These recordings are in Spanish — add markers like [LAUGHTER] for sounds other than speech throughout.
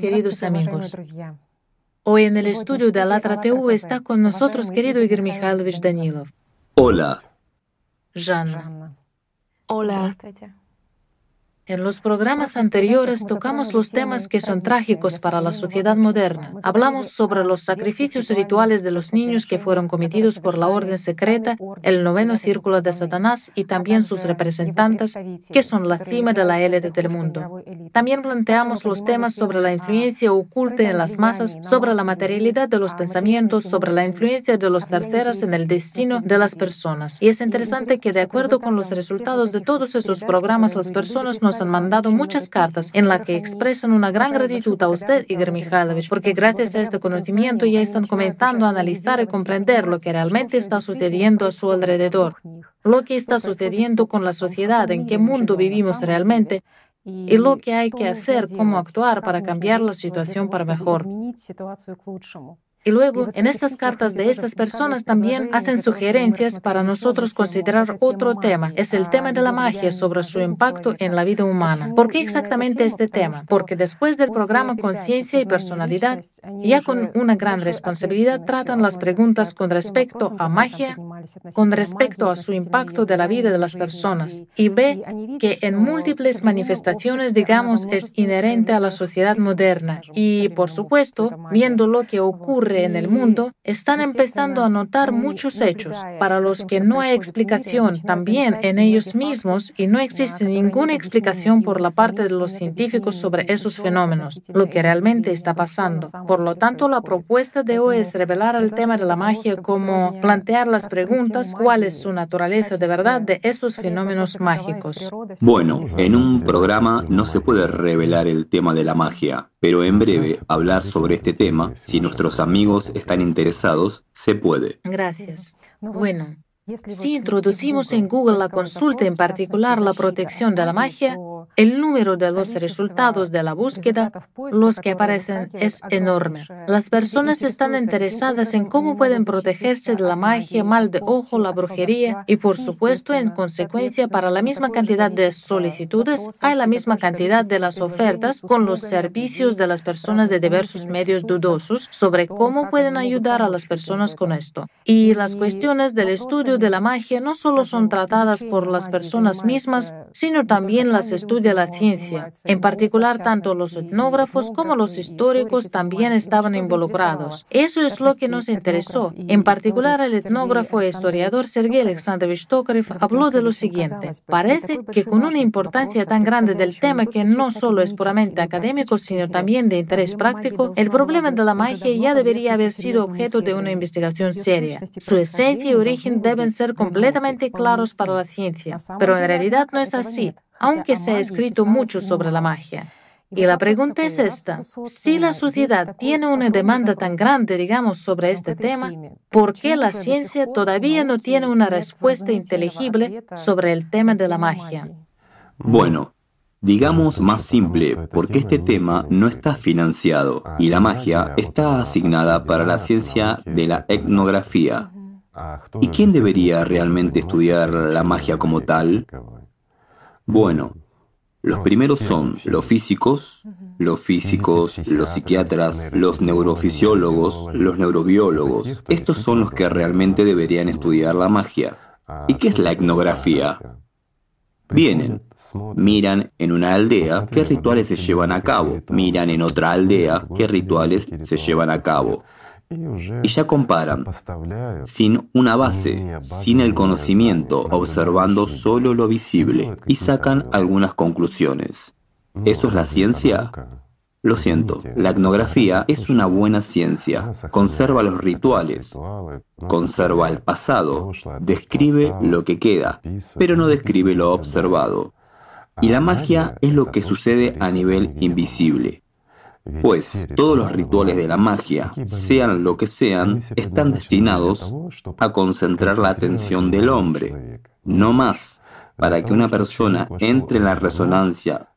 Hola, queridos amigos. Hoy en el estudio de Alatra TV está con nosotros querido Igor Mikhailovich Danilov. Hola. Жанна. Hola. En los programas anteriores tocamos los temas que son trágicos para la sociedad moderna. Hablamos sobre los sacrificios rituales de los niños que fueron cometidos por la orden secreta, el noveno círculo de Satanás y también sus representantes, que son la cima de la élite del mundo. También planteamos los temas sobre la influencia oculta en las masas, sobre la materialidad de los pensamientos, sobre la influencia de los terceros en el destino de las personas. Y es interesante que de acuerdo con los resultados de todos esos programas, las personas nos han mandado muchas cartas en las que expresan una gran gratitud a usted, Igor Mikhailovich, porque gracias a este conocimiento ya están comenzando a analizar y comprender lo que realmente está sucediendo a su alrededor, lo que está sucediendo con la sociedad, en qué mundo vivimos realmente y lo que hay que hacer, cómo actuar para cambiar la situación para mejor. Y luego, en estas cartas de estas personas también hacen sugerencias para nosotros considerar otro tema. Es el tema de la magia sobre su impacto en la vida humana. ¿Por qué exactamente este tema? Porque después del programa Conciencia y Personalidad, ya con una gran responsabilidad tratan las preguntas con respecto a magia, con respecto a su impacto de la vida de las personas, y ve que en múltiples manifestaciones, digamos, es inherente a la sociedad moderna. Y, por supuesto, viendo lo que ocurre en el mundo, están empezando a notar muchos hechos. para los que no hay explicación también en ellos mismos y no existe ninguna explicación por la parte de los científicos sobre esos fenómenos, lo que realmente está pasando. Por lo tanto, la propuesta de hoy es revelar el tema de la magia como plantear las preguntas cuál es su naturaleza de verdad de esos fenómenos mágicos. Bueno, en un programa no se puede revelar el tema de la magia, pero en breve hablar sobre este tema, si nuestros amigos están interesados, se puede. Gracias. Bueno, si introducimos en Google la consulta, en particular la protección de la magia, el número de los resultados de la búsqueda, los que aparecen, es enorme. Las personas están interesadas en cómo pueden protegerse de la magia, mal de ojo, la brujería y, por supuesto, en consecuencia, para la misma cantidad de solicitudes, hay la misma cantidad de las ofertas con los servicios de las personas de diversos medios dudosos sobre cómo pueden ayudar a las personas con esto. Y las cuestiones del estudio de la magia no solo son tratadas por las personas mismas, sino también las estudia la ciencia. En particular, tanto los etnógrafos como los históricos también estaban involucrados. Eso es lo que nos interesó. En particular, el etnógrafo e historiador Sergei Alexandrovich Tokarev habló de lo siguiente. Parece que con una importancia tan grande del tema que no solo es puramente académico, sino también de interés práctico, el problema de la magia ya debería haber sido objeto de una investigación seria. Su esencia y origen deben ser completamente claros para la ciencia, pero en realidad no es así, aunque se ha escrito mucho sobre la magia. Y la pregunta es esta, si la sociedad tiene una demanda tan grande, digamos, sobre este tema, ¿por qué la ciencia todavía no tiene una respuesta inteligible sobre el tema de la magia? Bueno, digamos más simple, porque este tema no está financiado y la magia está asignada para la ciencia de la etnografía. ¿Y quién debería realmente estudiar la magia como tal? Bueno, los primeros son los físicos, los físicos, los psiquiatras, los neurofisiólogos, los neurobiólogos. Estos son los que realmente deberían estudiar la magia. ¿Y qué es la etnografía? Vienen, miran en una aldea qué rituales se llevan a cabo, miran en otra aldea qué rituales se llevan a cabo y ya comparan, sin una base, sin el conocimiento, observando solo lo visible, y sacan algunas conclusiones. ¿Eso es la ciencia? Lo siento, la etnografía es una buena ciencia. Conserva los rituales, conserva el pasado, describe lo que queda, pero no describe lo observado. Y la magia es lo que sucede a nivel invisible. Pues todos los rituales de la magia, sean lo que sean, están destinados a concentrar la atención del hombre, no más, para que una persona entre en la resonancia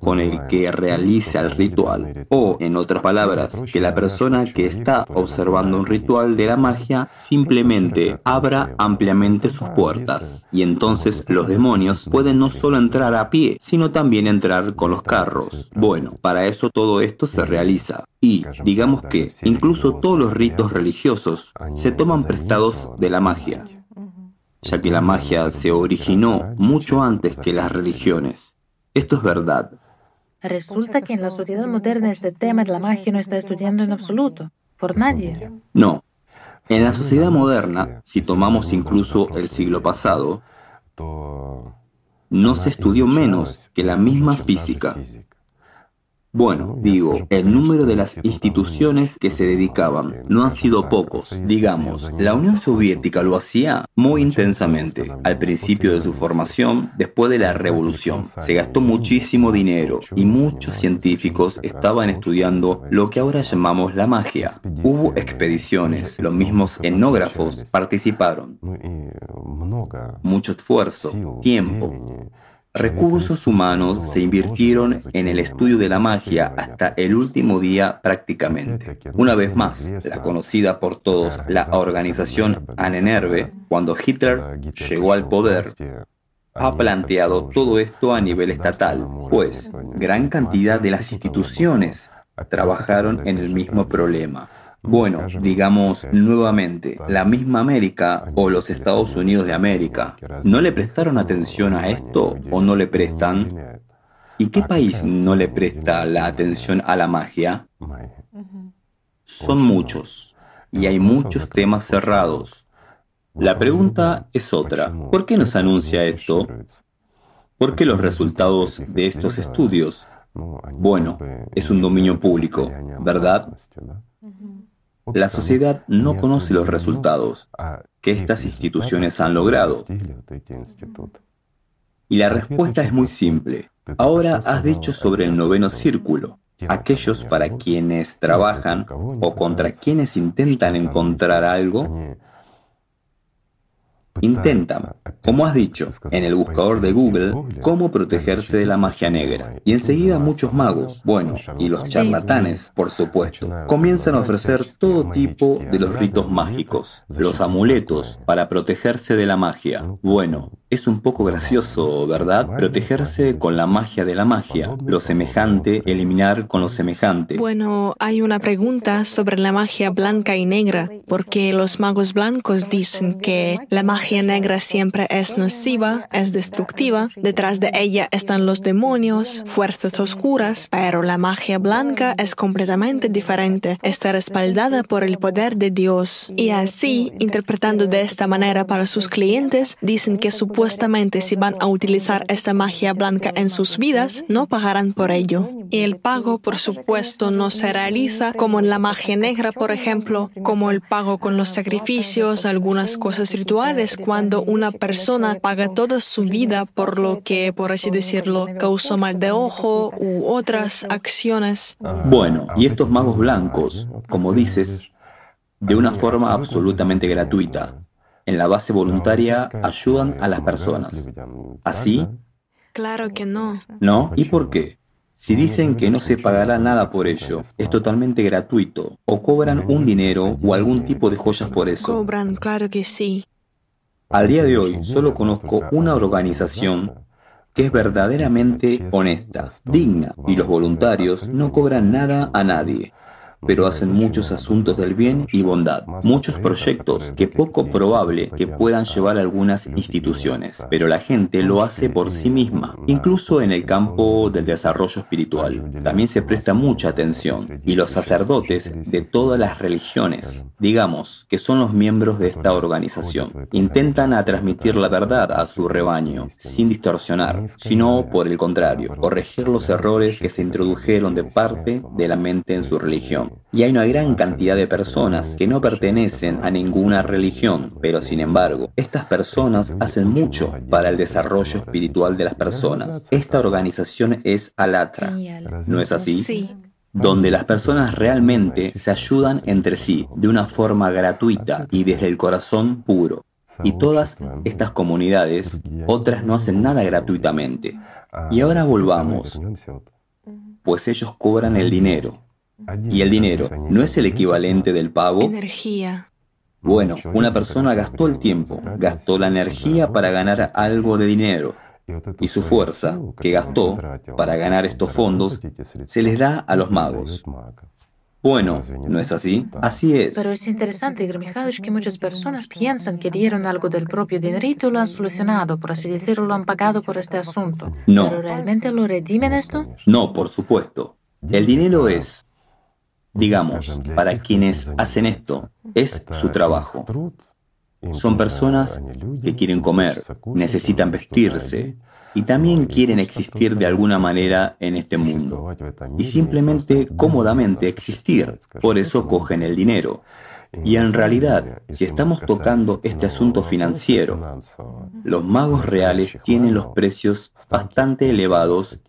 con el que realiza el ritual. O, en otras palabras, que la persona que está observando un ritual de la magia simplemente abra ampliamente sus puertas. Y entonces los demonios pueden no solo entrar a pie, sino también entrar con los carros. Bueno, para eso todo esto se realiza. Y digamos que incluso todos los ritos religiosos se toman prestados de la magia, ya que la magia se originó mucho antes que las religiones. Esto es verdad. Resulta que en la sociedad moderna este tema de la magia no está estudiando en absoluto, por nadie. No. En la sociedad moderna, si tomamos incluso el siglo pasado, no se estudió menos que la misma física. Bueno, digo, el número de las instituciones que se dedicaban no han sido pocos. Digamos, la Unión Soviética lo hacía muy intensamente. Al principio de su formación, después de la revolución, se gastó muchísimo dinero y muchos científicos estaban estudiando lo que ahora llamamos la magia. Hubo expediciones, los mismos etnógrafos participaron. Mucho esfuerzo, tiempo. Recursos humanos se invirtieron en el estudio de la magia hasta el último día prácticamente. Una vez más, la conocida por todos, la organización Anenerve, cuando Hitler llegó al poder, ha planteado todo esto a nivel estatal, pues gran cantidad de las instituciones trabajaron en el mismo problema. Bueno, digamos nuevamente, la misma América o los Estados Unidos de América, ¿no le prestaron atención a esto o no le prestan? ¿Y qué país no le presta la atención a la magia? Son muchos y hay muchos temas cerrados. La pregunta es otra. ¿Por qué nos anuncia esto? ¿Por qué los resultados de estos estudios? Bueno, es un dominio público, ¿verdad? La sociedad no conoce los resultados que estas instituciones han logrado. Y la respuesta es muy simple. Ahora has dicho sobre el noveno círculo, aquellos para quienes trabajan o contra quienes intentan encontrar algo Intentan, como has dicho, en el buscador de Google, cómo protegerse de la magia negra. Y enseguida muchos magos, bueno, y los charlatanes, por supuesto, comienzan a ofrecer todo tipo de los ritos mágicos, los amuletos para protegerse de la magia. Bueno, es un poco gracioso, ¿verdad? Protegerse con la magia de la magia, lo semejante, eliminar con lo semejante. Bueno, hay una pregunta sobre la magia blanca y negra, porque los magos blancos dicen que la magia negra siempre es nociva, es destructiva, detrás de ella están los demonios, fuerzas oscuras, pero la magia blanca es completamente diferente, está respaldada por el poder de Dios. Y así, interpretando de esta manera para sus clientes, dicen que su supuestamente si van a utilizar esta magia blanca en sus vidas, no pagarán por ello. Y el pago, por supuesto, no se realiza como en la magia negra, por ejemplo, como el pago con los sacrificios, algunas cosas rituales, cuando una persona paga toda su vida por lo que, por así decirlo, causó mal de ojo u otras acciones. Bueno, y estos magos blancos, como dices, de una forma absolutamente gratuita, en la base voluntaria ayudan a las personas. ¿Así? Claro que no. ¿No? ¿Y por qué? Si dicen que no se pagará nada por ello, es totalmente gratuito, o cobran un dinero o algún tipo de joyas por eso. Cobran, claro que sí. Al día de hoy solo conozco una organización que es verdaderamente honesta, digna, y los voluntarios no cobran nada a nadie pero hacen muchos asuntos del bien y bondad, muchos proyectos que poco probable que puedan llevar algunas instituciones, pero la gente lo hace por sí misma, incluso en el campo del desarrollo espiritual. También se presta mucha atención y los sacerdotes de todas las religiones, digamos, que son los miembros de esta organización, intentan a transmitir la verdad a su rebaño, sin distorsionar, sino por el contrario, corregir los errores que se introdujeron de parte de la mente en su religión. Y hay una gran cantidad de personas que no pertenecen a ninguna religión, pero sin embargo, estas personas hacen mucho para el desarrollo espiritual de las personas. Esta organización es Alatra, ¿no es así? Sí. donde las personas realmente se ayudan entre sí de una forma gratuita y desde el corazón puro. Y todas estas comunidades, otras no hacen nada gratuitamente. Y ahora volvamos, pues ellos cobran el dinero. Y el dinero no es el equivalente del pago. Energía. Bueno, una persona gastó el tiempo, gastó la energía para ganar algo de dinero. Y su fuerza, que gastó para ganar estos fondos, se les da a los magos. Bueno, ¿no es así? Así es. Pero es interesante, Igor Mikhailovich, que muchas personas piensan que dieron algo del propio dinerito y lo han solucionado, por así decirlo, lo han pagado por este asunto. No. ¿Pero realmente lo redimen esto? No, por supuesto. El dinero es, digamos, para quienes hacen esto, es su trabajo. Son personas que quieren comer, necesitan vestirse, y también quieren existir de alguna manera en este mundo. Y simplemente cómodamente existir. Por eso cogen el dinero. Y en realidad, si estamos tocando este asunto financiero, los magos reales tienen los precios bastante elevados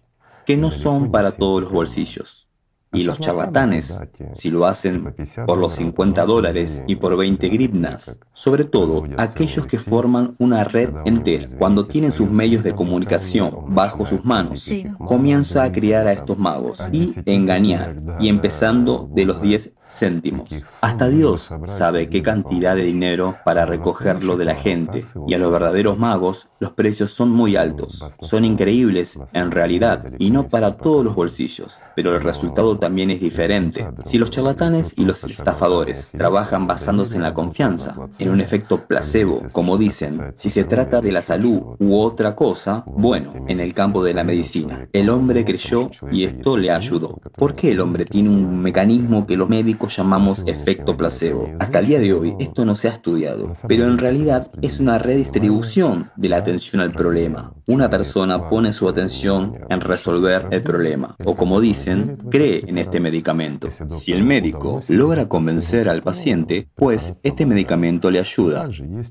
que no son para todos los bolsillos. Y los charlatanes, si lo hacen por los 50 dólares y por 20 gribnas, sobre todo aquellos que forman una red entera, cuando tienen sus medios de comunicación bajo sus manos, comienza a criar a estos magos y engañar, y empezando de los 10 céntimos. Hasta Dios sabe qué cantidad de dinero para recogerlo de la gente, y a los verdaderos magos los precios son muy altos, son increíbles en realidad, y no para todos los bolsillos, pero el resultado también es diferente. Si los charlatanes y los estafadores trabajan basándose en la confianza, en un efecto placebo, como dicen, si se trata de la salud u otra cosa, bueno, en el campo de la medicina, el hombre creyó y esto le ayudó. ¿Por qué el hombre tiene un mecanismo que los médicos llamamos efecto placebo. Hasta el día de hoy esto no se ha estudiado, pero en realidad es una redistribución de la atención al problema. Una persona pone su atención en resolver el problema, o como dicen, cree en este medicamento. Si el médico logra convencer al paciente, pues este medicamento le ayuda.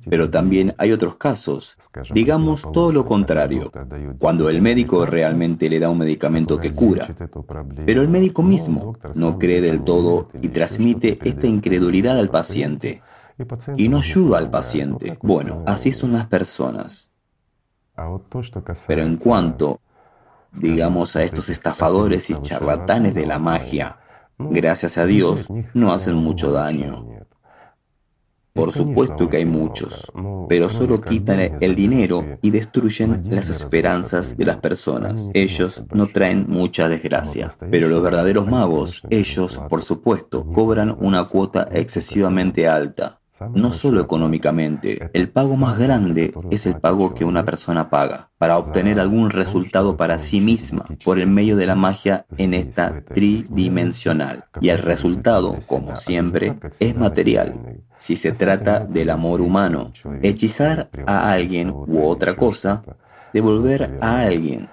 Pero también hay otros casos, digamos todo lo contrario, cuando el médico realmente le da un medicamento que cura, pero el médico mismo no cree del todo y transmite esta incredulidad al paciente y no ayuda al paciente. Bueno, así son las personas. Pero en cuanto, digamos, a estos estafadores y charlatanes de la magia, gracias a Dios, no hacen mucho daño. Por supuesto que hay muchos, pero solo quitan el dinero y destruyen las esperanzas de las personas. Ellos no traen mucha desgracia. Pero los verdaderos magos, ellos, por supuesto, cobran una cuota excesivamente alta. No solo económicamente, el pago más grande es el pago que una persona paga para obtener algún resultado para sí misma por el medio de la magia en esta tridimensional. Y el resultado, como siempre, es material. Si se trata del amor humano, hechizar a alguien u otra cosa, devolver a alguien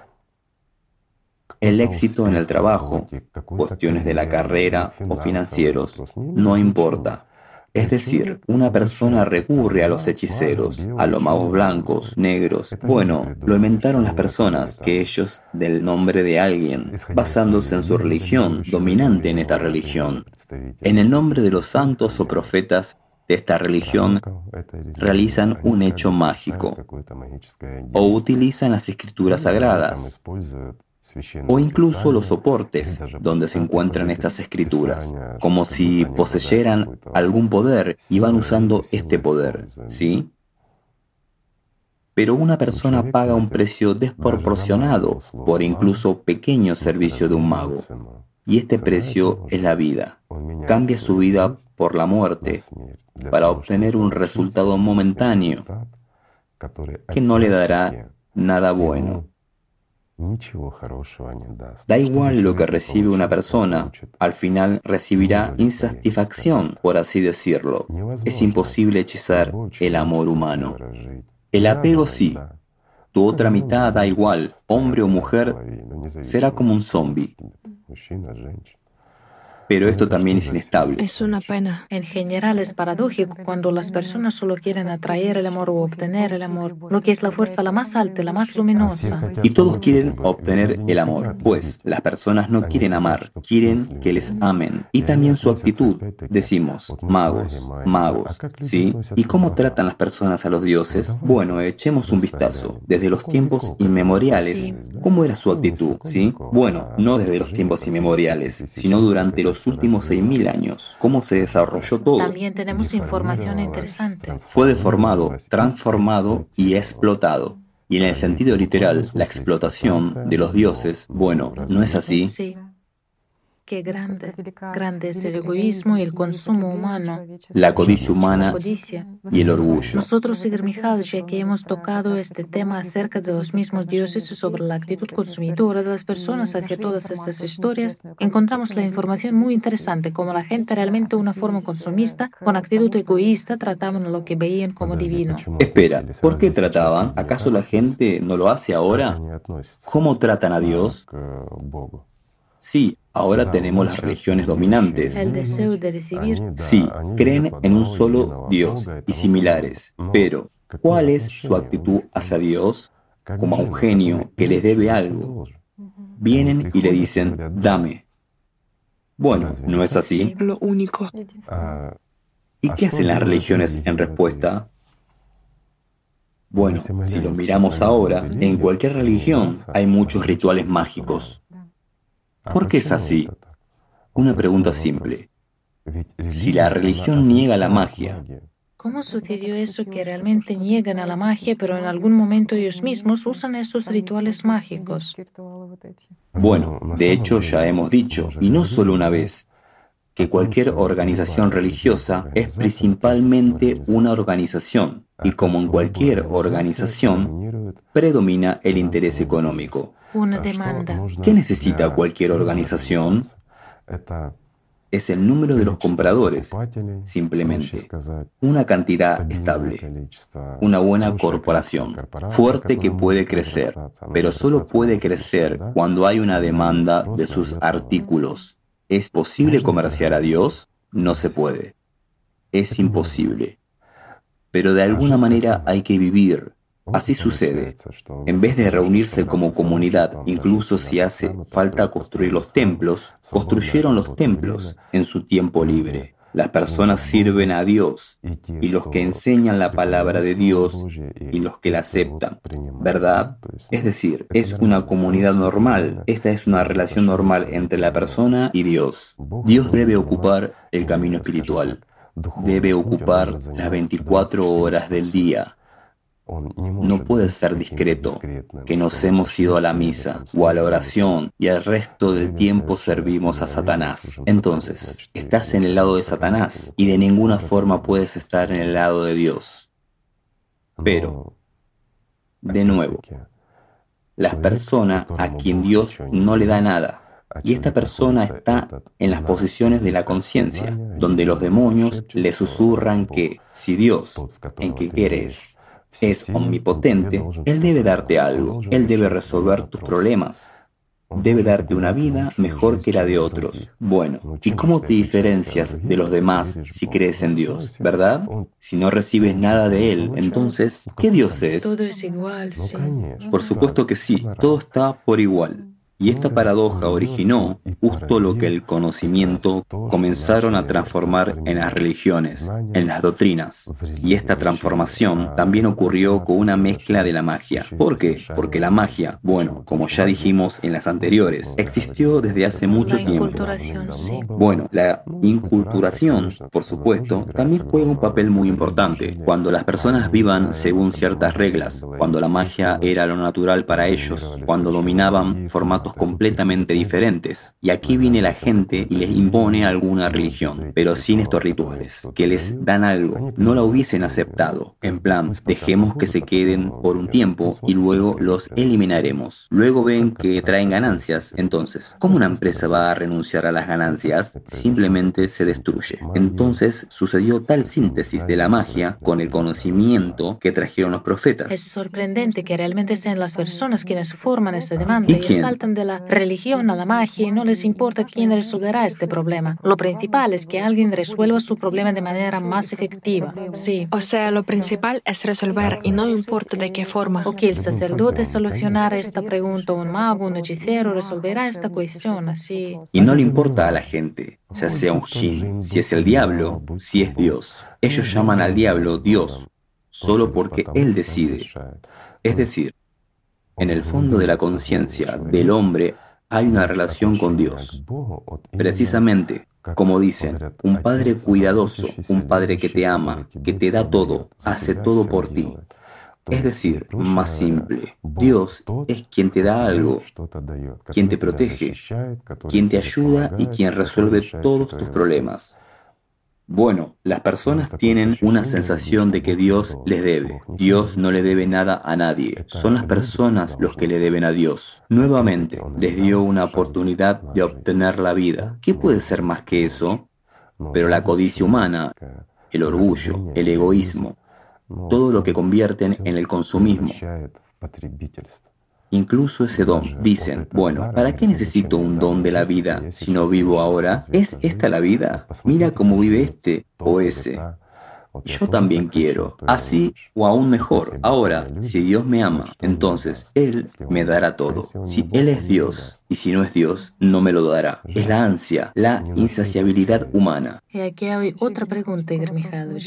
el éxito en el trabajo, cuestiones de la carrera o financieros, no importa. Es decir, una persona recurre a los hechiceros, a los magos blancos, negros. Bueno, lo inventaron las personas, que ellos del nombre de alguien, basándose en su religión, dominante en esta religión. En el nombre de los santos o profetas de esta religión realizan un hecho mágico o utilizan las escrituras sagradas o incluso los soportes donde se encuentran estas escrituras, como si poseyeran algún poder y van usando este poder, ¿sí? Pero una persona paga un precio desproporcionado por incluso pequeño servicio de un mago. Y este precio es la vida. Cambia su vida por la muerte para obtener un resultado momentáneo que no le dará nada bueno. Da igual lo que recibe una persona, al final recibirá insatisfacción, por así decirlo. Es imposible hechizar el amor humano. El apego sí. Tu otra mitad da igual, hombre o mujer, será como un zombi. Pero esto también es inestable. Es una pena. En general es paradójico cuando las personas solo quieren atraer el amor o obtener el amor, lo que es la fuerza la más alta, la más luminosa. Y todos quieren obtener el amor, pues las personas no quieren amar, quieren que les amen. Y también su actitud. Decimos, magos, magos, ¿sí? ¿Y cómo tratan las personas a los dioses? Bueno, echemos un vistazo. Desde los tiempos inmemoriales, ¿cómo era su actitud? ¿Sí? Bueno, no desde los tiempos inmemoriales, sino durante los últimos 6.000 años. ¿Cómo se desarrolló todo? También tenemos información interesante. Fue deformado, transformado y explotado. Y en el sentido literal, la explotación de los dioses, bueno, ¿no es así? Sí. Qué grande, grande es el egoísmo y el consumo humano. La codicia humana y el orgullo. Nosotros, Igor Mikhailovich, ya que hemos tocado este tema acerca de los mismos dioses y sobre la actitud consumidora de las personas hacia todas estas historias, encontramos la información muy interesante, como la gente realmente una forma consumista, con actitud egoísta, trataban lo que veían como divino. Espera, ¿por qué trataban? ¿Acaso la gente no lo hace ahora? ¿Cómo tratan a Dios? Sí, ahora tenemos las religiones dominantes. El deseo de recibir Sí, creen en un solo Dios y similares. Pero, ¿cuál es su actitud hacia Dios? Como a un genio que les debe algo. Vienen y le dicen, dame. Bueno, ¿no es así? Lo único. ¿Y qué hacen las religiones en respuesta? Bueno, si lo miramos ahora, en cualquier religión hay muchos rituales mágicos. ¿Por qué es así? Una pregunta simple. Si la religión niega la magia, ¿Cómo sucedió eso que realmente niegan a la magia, pero en algún momento ellos mismos usan estos rituales mágicos? bueno, de hecho ya hemos dicho, y no solo una vez, que cualquier organización religiosa es principalmente una organización, y como en cualquier organización, predomina el interés económico. Una demanda. ¿Qué necesita cualquier organización? Es el número de los compradores, simplemente. Una cantidad estable. Una buena corporación, fuerte que puede crecer, pero solo puede crecer cuando hay una demanda de sus artículos. ¿Es posible comerciar a Dios? No se puede. Es imposible. Pero de alguna manera hay que vivir. Así sucede. En vez de reunirse como comunidad, incluso si hace falta construir los templos, construyeron los templos en su tiempo libre. Las personas sirven a Dios y los que enseñan la palabra de Dios y los que la aceptan, ¿verdad? Es decir, es una comunidad normal. Esta es una relación normal entre la persona y Dios. Dios debe ocupar el camino espiritual. Debe ocupar las 24 horas del día. No puede ser discreto que nos hemos ido a la misa o a la oración y el resto del tiempo servimos a Satanás. Entonces, estás en el lado de Satanás y de ninguna forma puedes estar en el lado de Dios. Pero, de nuevo, la persona a quien Dios no le da nada, y esta persona está en las posiciones de la conciencia, donde los demonios le susurran que si Dios, en que quieres, es omnipotente, Él debe darte algo, Él debe resolver tus problemas, debe darte una vida mejor que la de otros. Bueno, ¿y cómo te diferencias de los demás si crees en Dios, verdad? Si no recibes nada de Él, entonces, ¿qué Dios es? Todo es igual, sí. Por supuesto que sí, todo está por igual. Y esta paradoja originó justo lo que el conocimiento comenzaron a transformar en las religiones, en las doctrinas. Y esta transformación también ocurrió con una mezcla de la magia. ¿Por qué? Porque la magia, bueno, como ya dijimos en las anteriores, existió desde hace mucho tiempo. Bueno, la inculturación, por supuesto, también juega un papel muy importante. Cuando las personas vivan según ciertas reglas, cuando la magia era lo natural para ellos, cuando dominaban formatos completamente diferentes. Y aquí viene la gente y les impone alguna religión, pero sin estos rituales, que les dan algo. No la hubiesen aceptado. En plan, dejemos que se queden por un tiempo y luego los eliminaremos. Luego ven que traen ganancias. Entonces, ¿cómo una empresa va a renunciar a las ganancias? Simplemente se destruye. Entonces sucedió tal síntesis de la magia con el conocimiento que trajeron los profetas. Es sorprendente que realmente sean las personas quienes forman esa demanda ¿Y y, quién? saltan de la religión a la magia y no les importa quién resolverá este problema. Lo principal es que alguien resuelva su problema de manera más efectiva. Sí. O sea, lo principal es resolver y no importa de qué forma. O que el sacerdote solucionará esta pregunta, un mago, un hechicero resolverá esta cuestión así. Y no le importa a la gente, ya sea un jin, si es el diablo, si es Dios. Ellos llaman al diablo Dios solo porque Él decide. Es decir, en el fondo de la conciencia del hombre hay una relación con Dios. Precisamente, como dicen, un padre cuidadoso, un padre que te ama, que te da todo, hace todo por ti. Es decir, más simple, Dios es quien te da algo, quien te protege, quien te ayuda y quien resuelve todos tus problemas. Bueno, las personas tienen una sensación de que Dios les debe. Dios no le debe nada a nadie. Son las personas los que le deben a Dios. Nuevamente, les dio una oportunidad de obtener la vida. ¿Qué puede ser más que eso? Pero la codicia humana, el orgullo, el egoísmo, todo lo que convierten en el consumismo. Incluso ese don. Dicen, bueno, ¿para qué necesito un don de la vida si no vivo ahora? ¿Es esta la vida? Mira cómo vive este o ese. Yo también quiero, así o aún mejor. Ahora, si Dios me ama, entonces Él me dará todo. Si Él es Dios y si no es Dios, no me lo dará. Es la ansia, la insaciabilidad humana. Y aquí hay otra pregunta, Igor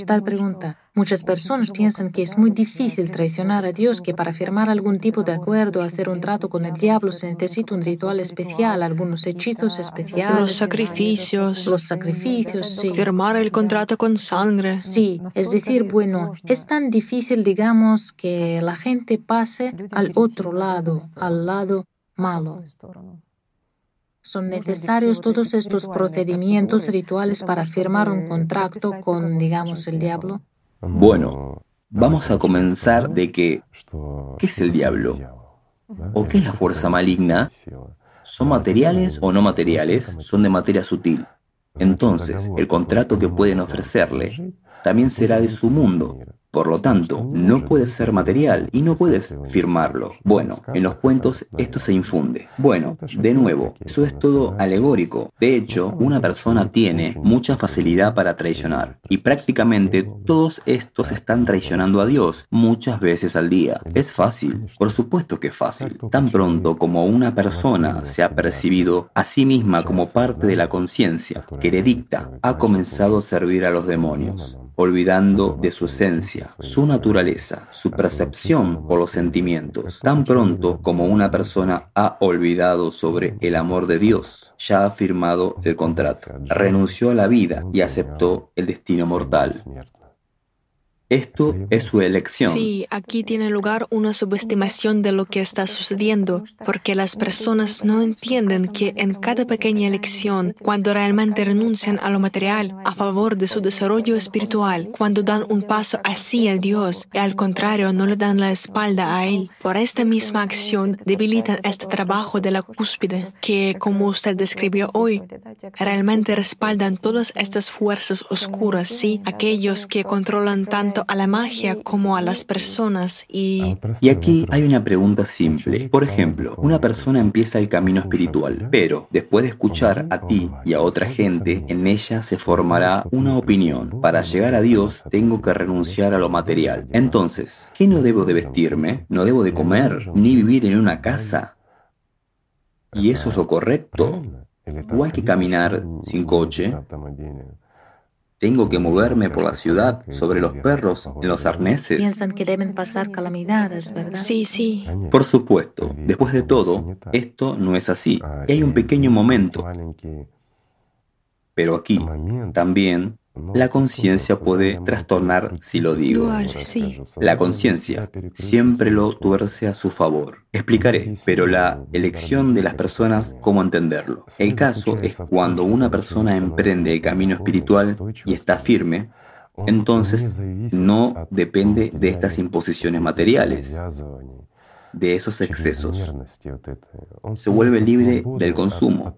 Tal pregunta. Muchas personas piensan que es muy difícil traicionar a Dios, que para firmar algún tipo de acuerdo, hacer un trato con el diablo, se necesita un ritual especial, algunos hechizos especiales. Los sacrificios. Los sacrificios, sí. Firmar el contrato con sangre. Sí, es decir, bueno, es tan difícil, digamos, que la gente pase al otro lado, al lado malo. Son necesarios todos estos procedimientos rituales para firmar un contrato con, digamos, el diablo. Bueno, vamos a comenzar de que, ¿qué es el diablo? ¿O qué es la fuerza maligna? ¿Son materiales o no materiales? Son de materia sutil. Entonces, el contrato que pueden ofrecerle también será de su mundo, por lo tanto, no puede ser material y no puedes firmarlo. Bueno, en los cuentos esto se infunde. Bueno, de nuevo, eso es todo alegórico. De hecho, una persona tiene mucha facilidad para traicionar y prácticamente todos estos están traicionando a Dios muchas veces al día. Es fácil, por supuesto que es fácil. Tan pronto como una persona se ha percibido a sí misma como parte de la conciencia que le dicta, ha comenzado a servir a los demonios olvidando de su esencia, su naturaleza, su percepción por los sentimientos. Tan pronto como una persona ha olvidado sobre el amor de Dios, ya ha firmado el contrato, renunció a la vida y aceptó el destino mortal. Esto es su elección. Sí, aquí tiene lugar una subestimación de lo que está sucediendo, porque las personas no entienden que en cada pequeña elección, cuando realmente renuncian a lo material a favor de su desarrollo espiritual, cuando dan un paso hacia Dios y al contrario no le dan la espalda a Él, por esta misma acción debilitan este trabajo de la cúspide, que, como usted describió hoy, realmente respaldan todas estas fuerzas oscuras, sí, aquellos que controlan tanto a la magia como a las personas y... Y aquí hay una pregunta simple. Por ejemplo, una persona empieza el camino espiritual, pero después de escuchar a ti y a otra gente, en ella se formará una opinión. Para llegar a Dios tengo que renunciar a lo material. Entonces, ¿qué no debo de vestirme? ¿No debo de comer? ¿Ni vivir en una casa? ¿Y eso es lo correcto? ¿O hay que caminar sin coche? Tengo que moverme por la ciudad sobre los perros en los arneses. Piensan que deben pasar calamidades, ¿verdad? Sí, sí. Por supuesto. Después de todo, esto no es así. Y hay un pequeño momento. Pero aquí también la conciencia puede trastornar si lo digo. La conciencia siempre lo tuerce a su favor. Explicaré, pero la elección de las personas, ¿cómo entenderlo? El caso es cuando una persona emprende el camino espiritual y está firme, entonces no depende de estas imposiciones materiales de esos excesos. Se vuelve libre del consumo,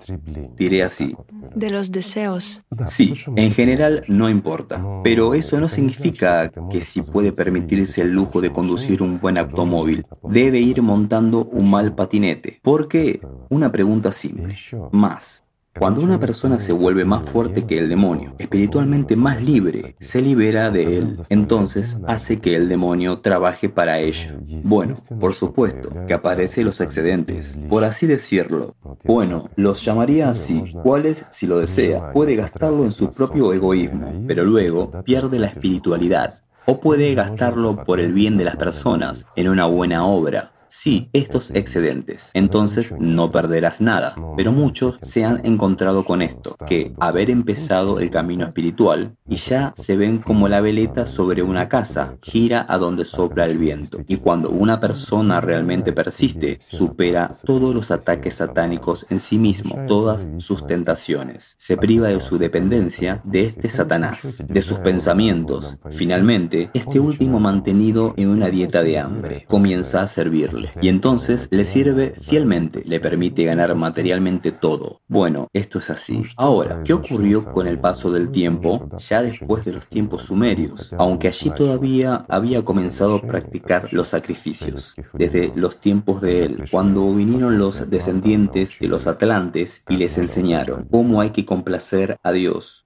diré así. De los deseos. Sí, en general no importa, pero eso no significa que si puede permitirse el lujo de conducir un buen automóvil, debe ir montando un mal patinete, porque una pregunta simple. Más. Cuando una persona se vuelve más fuerte que el demonio, espiritualmente más libre, se libera de él, entonces hace que el demonio trabaje para ella. Bueno, por supuesto, que aparecen los excedentes, por así decirlo. Bueno, los llamaría así, cuáles, si lo desea, puede gastarlo en su propio egoísmo, pero luego pierde la espiritualidad. O puede gastarlo por el bien de las personas, en una buena obra, Sí, estos excedentes. Entonces no perderás nada. Pero muchos se han encontrado con esto, que haber empezado el camino espiritual y ya se ven como la veleta sobre una casa, gira a donde sopla el viento. Y cuando una persona realmente persiste, supera todos los ataques satánicos en sí mismo, todas sus tentaciones. Se priva de su dependencia de este Satanás, de sus pensamientos. Finalmente, este último mantenido en una dieta de hambre, comienza a servirle y entonces le sirve fielmente, le permite ganar materialmente todo. Bueno, esto es así. Ahora, ¿qué ocurrió con el paso del tiempo ya después de los tiempos sumerios? Aunque allí todavía había comenzado a practicar los sacrificios, desde los tiempos de él, cuando vinieron los descendientes de los atlantes y les enseñaron cómo hay que complacer a Dios.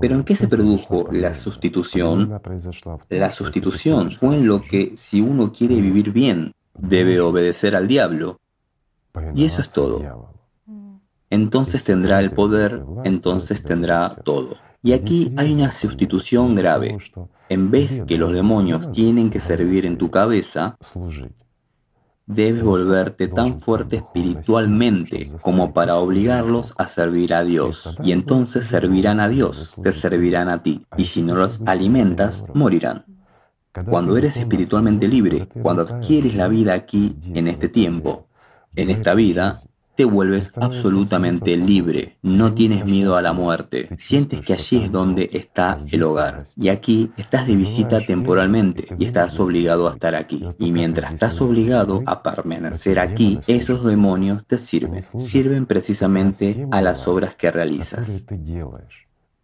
Pero ¿en qué se produjo la sustitución? La sustitución fue en lo que si uno quiere vivir bien, debe obedecer al diablo. Y eso es todo. Entonces tendrá el poder, entonces tendrá todo. Y aquí hay una sustitución grave. En vez que los demonios tienen que servir en tu cabeza, debes volverte tan fuerte espiritualmente como para obligarlos a servir a Dios. Y entonces servirán a Dios, te servirán a ti. Y si no los alimentas, morirán. Cuando eres espiritualmente libre, cuando adquieres la vida aquí, en este tiempo, en esta vida, te vuelves absolutamente libre, no tienes miedo a la muerte, sientes que allí es donde está el hogar. Y aquí estás de visita temporalmente y estás obligado a estar aquí. Y mientras estás obligado a permanecer aquí, esos demonios te sirven, sirven precisamente a las obras que realizas.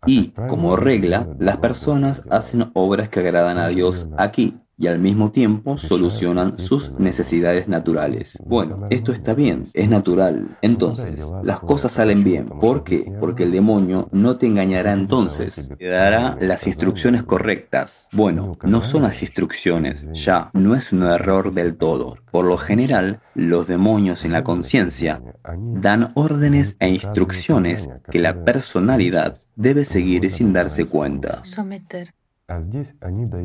Y, como regla, las personas hacen obras que agradan a Dios aquí, y al mismo tiempo solucionan sus necesidades naturales. Bueno, esto está bien, es natural. Entonces, las cosas salen bien. ¿Por qué? Porque el demonio no te engañará entonces, te dará las instrucciones correctas. Bueno, no son las instrucciones, ya, no es un error del todo. Por lo general, los demonios en la conciencia dan órdenes e instrucciones que la personalidad debe seguir sin darse cuenta.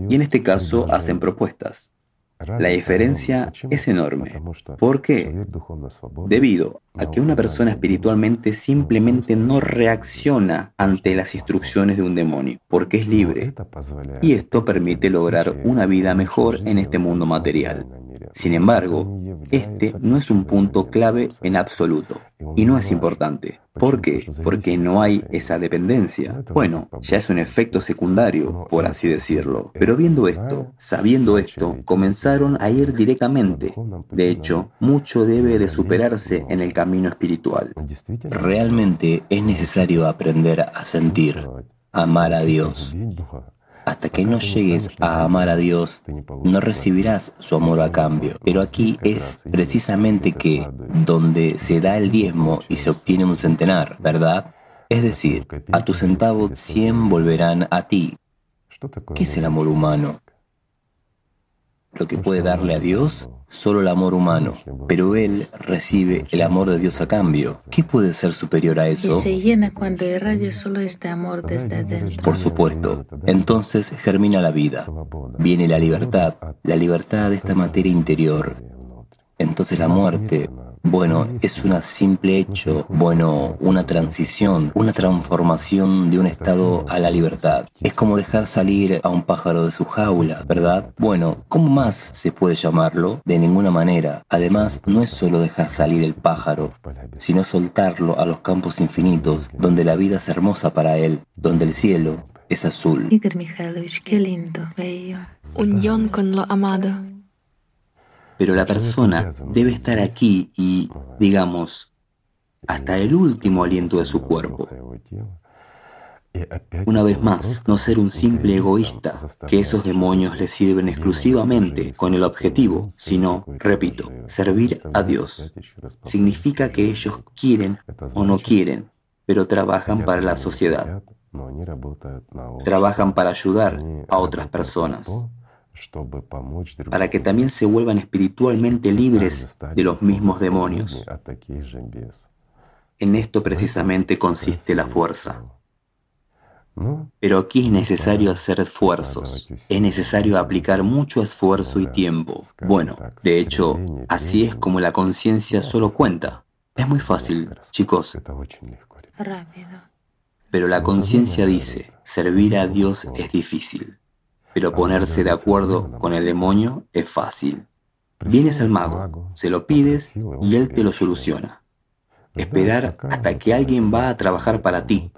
Y en este caso hacen propuestas. La diferencia es enorme. ¿Por qué? Debido a que una persona espiritualmente simplemente no reacciona ante las instrucciones de un demonio, porque es libre. Y esto permite lograr una vida mejor en este mundo material. Sin embargo, este no es un punto clave en absoluto y no es importante. ¿Por qué? Porque no hay esa dependencia. Bueno, ya es un efecto secundario, por así decirlo. Pero viendo esto, sabiendo esto, comenzaron a ir directamente. De hecho, mucho debe de superarse en el camino espiritual. Realmente es necesario aprender a sentir, amar a Dios. Hasta que no llegues a amar a Dios, no recibirás su amor a cambio. Pero aquí es precisamente que donde se da el diezmo y se obtiene un centenar, ¿verdad? Es decir, a tu centavo cien volverán a ti. ¿Qué es el amor humano? Lo que puede darle a Dios solo el amor humano, pero él recibe el amor de Dios a cambio. ¿Qué puede ser superior a eso? Y se llena cuando irradia solo este amor desde adentro. Por supuesto. Entonces germina la vida. Viene la libertad, la libertad de esta materia interior. Entonces la muerte bueno, es un simple hecho, bueno, una transición, una transformación de un estado a la libertad. Es como dejar salir a un pájaro de su jaula, ¿verdad? Bueno, ¿cómo más se puede llamarlo? De ninguna manera. Además, no es solo dejar salir el pájaro, sino soltarlo a los campos infinitos, donde la vida es hermosa para él, donde el cielo es azul. Igor Mikhailovich, qué lindo, bello. Unión con lo amado pero la persona debe estar aquí y, digamos, hasta el último aliento de su cuerpo. Una vez más, no ser un simple egoísta, que esos demonios le sirven exclusivamente con el objetivo, sino, repito, servir a Dios. Significa que ellos quieren o no quieren, pero trabajan para la sociedad. Trabajan para ayudar a otras personas, para que también se vuelvan espiritualmente libres de los mismos demonios. En esto precisamente consiste la fuerza. Pero aquí es necesario hacer esfuerzos, es necesario aplicar mucho esfuerzo y tiempo. Bueno, de hecho, así es como la conciencia solo cuenta. Es muy fácil, chicos. Rápido. Pero la conciencia dice, servir a Dios es difícil, pero ponerse de acuerdo con el demonio es fácil. Vienes al mago, se lo pides y él te lo soluciona. Esperar hasta que alguien va a trabajar para ti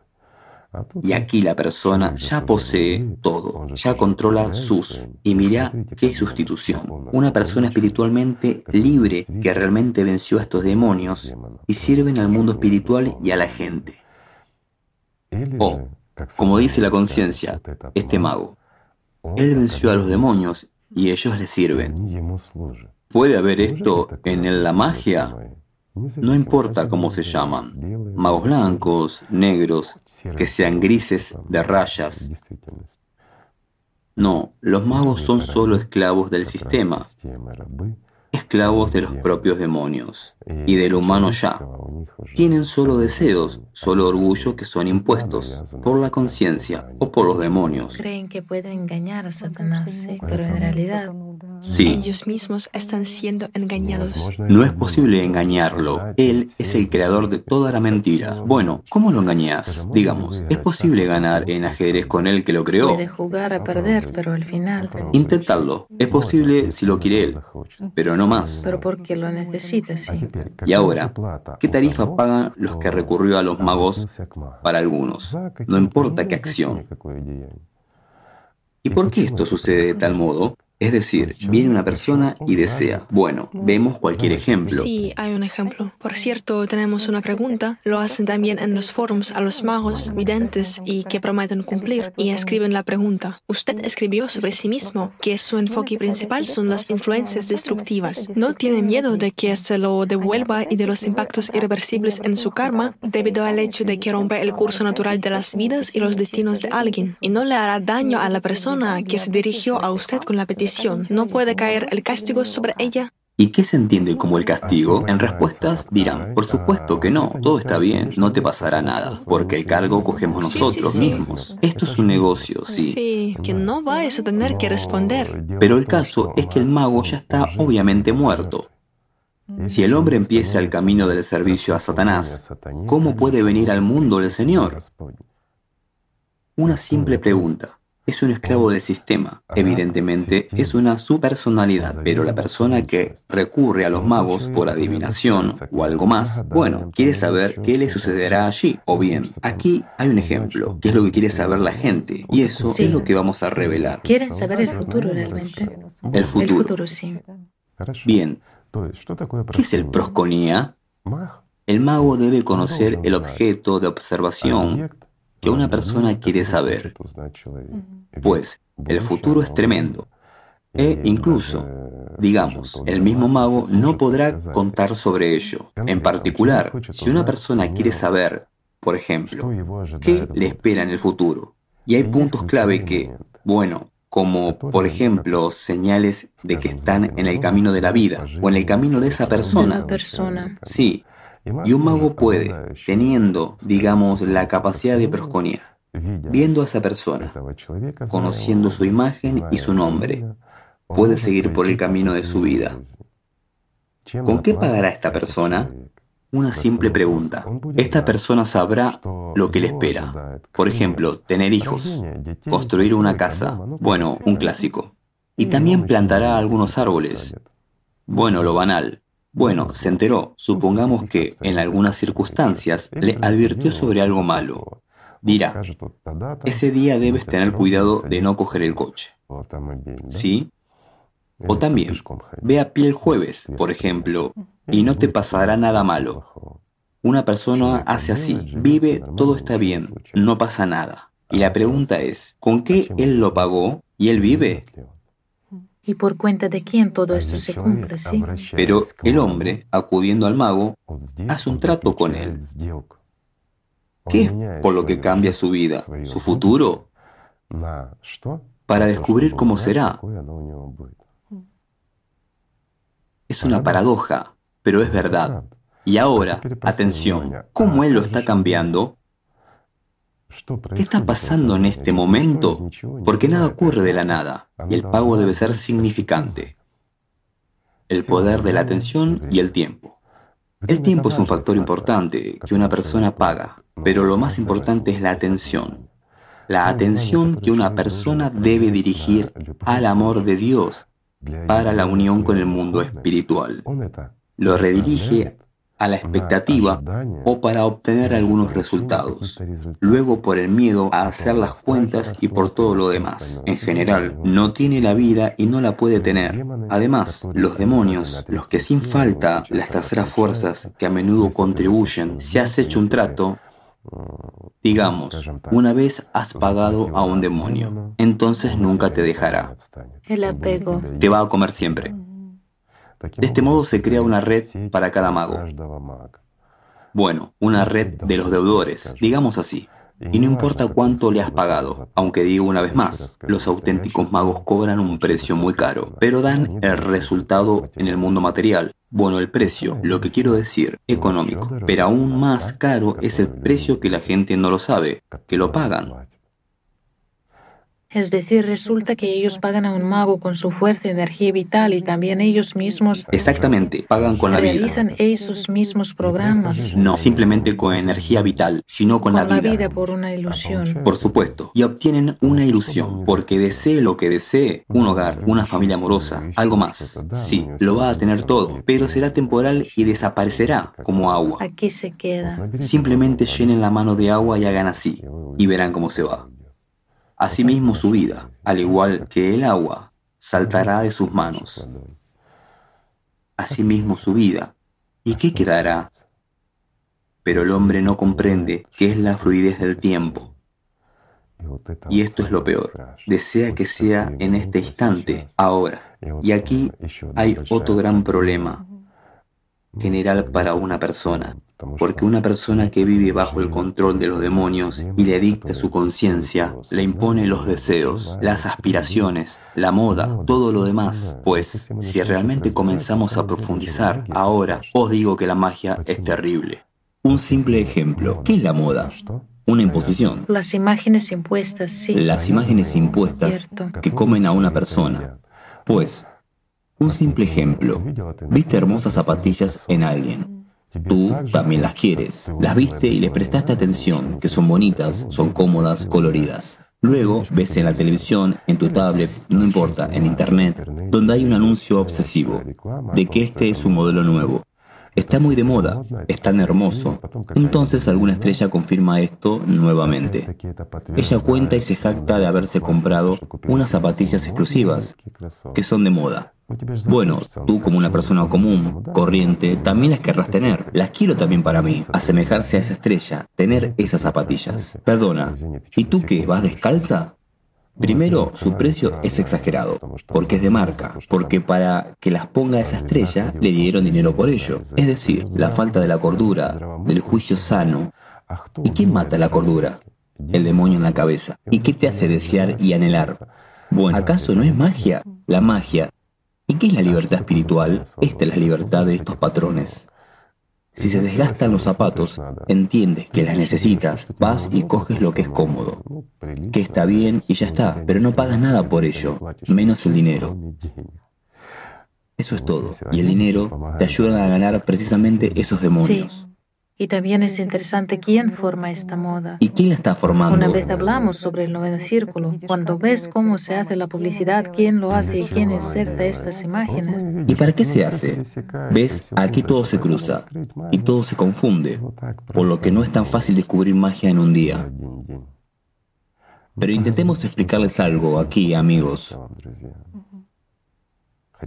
y aquí la persona ya posee todo, ya controla sus. Y mira qué sustitución. Una persona espiritualmente libre que realmente venció a estos demonios y sirven al mundo espiritual y a la gente. O, como dice la conciencia, este mago, él venció a los demonios y ellos le sirven. ¿Puede haber esto en la magia? No importa cómo se llaman, magos blancos, negros, que sean grises de rayas. No, los magos son solo esclavos del sistema, esclavos de los propios demonios y del humano ya. Tienen solo deseos, solo orgullo que son impuestos por la conciencia o por los demonios. Creen que pueden engañar a Satanás, pero en realidad Sí. Ellos mismos están siendo engañados. No es posible engañarlo. Él es el creador de toda la mentira. Bueno, ¿cómo lo engañas? Digamos, ¿es posible ganar en ajedrez con él que lo creó? puede jugar a perder, pero al final... Intentadlo. Es posible si lo quiere él, pero no más. Pero porque lo necesita, sí. Y ahora, ¿qué tarifa pagan los que recurrió a los magos para algunos? No importa qué acción. ¿Y por qué esto sucede de tal modo? Es decir, viene una persona y desea. Bueno, vemos cualquier ejemplo. Sí, hay un ejemplo. Por cierto, tenemos una pregunta. Lo hacen también en los forums a los magos, videntes y que prometen cumplir. Y escriben la pregunta. Usted escribió sobre sí mismo que su enfoque principal son las influencias destructivas. ¿No tiene miedo de que se lo devuelva y de los impactos irreversibles en su karma debido al hecho de que rompe el curso natural de las vidas y los destinos de alguien? Y no le hará daño a la persona que se dirigió a usted con la petición ¿No puede caer el castigo sobre ella? ¿Y qué se entiende como el castigo? En respuestas dirán, por supuesto que no, todo está bien, no te pasará nada, porque el cargo cogemos nosotros mismos. Esto es un negocio, sí. Sí, que no vayas a tener que responder. Pero el caso es que el mago ya está obviamente muerto. Si el hombre empieza el camino del servicio a Satanás, ¿cómo puede venir al mundo el Señor? Una simple pregunta. Es un esclavo del sistema. Evidentemente, es una subpersonalidad, pero la persona que recurre a los magos por adivinación o algo más, bueno, quiere saber qué le sucederá allí. O bien, aquí hay un ejemplo, que es lo que quiere saber la gente, y eso es lo que vamos a revelar. Quieren saber el futuro realmente. El futuro. El futuro, sí. Bien, ¿qué es el prosconía? El mago debe conocer el objeto de observación que una persona quiere saber, pues el futuro es tremendo. E incluso, digamos, el mismo mago no podrá contar sobre ello. En particular, si una persona quiere saber, por ejemplo, qué le espera en el futuro, y hay puntos clave que, bueno, como por ejemplo señales de que están en el camino de la vida o en el camino de esa persona. persona. Sí, y un mago puede, teniendo, digamos, la capacidad de prosconía, viendo a esa persona, conociendo su imagen y su nombre, puede seguir por el camino de su vida. ¿Con qué pagará esta persona? Una simple pregunta. Esta persona sabrá lo que le espera. Por ejemplo, tener hijos, construir una casa, bueno, un clásico. Y también plantará algunos árboles. Bueno, lo banal. Bueno, se enteró. Supongamos que en algunas circunstancias le advirtió sobre algo malo. Dirá, ese día debes tener cuidado de no coger el coche. ¿Sí? O también, ve a pie el jueves, por ejemplo, y no te pasará nada malo. Una persona hace así, vive, todo está bien, no pasa nada. Y la pregunta es, ¿con qué él lo pagó y él vive? ¿Y por cuenta de quién todo esto se cumple, sí? Pero el hombre, acudiendo al mago, hace un trato con él. ¿Qué es por lo que cambia su vida, su futuro? Para descubrir cómo será. Es una paradoja, pero es verdad. Y ahora, atención, ¿cómo él lo está cambiando? ¿Qué está pasando en este momento? Porque nada ocurre de la nada y el pago debe ser significante. El poder de la atención y el tiempo. El tiempo es un factor importante que una persona paga, pero lo más importante es la atención. La atención que una persona debe dirigir al amor de Dios para la unión con el mundo espiritual. Lo redirige a la expectativa o para obtener algunos resultados. Luego por el miedo a hacer las cuentas y por todo lo demás. En general, no tiene la vida y no la puede tener. Además, los demonios, los que sin falta las terceras fuerzas que a menudo contribuyen, si has hecho un trato, Digamos, una vez has pagado a un demonio, entonces nunca te dejará. El apego. Te va a comer siempre. De este modo se crea una red para cada mago. Bueno, una red de los deudores, digamos así. Y no importa cuánto le has pagado, aunque digo una vez más, los auténticos magos cobran un precio muy caro, pero dan el resultado en el mundo material. Bueno, el precio, lo que quiero decir, económico, pero aún más caro es el precio que la gente no lo sabe, que lo pagan. Es decir, resulta que ellos pagan a un mago con su fuerza energía vital y también ellos mismos... Exactamente, pagan con la vida. ¿Realizan esos mismos programas? No, simplemente con energía vital, sino con, la vida. la vida por una ilusión. Por supuesto, y obtienen una ilusión, porque desee lo que desee, un hogar, una familia amorosa, algo más. Sí, lo va a tener todo, pero será temporal y desaparecerá como agua. Aquí se queda. Simplemente llenen la mano de agua y hagan así, y verán cómo se va. Asimismo su vida, al igual que el agua, saltará de sus manos. Asimismo su vida. ¿Y qué quedará? Pero el hombre no comprende qué es la fluidez del tiempo. Y esto es lo peor. Desea que sea en este instante, ahora. Y aquí hay otro gran problema general para una persona. Porque una persona que vive bajo el control de los demonios y le dicta su conciencia, le impone los deseos, las aspiraciones, la moda, todo lo demás. Pues, si realmente comenzamos a profundizar, ahora os digo que la magia es terrible. Un simple ejemplo. ¿Qué es la moda? Una imposición. Las imágenes impuestas, sí. Las imágenes impuestas que comen a una persona. Pues, un simple ejemplo. Viste hermosas zapatillas en alguien. Tú también las quieres. Las viste y le prestaste atención, que son bonitas, son cómodas, coloridas. Luego ves en la televisión, en tu tablet, no importa, en internet, donde hay un anuncio obsesivo de que este es un modelo nuevo. Está muy de moda, es tan hermoso. Entonces alguna estrella confirma esto nuevamente. Ella cuenta y se jacta de haberse comprado unas zapatillas exclusivas, que son de moda. Bueno, tú como una persona común, corriente, también las querrás tener. Las quiero también para mí. Asemejarse a esa estrella, tener esas zapatillas. Perdona, ¿y tú qué? ¿Vas descalza? Primero, su precio es exagerado, porque es de marca, porque para que las ponga esa estrella le dieron dinero por ello. Es decir, la falta de la cordura, del juicio sano. ¿Y quién mata la cordura? El demonio en la cabeza. ¿Y qué te hace desear y anhelar? Bueno, ¿acaso no es magia? La magia ¿Y qué es la libertad espiritual? Esta es la libertad de estos patrones. Si se desgastan los zapatos, entiendes que las necesitas, vas y coges lo que es cómodo, que está bien y ya está, pero no pagas nada por ello, menos el dinero. Eso es todo, y el dinero te ayuda a ganar precisamente esos demonios. Y también es interesante quién forma esta moda. ¿Y quién la está formando? Una vez hablamos sobre el noveno círculo. Cuando ves cómo se hace la publicidad, quién lo hace y quién inserta estas imágenes. ¿Y para qué se hace? ¿Ves? Aquí todo se cruza y todo se confunde, por lo que no es tan fácil descubrir magia en un día. Pero intentemos explicarles algo aquí, amigos.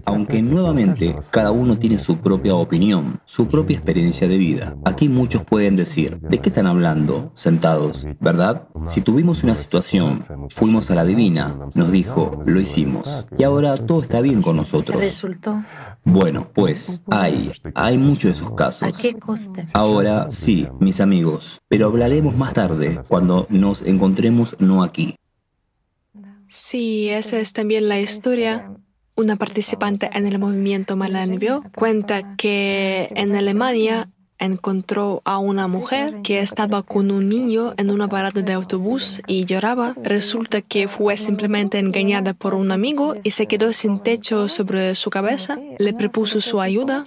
Aunque nuevamente cada uno tiene su propia opinión, su propia experiencia de vida. Aquí muchos pueden decir, ¿de qué están hablando? Sentados, ¿verdad? Si tuvimos una situación, fuimos a la divina, nos dijo, lo hicimos, y ahora todo está bien con nosotros. Resultó. Bueno, pues hay, hay muchos de esos casos. ¿A qué coste? Ahora sí, mis amigos, pero hablaremos más tarde, cuando nos encontremos no aquí. Sí, esa es también la historia. Una participante en el movimiento Malanvio cuenta que en Alemania encontró a una mujer que estaba con un niño en una parada de autobús y lloraba. Resulta que fue simplemente engañada por un amigo y se quedó sin techo sobre su cabeza. Le propuso su ayuda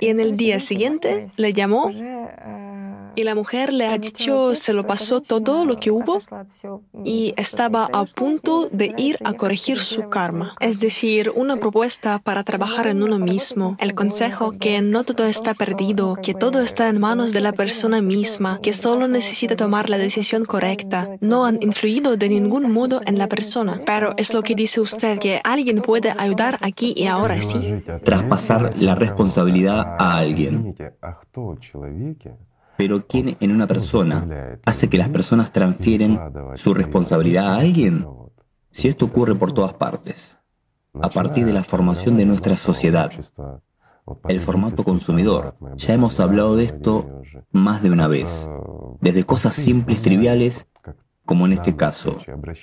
y en el día siguiente le llamó y la mujer le ha dicho, se lo pasó todo lo que hubo y estaba a punto de ir a corregir su karma. Es decir, una propuesta para trabajar en uno mismo. El consejo que no todo está perdido, que todo está en manos de la persona misma, que solo necesita tomar la decisión correcta. No han influido de ningún modo en la persona. Pero es lo que dice usted, que alguien puede ayudar aquí y ahora, sí. Traspasar la responsabilidad a alguien. Pero ¿quién en una persona hace que las personas transfieren su responsabilidad a alguien? Si esto ocurre por todas partes, a partir de la formación de nuestra sociedad, el formato consumidor. Ya hemos hablado de esto más de una vez. Desde cosas simples, triviales, como en este caso,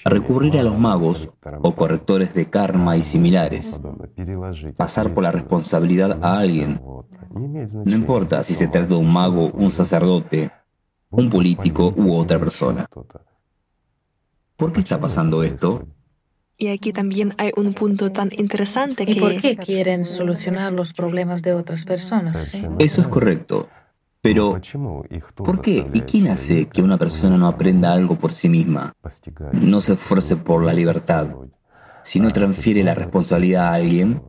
recurrir a los magos o correctores de karma y similares, pasar por la responsabilidad a alguien, no importa si se trata de un mago, un sacerdote, un político u otra persona. ¿Por qué está pasando esto? Y aquí también hay un punto tan interesante que... ¿Y por qué quieren solucionar los problemas de otras personas? Eso es correcto. Pero, ¿por qué y quién hace que una persona no aprenda algo por sí misma? No se esfuerce por la libertad, sino transfiere la responsabilidad a alguien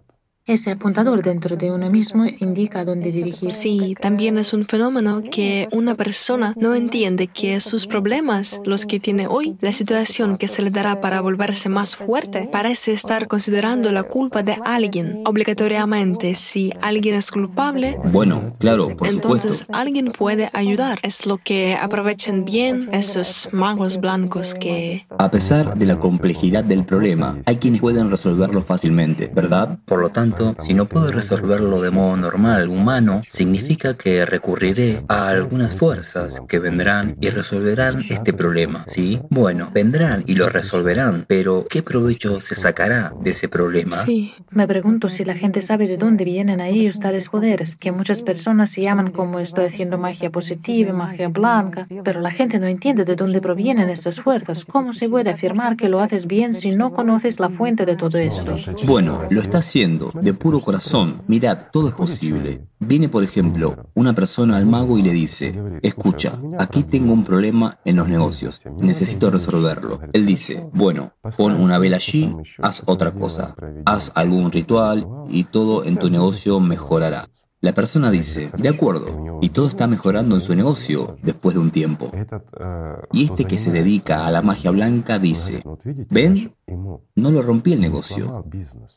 ese apuntador dentro de uno mismo indica dónde dirigir. Sí, también es un fenómeno que una persona no entiende que sus problemas, los que tiene hoy, la situación que se le dará para volverse más fuerte, parece estar considerando la culpa de alguien. Obligatoriamente, si alguien es culpable, bueno, claro, por entonces alguien puede ayudar. Es lo que aprovechan bien esos magos blancos que... A pesar de la complejidad del problema, hay quienes pueden resolverlo fácilmente, ¿verdad? Por lo tanto, si no puedo resolverlo de modo normal, humano, significa que recurriré a algunas fuerzas que vendrán y resolverán este problema, ¿sí? Bueno, vendrán y lo resolverán, pero ¿qué provecho se sacará de ese problema? Sí. Me pregunto si la gente sabe de dónde vienen a ellos tales poderes, que muchas personas se llaman como estoy haciendo magia positiva, magia blanca, pero la gente no entiende de dónde provienen estas fuerzas. ¿Cómo se puede afirmar que lo haces bien si no conoces la fuente de todo esto? Bueno, lo está haciendo de puro corazón. Mirad, todo es posible. Viene, por ejemplo, una persona al mago y le dice, escucha, aquí tengo un problema en los negocios, necesito resolverlo. Él dice, bueno, pon una vela allí, haz otra cosa, haz algún ritual y todo en tu negocio mejorará. La persona dice, de acuerdo, y todo está mejorando en su negocio después de un tiempo. Y este que se dedica a la magia blanca dice, ¿ven? No lo rompí el negocio,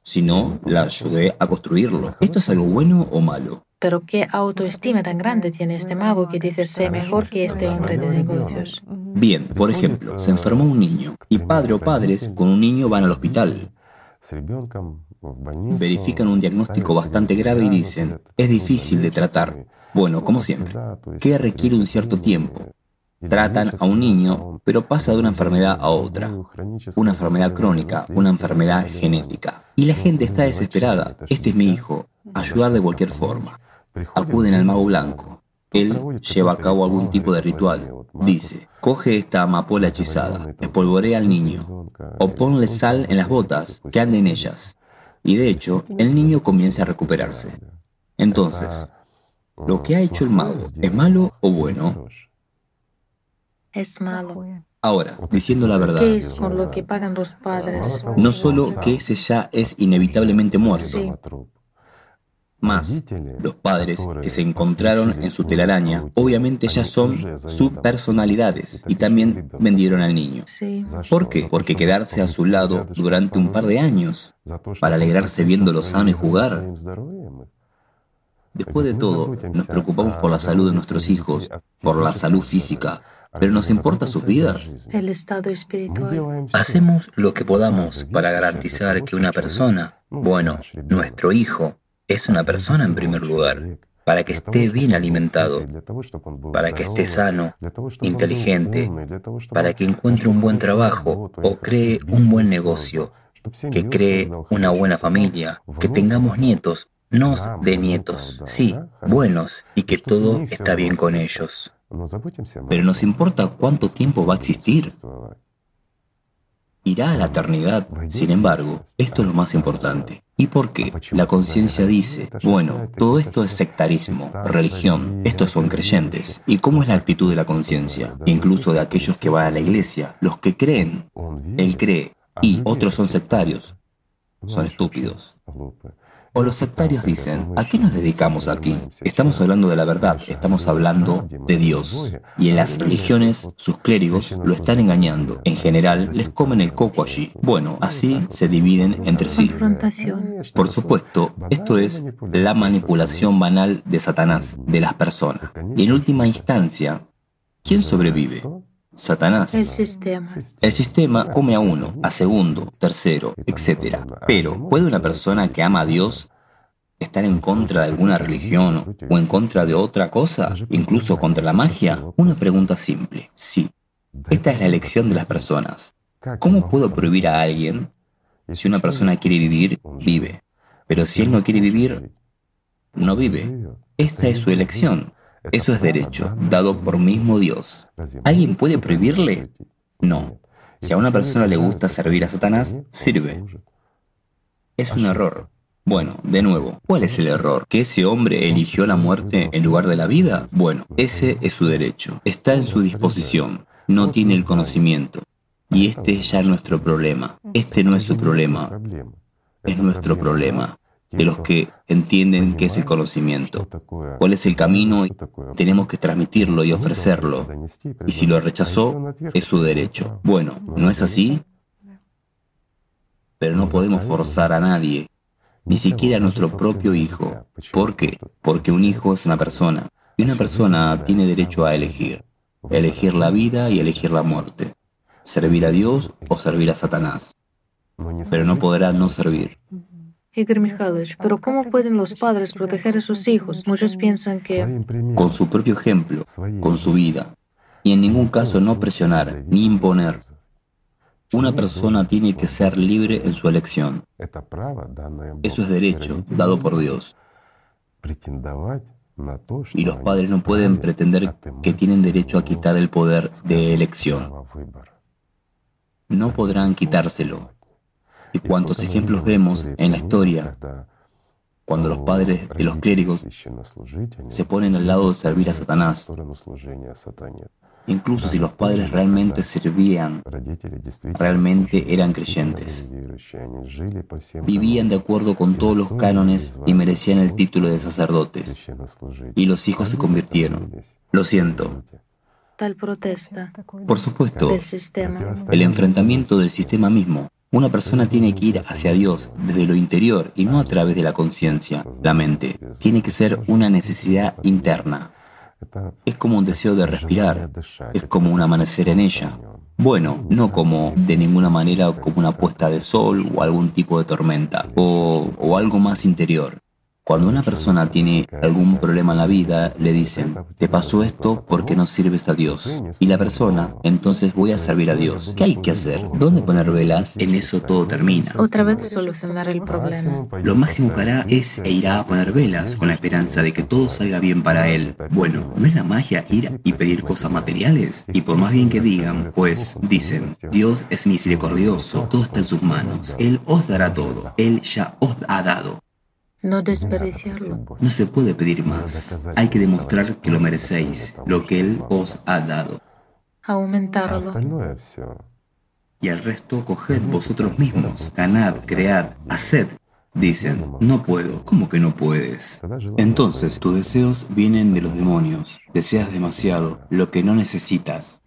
sino la ayudé a construirlo. ¿Esto es algo bueno o malo? Pero qué autoestima tan grande tiene este mago que dice ser mejor que este hombre de negocios. Bien, por ejemplo, se enfermó un niño y padre o padres con un niño van al hospital. Verifican un diagnóstico bastante grave y dicen, es difícil de tratar. Bueno, como siempre, que requiere un cierto tiempo. Tratan a un niño, pero pasa de una enfermedad a otra. Una enfermedad crónica, una enfermedad genética. Y la gente está desesperada. Este es mi hijo. Ayudar de cualquier forma. Acuden al mago blanco. Él lleva a cabo algún tipo de ritual. Dice, coge esta amapola hechizada, espolvorea al niño, o ponle sal en las botas, que ande en ellas. Y de hecho, el niño comienza a recuperarse. Entonces, ¿lo que ha hecho el mago es malo o bueno? Es malo. Ahora, diciendo la verdad, ¿Qué es con lo que pagan los padres? no solo que ese ya es inevitablemente muerto, Sí. Más, los padres que se encontraron en su telaraña obviamente ya son sus personalidades y también vendieron al niño. Sí. ¿Por qué? Porque quedarse a su lado durante un par de años para alegrarse viéndolo sano y jugar. Después de todo, nos preocupamos por la salud de nuestros hijos, por la salud física, pero ¿nos importa sus vidas? El estado espiritual. Hacemos lo que podamos para garantizar que una persona, bueno, nuestro hijo, es una persona en primer lugar, para que esté bien alimentado, para que esté sano, inteligente, para que encuentre un buen trabajo o cree un buen negocio, que cree una buena familia, que tengamos nietos, no de nietos, sí, buenos, y que todo está bien con ellos. Pero nos importa cuánto tiempo va a existir. Irá a la eternidad. Sin embargo, esto es lo más importante. ¿Y por qué? La conciencia dice, bueno, todo esto es sectarismo, religión, estos son creyentes. ¿Y cómo es la actitud de la conciencia? Incluso de aquellos que van a la iglesia, los que creen. Él cree. Y otros son sectarios. Son estúpidos. O los sectarios dicen, ¿a qué nos dedicamos aquí? Estamos hablando de la verdad, estamos hablando de Dios. Y en las religiones, sus clérigos lo están engañando. En general, les comen el coco allí. Bueno, así se dividen entre sí. Por supuesto, esto es la manipulación banal de Satanás, de las personas. Y en última instancia, ¿quién sobrevive? Satanás. El sistema. El sistema come a uno, a segundo, tercero, etc. Pero, ¿puede una persona que ama a Dios estar en contra de alguna religión o en contra de otra cosa, incluso contra la magia? Una pregunta simple. Sí. Esta es la elección de las personas. ¿Cómo puedo prohibir a alguien? Si una persona quiere vivir, vive. Pero si él no quiere vivir, no vive. Esta es su elección. Eso es derecho, dado por mismo Dios. ¿Alguien puede prohibirle? No. Si a una persona le gusta servir a Satanás, sirve. Es un error. Bueno, de nuevo, ¿cuál es el error? ¿Que ese hombre eligió la muerte en lugar de la vida? Bueno, ese es su derecho. Está en su disposición. No tiene el conocimiento. Y este es ya nuestro problema. Este no es su problema. Es nuestro problema de los que entienden qué es el conocimiento, cuál es el camino, tenemos que transmitirlo y ofrecerlo. Y si lo rechazó, es su derecho. Bueno, ¿no es así? Pero no podemos forzar a nadie, ni siquiera a nuestro propio hijo. ¿Por qué? Porque un hijo es una persona, y una persona tiene derecho a elegir, elegir la vida y elegir la muerte, servir a Dios o servir a Satanás, pero no podrá no servir. Igor Mikhailovich, pero ¿cómo pueden los padres proteger a sus hijos? Muchos piensan que con su propio ejemplo, con su vida, y en ningún caso no presionar ni imponer. Una persona tiene que ser libre en su elección. Eso es derecho dado por Dios. Y los padres no pueden pretender que tienen derecho a quitar el poder de elección. No podrán quitárselo. Y cuántos ejemplos vemos en la historia cuando los padres de los clérigos se ponen al lado de servir a Satanás. Incluso si los padres realmente servían, realmente eran creyentes. Vivían de acuerdo con todos los cánones y merecían el título de sacerdotes. Y los hijos se convirtieron. Lo siento. tal protesta Por supuesto, del sistema. el enfrentamiento del sistema mismo. Una persona tiene que ir hacia Dios desde lo interior y no a través de la conciencia, la mente. Tiene que ser una necesidad interna. Es como un deseo de respirar, es como un amanecer en ella. Bueno, no como de ninguna manera como una puesta de sol o algún tipo de tormenta, o, o algo más interior. Cuando una persona tiene algún problema en la vida, le dicen, te pasó esto porque no sirves a Dios. Y la persona, entonces voy a servir a Dios. ¿Qué hay que hacer? ¿Dónde poner velas? En eso todo termina. Otra vez solucionar el problema. Lo máximo que hará es e irá a poner velas con la esperanza de que todo salga bien para él. Bueno, ¿no es la magia ir y pedir cosas materiales? Y por más bien que digan, pues dicen, Dios es misericordioso, todo está en sus manos. Él os dará todo. Él ya os ha dado. No desperdiciarlo. No se puede pedir más. Hay que demostrar que lo merecéis, lo que Él os ha dado. Aumentarlo. Y al resto coged vosotros mismos, ganad, cread, haced. Dicen, no puedo, ¿cómo que no puedes? Entonces tus deseos vienen de los demonios, deseas demasiado, lo que no necesitas.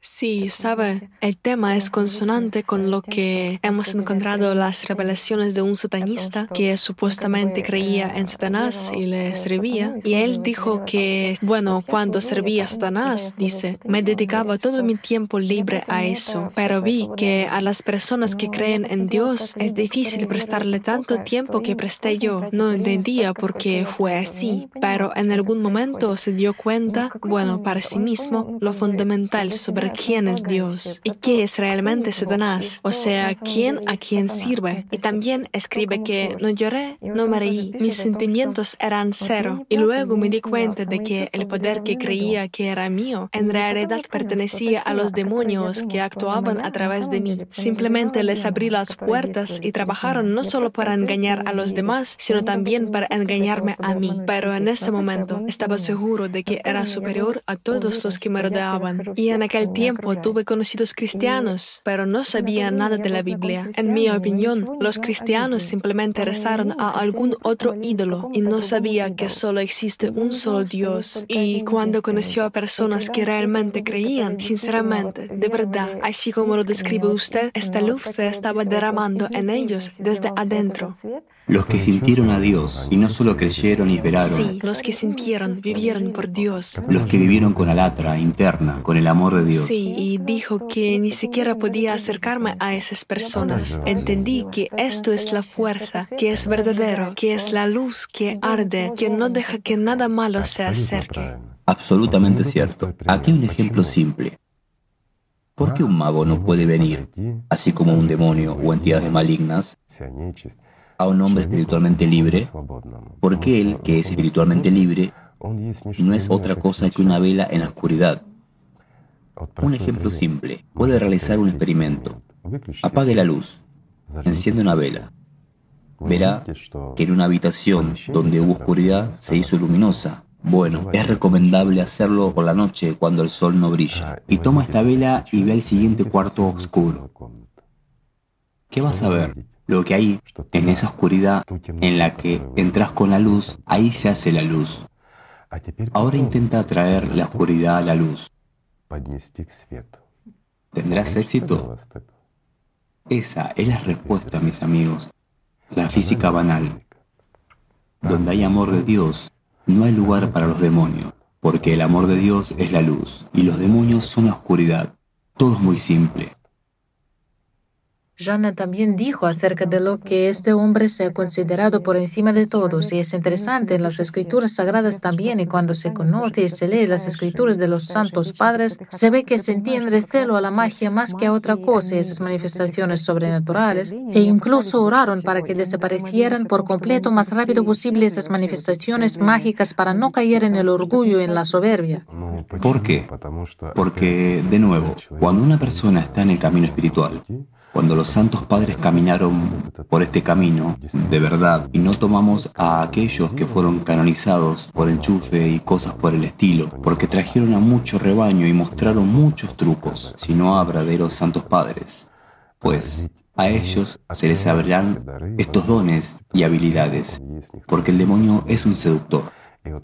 Sí, sabe, el tema es consonante con lo que hemos encontrado las revelaciones de un satanista que supuestamente creía en Satanás y le servía. Y él dijo que, bueno, cuando servía a Satanás, dice, me dedicaba todo mi tiempo libre a eso, pero vi que a las personas que creen en Dios es difícil prestarle tanto tiempo que presté yo. No entendía por qué fue así, pero en algún momento se dio cuenta, bueno, para sí mismo, lo fundamental sobre quién es Dios y qué es realmente Satanás, o sea, quién a quién sirve. Y también escribe que no lloré, no me reí, mis sentimientos eran cero. Y luego me di cuenta de que el poder que creía que era mío en realidad pertenecía a los demonios que actuaban a través de mí. Simplemente les abrí las puertas y trabajaron no solo para engañar a los demás, sino también para engañarme a mí. Pero en ese momento estaba seguro de que era superior a todos los que me rodeaban. Y en aquel tiempo tuve conocidos cristianos, pero no sabía nada de la Biblia. En mi opinión, los cristianos simplemente rezaron a algún otro ídolo y no sabía que solo existe un solo Dios. Y cuando conoció a personas que realmente creían, sinceramente, de verdad, así como lo describe usted, esta luz se estaba derramando en ellos desde adentro. Los que sintieron a Dios y no solo creyeron y esperaron. Sí, los que sintieron, vivieron por Dios. Los que vivieron con alatra interna, con el amor de Dios. Sí, y dijo que ni siquiera podía acercarme a esas personas. Entendí que esto es la fuerza, que es verdadero, que es la luz que arde, que no deja que nada malo se acerque. Absolutamente cierto. Aquí un ejemplo simple. ¿Por qué un mago no puede venir, así como un demonio o entidades malignas, a un hombre espiritualmente libre, porque él, que es espiritualmente libre, no es otra cosa que una vela en la oscuridad. Un ejemplo simple, puede realizar un experimento. Apague la luz, enciende una vela. Verá que en una habitación donde hubo oscuridad se hizo luminosa. Bueno, es recomendable hacerlo por la noche cuando el sol no brilla. Y toma esta vela y ve el siguiente cuarto oscuro. ¿Qué vas a ver? Lo que hay en esa oscuridad en la que entras con la luz, ahí se hace la luz. Ahora intenta atraer la oscuridad a la luz. ¿Tendrás éxito? Esa es la respuesta, mis amigos. La física banal. Donde hay amor de Dios, no hay lugar para los demonios, porque el amor de Dios es la luz y los demonios son la oscuridad. Todo es muy simple. Jana también dijo acerca de lo que este hombre se ha considerado por encima de todos y es interesante en las escrituras sagradas también y cuando se conoce y se lee las escrituras de los santos padres, se ve que sentían recelo a la magia más que a otra cosa y esas manifestaciones sobrenaturales e incluso oraron para que desaparecieran por completo más rápido posible esas manifestaciones mágicas para no caer en el orgullo y en la soberbia. ¿Por qué? Porque, de nuevo, cuando una persona está en el camino espiritual, cuando los santos padres caminaron por este camino de verdad y no tomamos a aquellos que fueron canonizados por enchufe y cosas por el estilo, porque trajeron a mucho rebaño y mostraron muchos trucos, sino a verdaderos santos padres, pues a ellos se les abrirán estos dones y habilidades, porque el demonio es un seductor.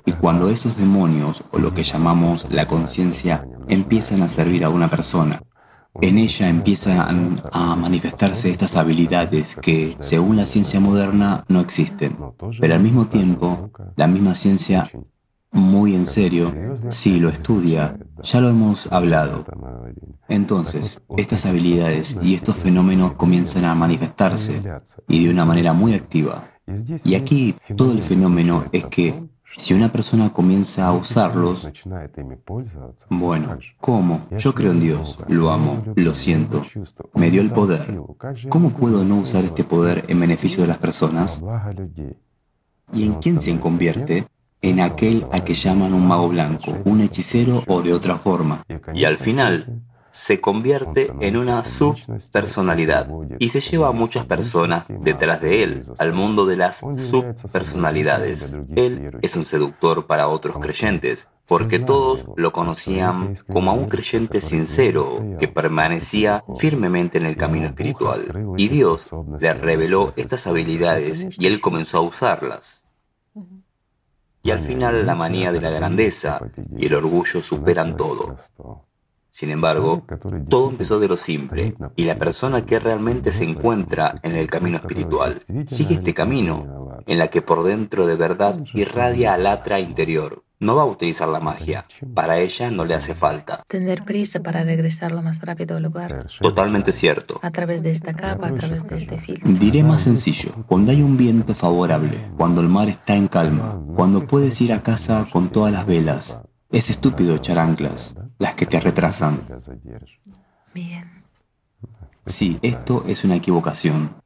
Y cuando esos demonios, o lo que llamamos la conciencia, empiezan a servir a una persona, en ella empiezan a manifestarse estas habilidades que, según la ciencia moderna, no existen. Pero al mismo tiempo, la misma ciencia, muy en serio, sí lo estudia, ya lo hemos hablado. Entonces, estas habilidades y estos fenómenos comienzan a manifestarse y de una manera muy activa. Y aquí todo el fenómeno es que si una persona comienza a usarlos, bueno, ¿cómo? Yo creo en Dios, lo amo, lo siento, me dio el poder. ¿Cómo puedo no usar este poder en beneficio de las personas? ¿Y en quién se convierte? En aquel a que llaman un mago blanco, un hechicero o de otra forma. Y al final, se convierte en una subpersonalidad y se lleva a muchas personas detrás de él, al mundo de las subpersonalidades. Él es un seductor para otros creyentes, porque todos lo conocían como a un creyente sincero que permanecía firmemente en el camino espiritual. Y Dios le reveló estas habilidades y él comenzó a usarlas. Y al final la manía de la grandeza y el orgullo superan todo. Sin embargo, todo empezó de lo simple y la persona que realmente se encuentra en el camino espiritual sigue este camino en la que por dentro de verdad irradia al atra interior. No va a utilizar la magia. Para ella no le hace falta. Tener prisa para regresar lo más rápido al lugar. Totalmente cierto. A través de esta capa, a través de este filtro. Diré más sencillo. Cuando hay un viento favorable, cuando el mar está en calma, cuando puedes ir a casa con todas las velas, es estúpido echar anclas, las que te retrasan. Bien. Sí, esto es una equivocación.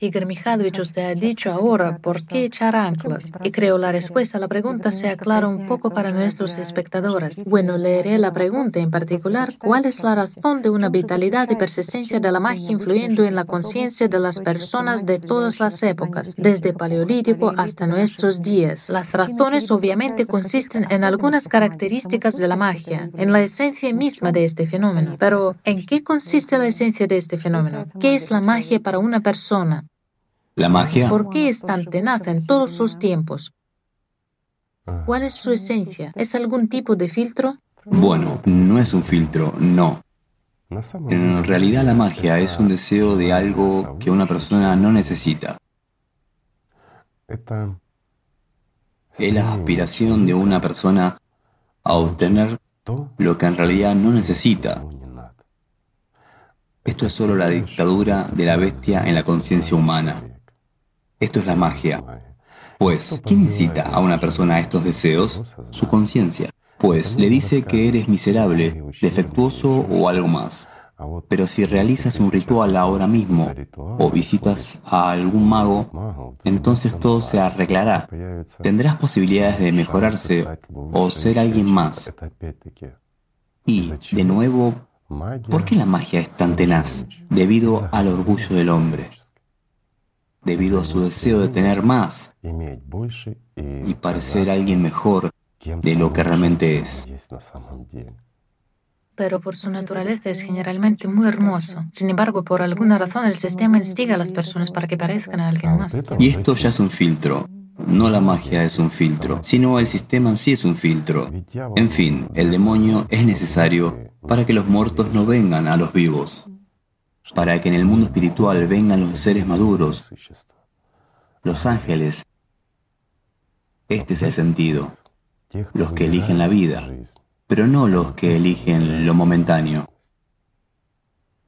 Igor Mikhailovich, usted ha dicho ahora por qué echar anclas. Y creo la respuesta a la pregunta se aclara un poco para nuestros espectadores. Bueno, leeré la pregunta en particular. ¿Cuál es la razón de una vitalidad y persistencia de la magia influyendo en la conciencia de las personas de todas las épocas, desde paleolítico hasta nuestros días? Las razones obviamente consisten en algunas características de la magia, en la esencia misma de este fenómeno. Pero, ¿en qué consiste la esencia de este fenómeno? ¿Qué es la magia para una persona? La magia. ¿Por qué es tan tenaz en todos sus tiempos? ¿Cuál es su esencia? ¿Es algún tipo de filtro? Bueno, no es un filtro, no. En realidad la magia es un deseo de algo que una persona no necesita. Es la aspiración de una persona a obtener lo que en realidad no necesita. Esto es solo la dictadura de la bestia en la conciencia humana. Esto es la magia. Pues, ¿quién incita a una persona a estos deseos? Su conciencia. Pues le dice que eres miserable, defectuoso o algo más. Pero si realizas un ritual ahora mismo o visitas a algún mago, entonces todo se arreglará. Tendrás posibilidades de mejorarse o ser alguien más. Y, de nuevo, ¿por qué la magia es tan tenaz? Debido al orgullo del hombre debido a su deseo de tener más y parecer alguien mejor de lo que realmente es. Pero por su naturaleza es generalmente muy hermoso. Sin embargo, por alguna razón el sistema instiga a las personas para que parezcan a alguien más. Y esto ya es un filtro. No la magia es un filtro, sino el sistema en sí es un filtro. En fin, el demonio es necesario para que los muertos no vengan a los vivos para que en el mundo espiritual vengan los seres maduros, los ángeles. Este es el sentido, los que eligen la vida, pero no los que eligen lo momentáneo.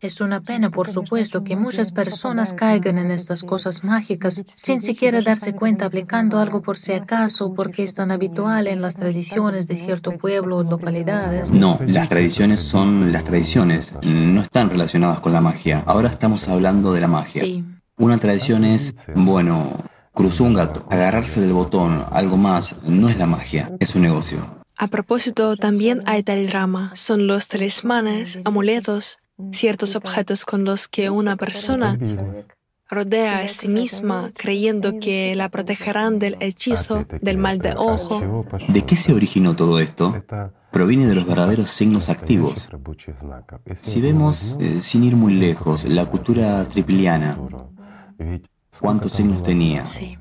Es una pena, por supuesto, que muchas personas caigan en estas cosas mágicas sin siquiera darse cuenta aplicando algo por si acaso, porque es tan habitual en las tradiciones de cierto pueblo o localidades. No, las tradiciones son las tradiciones, no están relacionadas con la magia. Ahora estamos hablando de la magia. Sí. Una tradición es, bueno, cruzó un gato, agarrarse del botón, algo más, no es la magia, es un negocio. A propósito, también hay tal rama. Son los talismanes, amuletos, ciertos objetos con los que una persona rodea a sí misma creyendo que la protegerán del hechizo, del mal de ojo. ¿De qué se originó todo esto? Proviene de los verdaderos signos activos. Si vemos, eh, sin ir muy lejos, la cultura tripiliana, ¿cuántos signos tenía? Sí.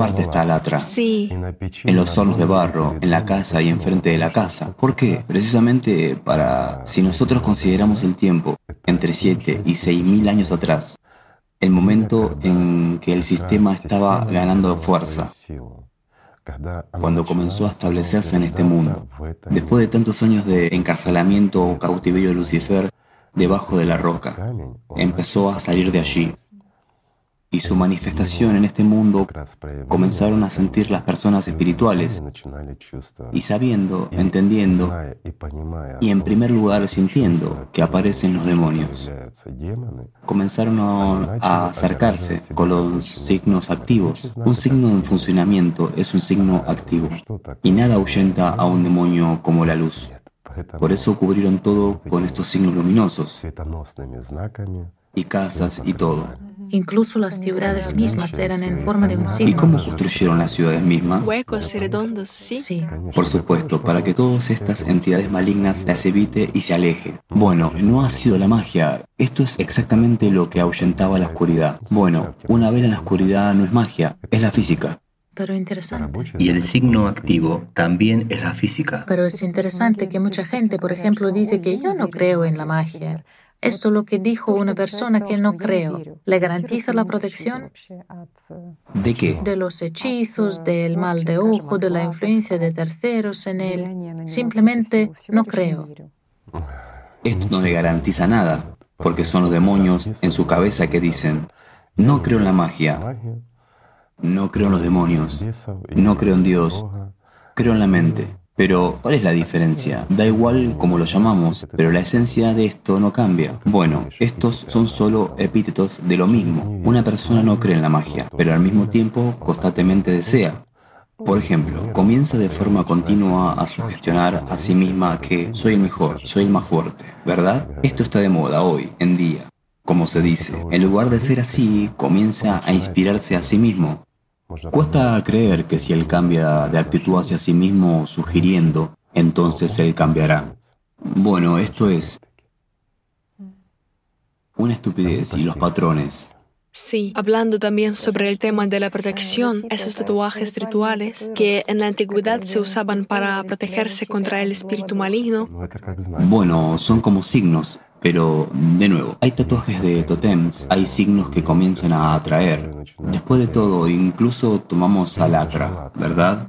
Partes está Alatra. Sí. En los hornos de barro, en la casa y enfrente de la casa. ¿Por qué? Precisamente para, si nosotros consideramos el tiempo entre 7 y 6 mil años atrás, el momento en que el sistema estaba ganando fuerza, cuando comenzó a establecerse en este mundo, después de tantos años de encarcelamiento o cautiverio de Lucifer debajo de la roca, empezó a salir de allí y su manifestación en este mundo comenzaron a sentir las personas espirituales y sabiendo, entendiendo y en primer lugar sintiendo que aparecen los demonios. Comenzaron a acercarse con los signos activos. Un signo en funcionamiento es un signo activo y nada ahuyenta a un demonio como la luz. Por eso cubrieron todo con estos signos luminosos y casas y todo. Incluso las ciudades mismas eran en forma de un signo. ¿Y cómo construyeron las ciudades mismas? Huecos y redondos, sí. Sí. Por supuesto, para que todas estas entidades malignas las evite y se alejen. Bueno, no ha sido la magia. Esto es exactamente lo que ahuyentaba la oscuridad. Bueno, una vela en la oscuridad no es magia, es la física. Pero interesante. Y el signo activo también es la física. Pero es interesante que mucha gente, por ejemplo, dice que yo no creo en la magia. Esto es lo que dijo una persona que no creo. ¿Le garantiza la protección? ¿De qué? De los hechizos, del mal de ojo, de la influencia de terceros en él. Simplemente no creo. Esto no le garantiza nada, porque son los demonios en su cabeza que dicen, no creo en la magia, no creo en los demonios, no creo en Dios, creo en la mente. Pero, ¿cuál es la diferencia? Da igual cómo lo llamamos, pero la esencia de esto no cambia. Bueno, estos son solo epítetos de lo mismo. Una persona no cree en la magia, pero al mismo tiempo constantemente desea. Por ejemplo, comienza de forma continua a sugestionar a sí misma que soy el mejor, soy el más fuerte, ¿verdad? Esto está de moda hoy, en día. Como se dice, en lugar de ser así, comienza a inspirarse a sí mismo, Cuesta creer que si él cambia de actitud hacia sí mismo sugiriendo, entonces él cambiará. Bueno, esto es una estupidez y los patrones. Sí, hablando también sobre el tema de la protección, esos tatuajes rituales que en la antigüedad se usaban para protegerse contra el espíritu maligno. Bueno, son como signos, pero, de nuevo, hay tatuajes de totems, hay signos que comienzan a atraer. Después de todo, incluso tomamos alatra, ¿verdad?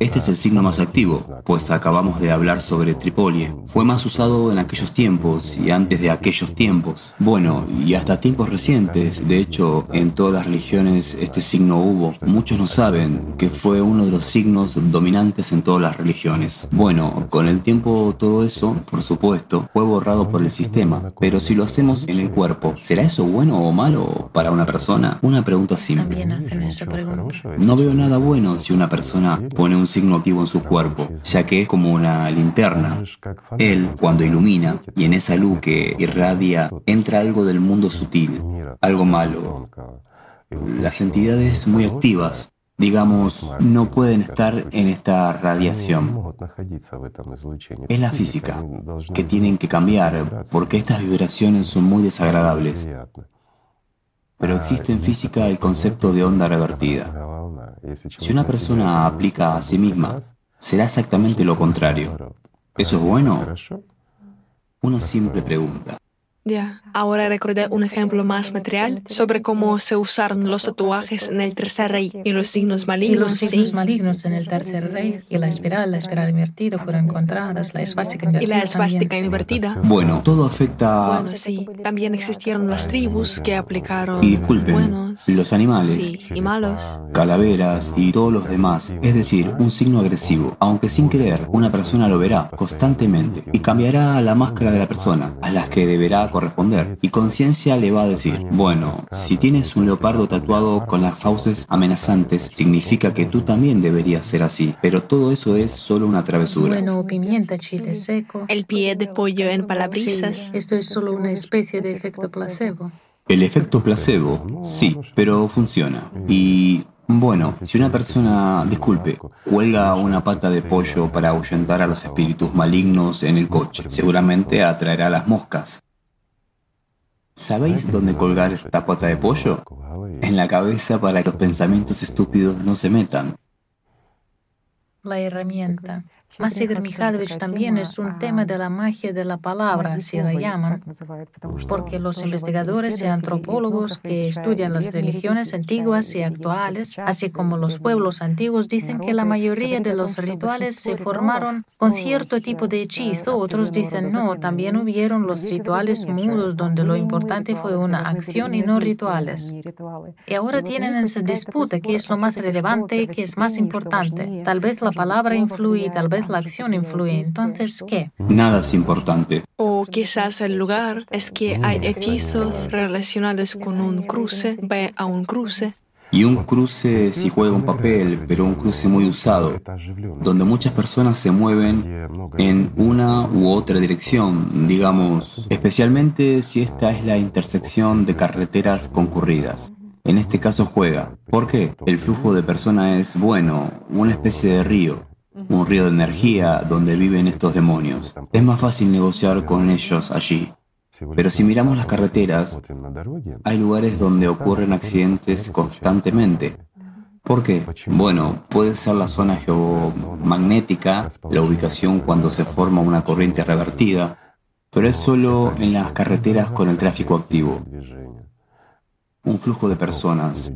Este es el signo más activo, pues acabamos de hablar sobre Tripolie. Fue más usado en aquellos tiempos y antes de aquellos tiempos. Bueno, y hasta tiempos recientes. De hecho, en todas las religiones este signo hubo. Muchos no saben que fue uno de los signos dominantes en todas las religiones. Bueno, con el tiempo todo eso, por supuesto, fue borrado por el sistema. Pero si lo hacemos en el cuerpo, ¿será eso bueno o malo para una persona? Una pregunta simple. También hacen esa pregunta. No veo nada bueno si una persona pone un signo activo en su cuerpo, ya que es como una linterna. Él, cuando ilumina, y en esa luz que irradia, entra algo del mundo sutil, algo malo. Las entidades muy activas, digamos, no pueden estar en esta radiación. Es la física, que tienen que cambiar, porque estas vibraciones son muy desagradables. Pero existe en física el concepto de onda revertida. Si una persona aplica a sí misma, será exactamente lo contrario. ¿Eso es bueno? Una simple pregunta. Ya, ahora recordé un ejemplo más material sobre cómo se usaron los tatuajes en el tercer rey y los signos Y malignos. los signos malignos en el tercer rey y la espiral, la espiral invertida fueron encontradas, la esvástica Y invertida la esvástica invertida. Bueno, todo afecta... Bueno, sí. También existieron las tribus que aplicaron Y disculpen, buenos los animales, sí, y malos. calaveras y todos los demás. Es decir, un signo agresivo. Aunque sin querer, una persona lo verá constantemente y cambiará la máscara de la persona a las que deberá corresponder. Y conciencia le va a decir, bueno, si tienes un leopardo tatuado con las fauces amenazantes, significa que tú también deberías ser así. Pero todo eso es solo una travesura. Bueno, pimienta, chile seco. El pie de pollo en Sí, palabrisas. esto es solo una especie de efecto placebo. El efecto placebo, sí, pero funciona. Y bueno, si una persona, disculpe, cuelga una pata de pollo para ahuyentar a los espíritus malignos en el coche, seguramente atraerá a las moscas. ¿Sabéis dónde colgar esta pata de pollo? En la cabeza para que los pensamientos estúpidos no se metan. La herramienta. Masig Mikhailovich también es un tema de la magia de la palabra, así la llaman, porque los investigadores y antropólogos que estudian las religiones antiguas y actuales, así como los pueblos antiguos, dicen que la mayoría de los rituales se formaron con cierto tipo de hechizo, otros dicen no, también hubieron los rituales mudos donde lo importante fue una acción y no rituales. Y ahora tienen esa disputa qué es lo más relevante y qué es más importante. Tal vez la palabra influye, tal vez la acción influye. Entonces, ¿qué? Nada es importante. O quizás el lugar es que hay hechizos relacionados con un cruce, ve a un cruce. Y un cruce si juega un papel, pero un cruce muy usado, donde muchas personas se mueven en una u otra dirección, digamos, especialmente si esta es la intersección de carreteras concurridas. En este caso juega. ¿Por qué? El flujo de personas es, bueno, una especie de río un río de energía donde viven estos demonios. Es más fácil negociar con ellos allí. Pero si miramos las carreteras, hay lugares donde ocurren accidentes constantemente. ¿Por qué? Bueno, puede ser la zona geomagnética, la ubicación cuando se forma una corriente revertida, pero es solo en las carreteras con el tráfico activo. Un flujo de personas,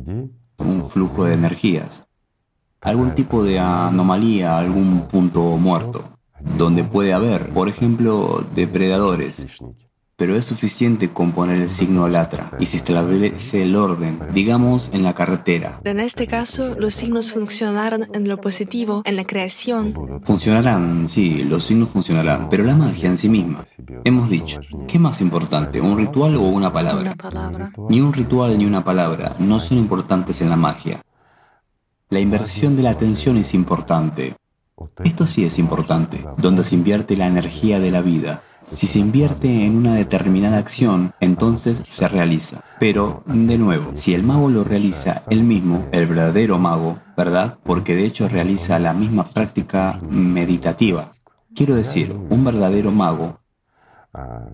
un flujo de energías algún tipo de anomalía, algún punto muerto, donde puede haber, por ejemplo, depredadores. Pero es suficiente con poner el signo latra y se establece el orden, digamos, en la carretera. En este caso, los signos funcionarán en lo positivo, en la creación. Funcionarán, sí, los signos funcionarán, pero la magia en sí misma. Hemos dicho, ¿qué más importante, un ritual o una palabra? Ni un ritual ni una palabra no son importantes en la magia. La inversión de la atención es importante. Esto sí es importante, donde se invierte la energía de la vida. Si se invierte en una determinada acción, entonces se realiza. Pero, de nuevo, si el mago lo realiza él mismo, el verdadero mago, ¿verdad? Porque de hecho realiza la misma práctica meditativa. Quiero decir, un verdadero mago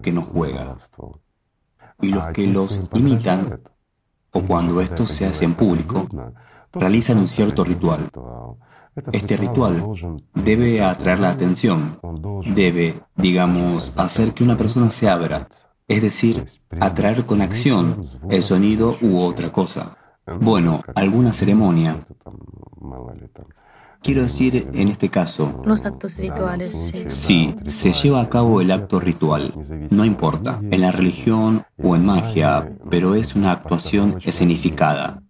que no juega. Y los que los imitan, o cuando esto se hace en público, realizan un cierto ritual. Este ritual debe atraer la atención, debe, digamos, hacer que una persona se abra, es decir, atraer con acción el sonido u otra cosa. Bueno, alguna ceremonia. Quiero decir, en este caso, los actos rituales. Sí, se lleva a cabo el acto ritual, no importa, en la religión o en magia, pero es una actuación escenificada.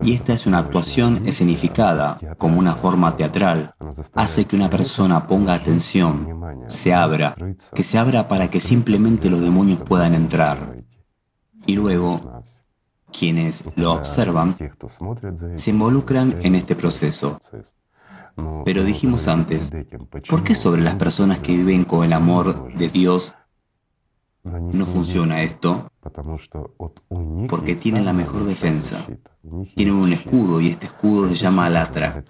Y esta es una actuación escenificada, como una forma teatral. Hace que una persona ponga atención, se abra, que se abra para que simplemente los demonios puedan entrar. Y luego, quienes lo observan, se involucran en este proceso. Pero dijimos antes, ¿por qué sobre las personas que viven con el amor de Dios no funciona esto? Porque tienen la mejor defensa. Tienen un escudo y este escudo se llama Alatra,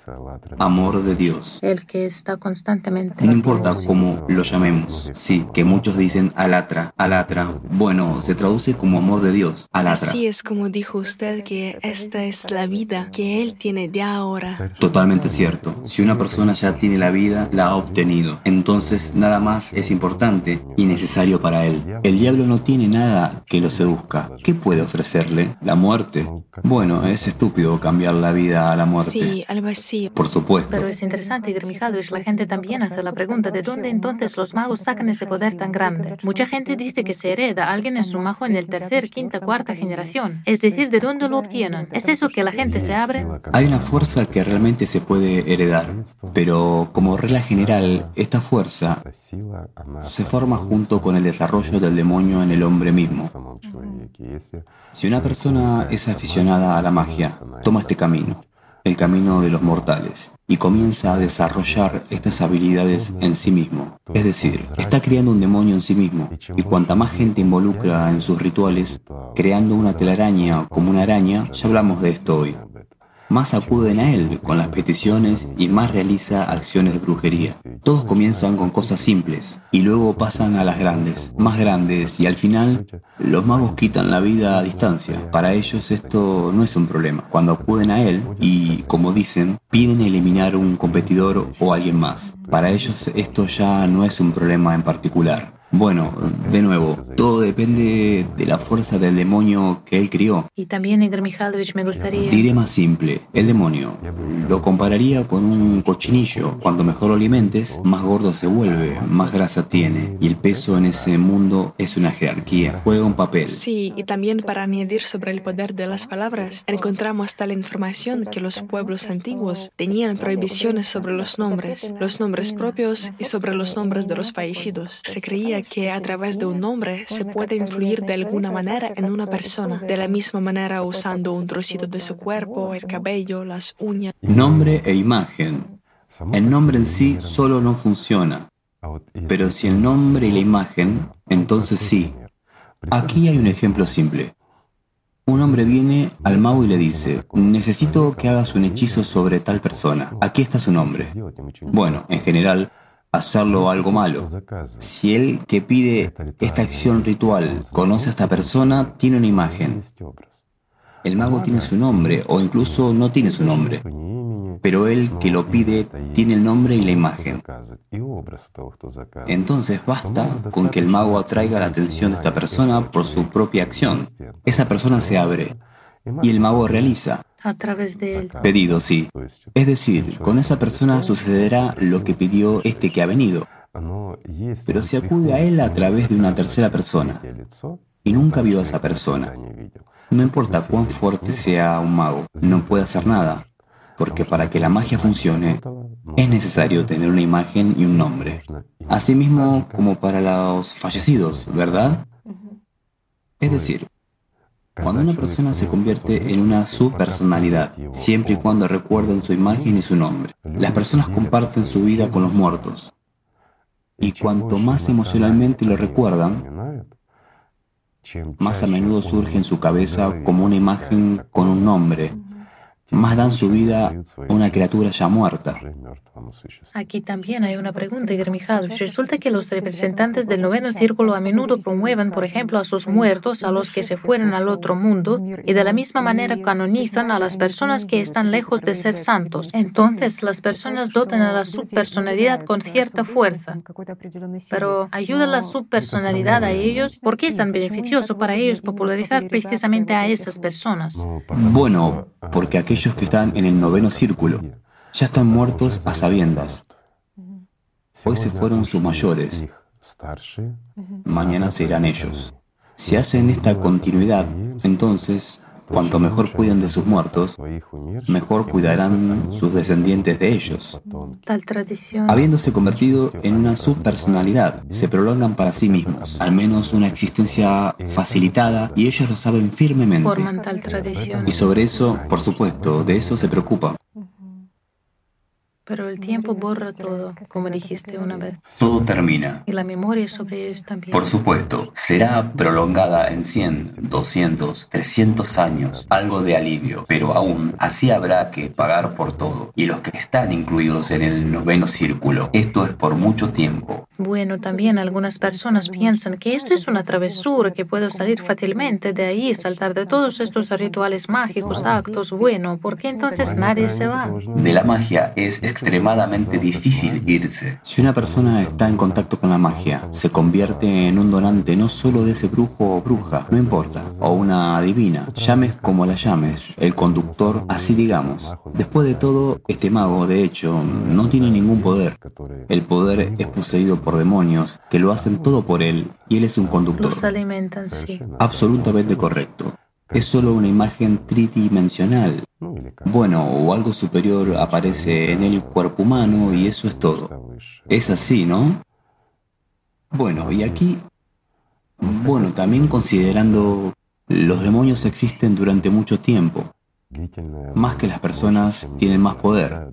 amor de Dios. El que está constantemente. No importa cómo lo llamemos. Sí, que muchos dicen Alatra, Alatra. Bueno, se traduce como amor de Dios, Alatra. Así es como dijo usted que esta es la vida que Él tiene de ahora. Totalmente cierto. Si una persona ya tiene la vida, la ha obtenido. Entonces nada más es importante y necesario para Él. El diablo no tiene nada que lo seduzca. ¿Qué puede ofrecerle? La muerte. Bueno, es estúpido cambiar la vida a la muerte. Sí, al vacío. Por supuesto. Pero es interesante, Igor Mikhailovich, la gente también hace la pregunta de dónde entonces los magos sacan ese poder tan grande. Mucha gente dice que se hereda, alguien es un mago en el tercer, quinta, cuarta generación. Es decir, ¿de dónde lo obtienen? ¿Es eso que la gente se abre? Hay una fuerza que realmente se puede heredar, pero como regla general, esta fuerza se forma junto con el desarrollo del demonio en el hombre mismo. Si una persona es aficionada a la magia, toma este camino, el camino de los mortales, y comienza a desarrollar estas habilidades en sí mismo. Es decir, está creando un demonio en sí mismo, y cuanta más gente involucra en sus rituales, creando una telaraña como una araña, ya hablamos de esto hoy. Más acuden a él con las peticiones y más realiza acciones de brujería. Todos comienzan con cosas simples y luego pasan a las grandes, más grandes y al final los magos quitan la vida a distancia. Para ellos esto no es un problema. Cuando acuden a él y, como dicen, piden eliminar un competidor o alguien más. Para ellos esto ya no es un problema en particular. Bueno, de nuevo, todo depende de la fuerza del demonio que él crió. Y también, Igor Mikhailovich, me gustaría... Diré más simple, el demonio. Lo compararía con un cochinillo. Cuando mejor lo alimentes, más gordo se vuelve, más grasa tiene. Y el peso en ese mundo es una jerarquía, juega un papel. Sí, y también para añadir sobre el poder de las palabras, encontramos tal información que los pueblos antiguos tenían prohibiciones sobre los nombres, los nombres propios y sobre los nombres de los fallecidos. Se creía que a través de un nombre se puede influir de alguna manera en una persona, de la misma manera usando un trocito de su cuerpo, el cabello, las uñas. Nombre e imagen. El nombre en sí solo no funciona, pero si el nombre y la imagen, entonces sí. Aquí hay un ejemplo simple. Un hombre viene al mago y le dice, necesito que hagas un hechizo sobre tal persona. Aquí está su nombre. Bueno, en general, hacerlo algo malo. Si el que pide esta acción ritual conoce a esta persona, tiene una imagen. El mago tiene su nombre o incluso no tiene su nombre, pero el que lo pide tiene el nombre y la imagen. Entonces basta con que el mago atraiga la atención de esta persona por su propia acción. Esa persona se abre y el mago realiza. A través del Pedido, sí. Es decir, con esa persona sucederá lo que pidió este que ha venido. Pero se acude a él a través de una tercera persona y nunca vio a esa persona. No importa cuán fuerte sea un mago, no puede hacer nada, porque para que la magia funcione es necesario tener una imagen y un nombre. Asimismo como para los fallecidos, ¿verdad? Es decir, cuando una persona se convierte en una subpersonalidad, siempre y cuando recuerden su imagen y su nombre, las personas comparten su vida con los muertos. Y cuanto más emocionalmente lo recuerdan, más a menudo surge en su cabeza como una imagen con un nombre, más dan su vida a una criatura ya muerta. Aquí también hay una pregunta, Igor Resulta que los representantes del noveno círculo a menudo promueven, por ejemplo, a sus muertos, a los que se fueron al otro mundo, y de la misma manera canonizan a las personas que están lejos de ser santos. Entonces, las personas dotan a la subpersonalidad con cierta fuerza. Pero ¿ayuda la subpersonalidad a ellos? ¿Por qué es tan beneficioso para ellos popularizar precisamente a esas personas? Bueno, porque aquellos que están en el noveno círculo ya están muertos a sabiendas. Hoy se fueron sus mayores, mañana serán ellos. Si hacen esta continuidad, entonces Cuanto mejor cuiden de sus muertos, mejor cuidarán sus descendientes de ellos. Tal tradición. Habiéndose convertido en una subpersonalidad, se prolongan para sí mismos, al menos una existencia facilitada, y ellos lo saben firmemente. Forman tal tradición. Y sobre eso, por supuesto, de eso se preocupan. Pero el tiempo borra todo, como dijiste una vez. Todo termina. Y la memoria sobre ellos también. Por supuesto, será prolongada en 100, 200, 300 años, algo de alivio, pero aún así habrá que pagar por todo. Y los que están incluidos en el noveno círculo, esto es por mucho tiempo. Bueno, también algunas personas piensan que esto es una travesura, que puedo salir fácilmente de ahí, saltar de todos estos rituales mágicos, actos, bueno, porque entonces nadie se va. De la magia es extremadamente difícil irse. Si una persona está en contacto con la magia, se convierte en un donante no solo de ese brujo o bruja, no importa, o una adivina, llames como la llames, el conductor, así digamos. Después de todo, este mago, de hecho, no tiene ningún poder. El poder es poseído por demonios que lo hacen todo por él y él es un conductor. Los alimentan, sí. Absolutamente correcto. Es solo una imagen tridimensional. Bueno, o algo superior aparece en el cuerpo humano y eso es todo. Es así, ¿no? Bueno, y aquí, bueno, también considerando los demonios existen durante mucho tiempo. Más que las personas tienen más poder.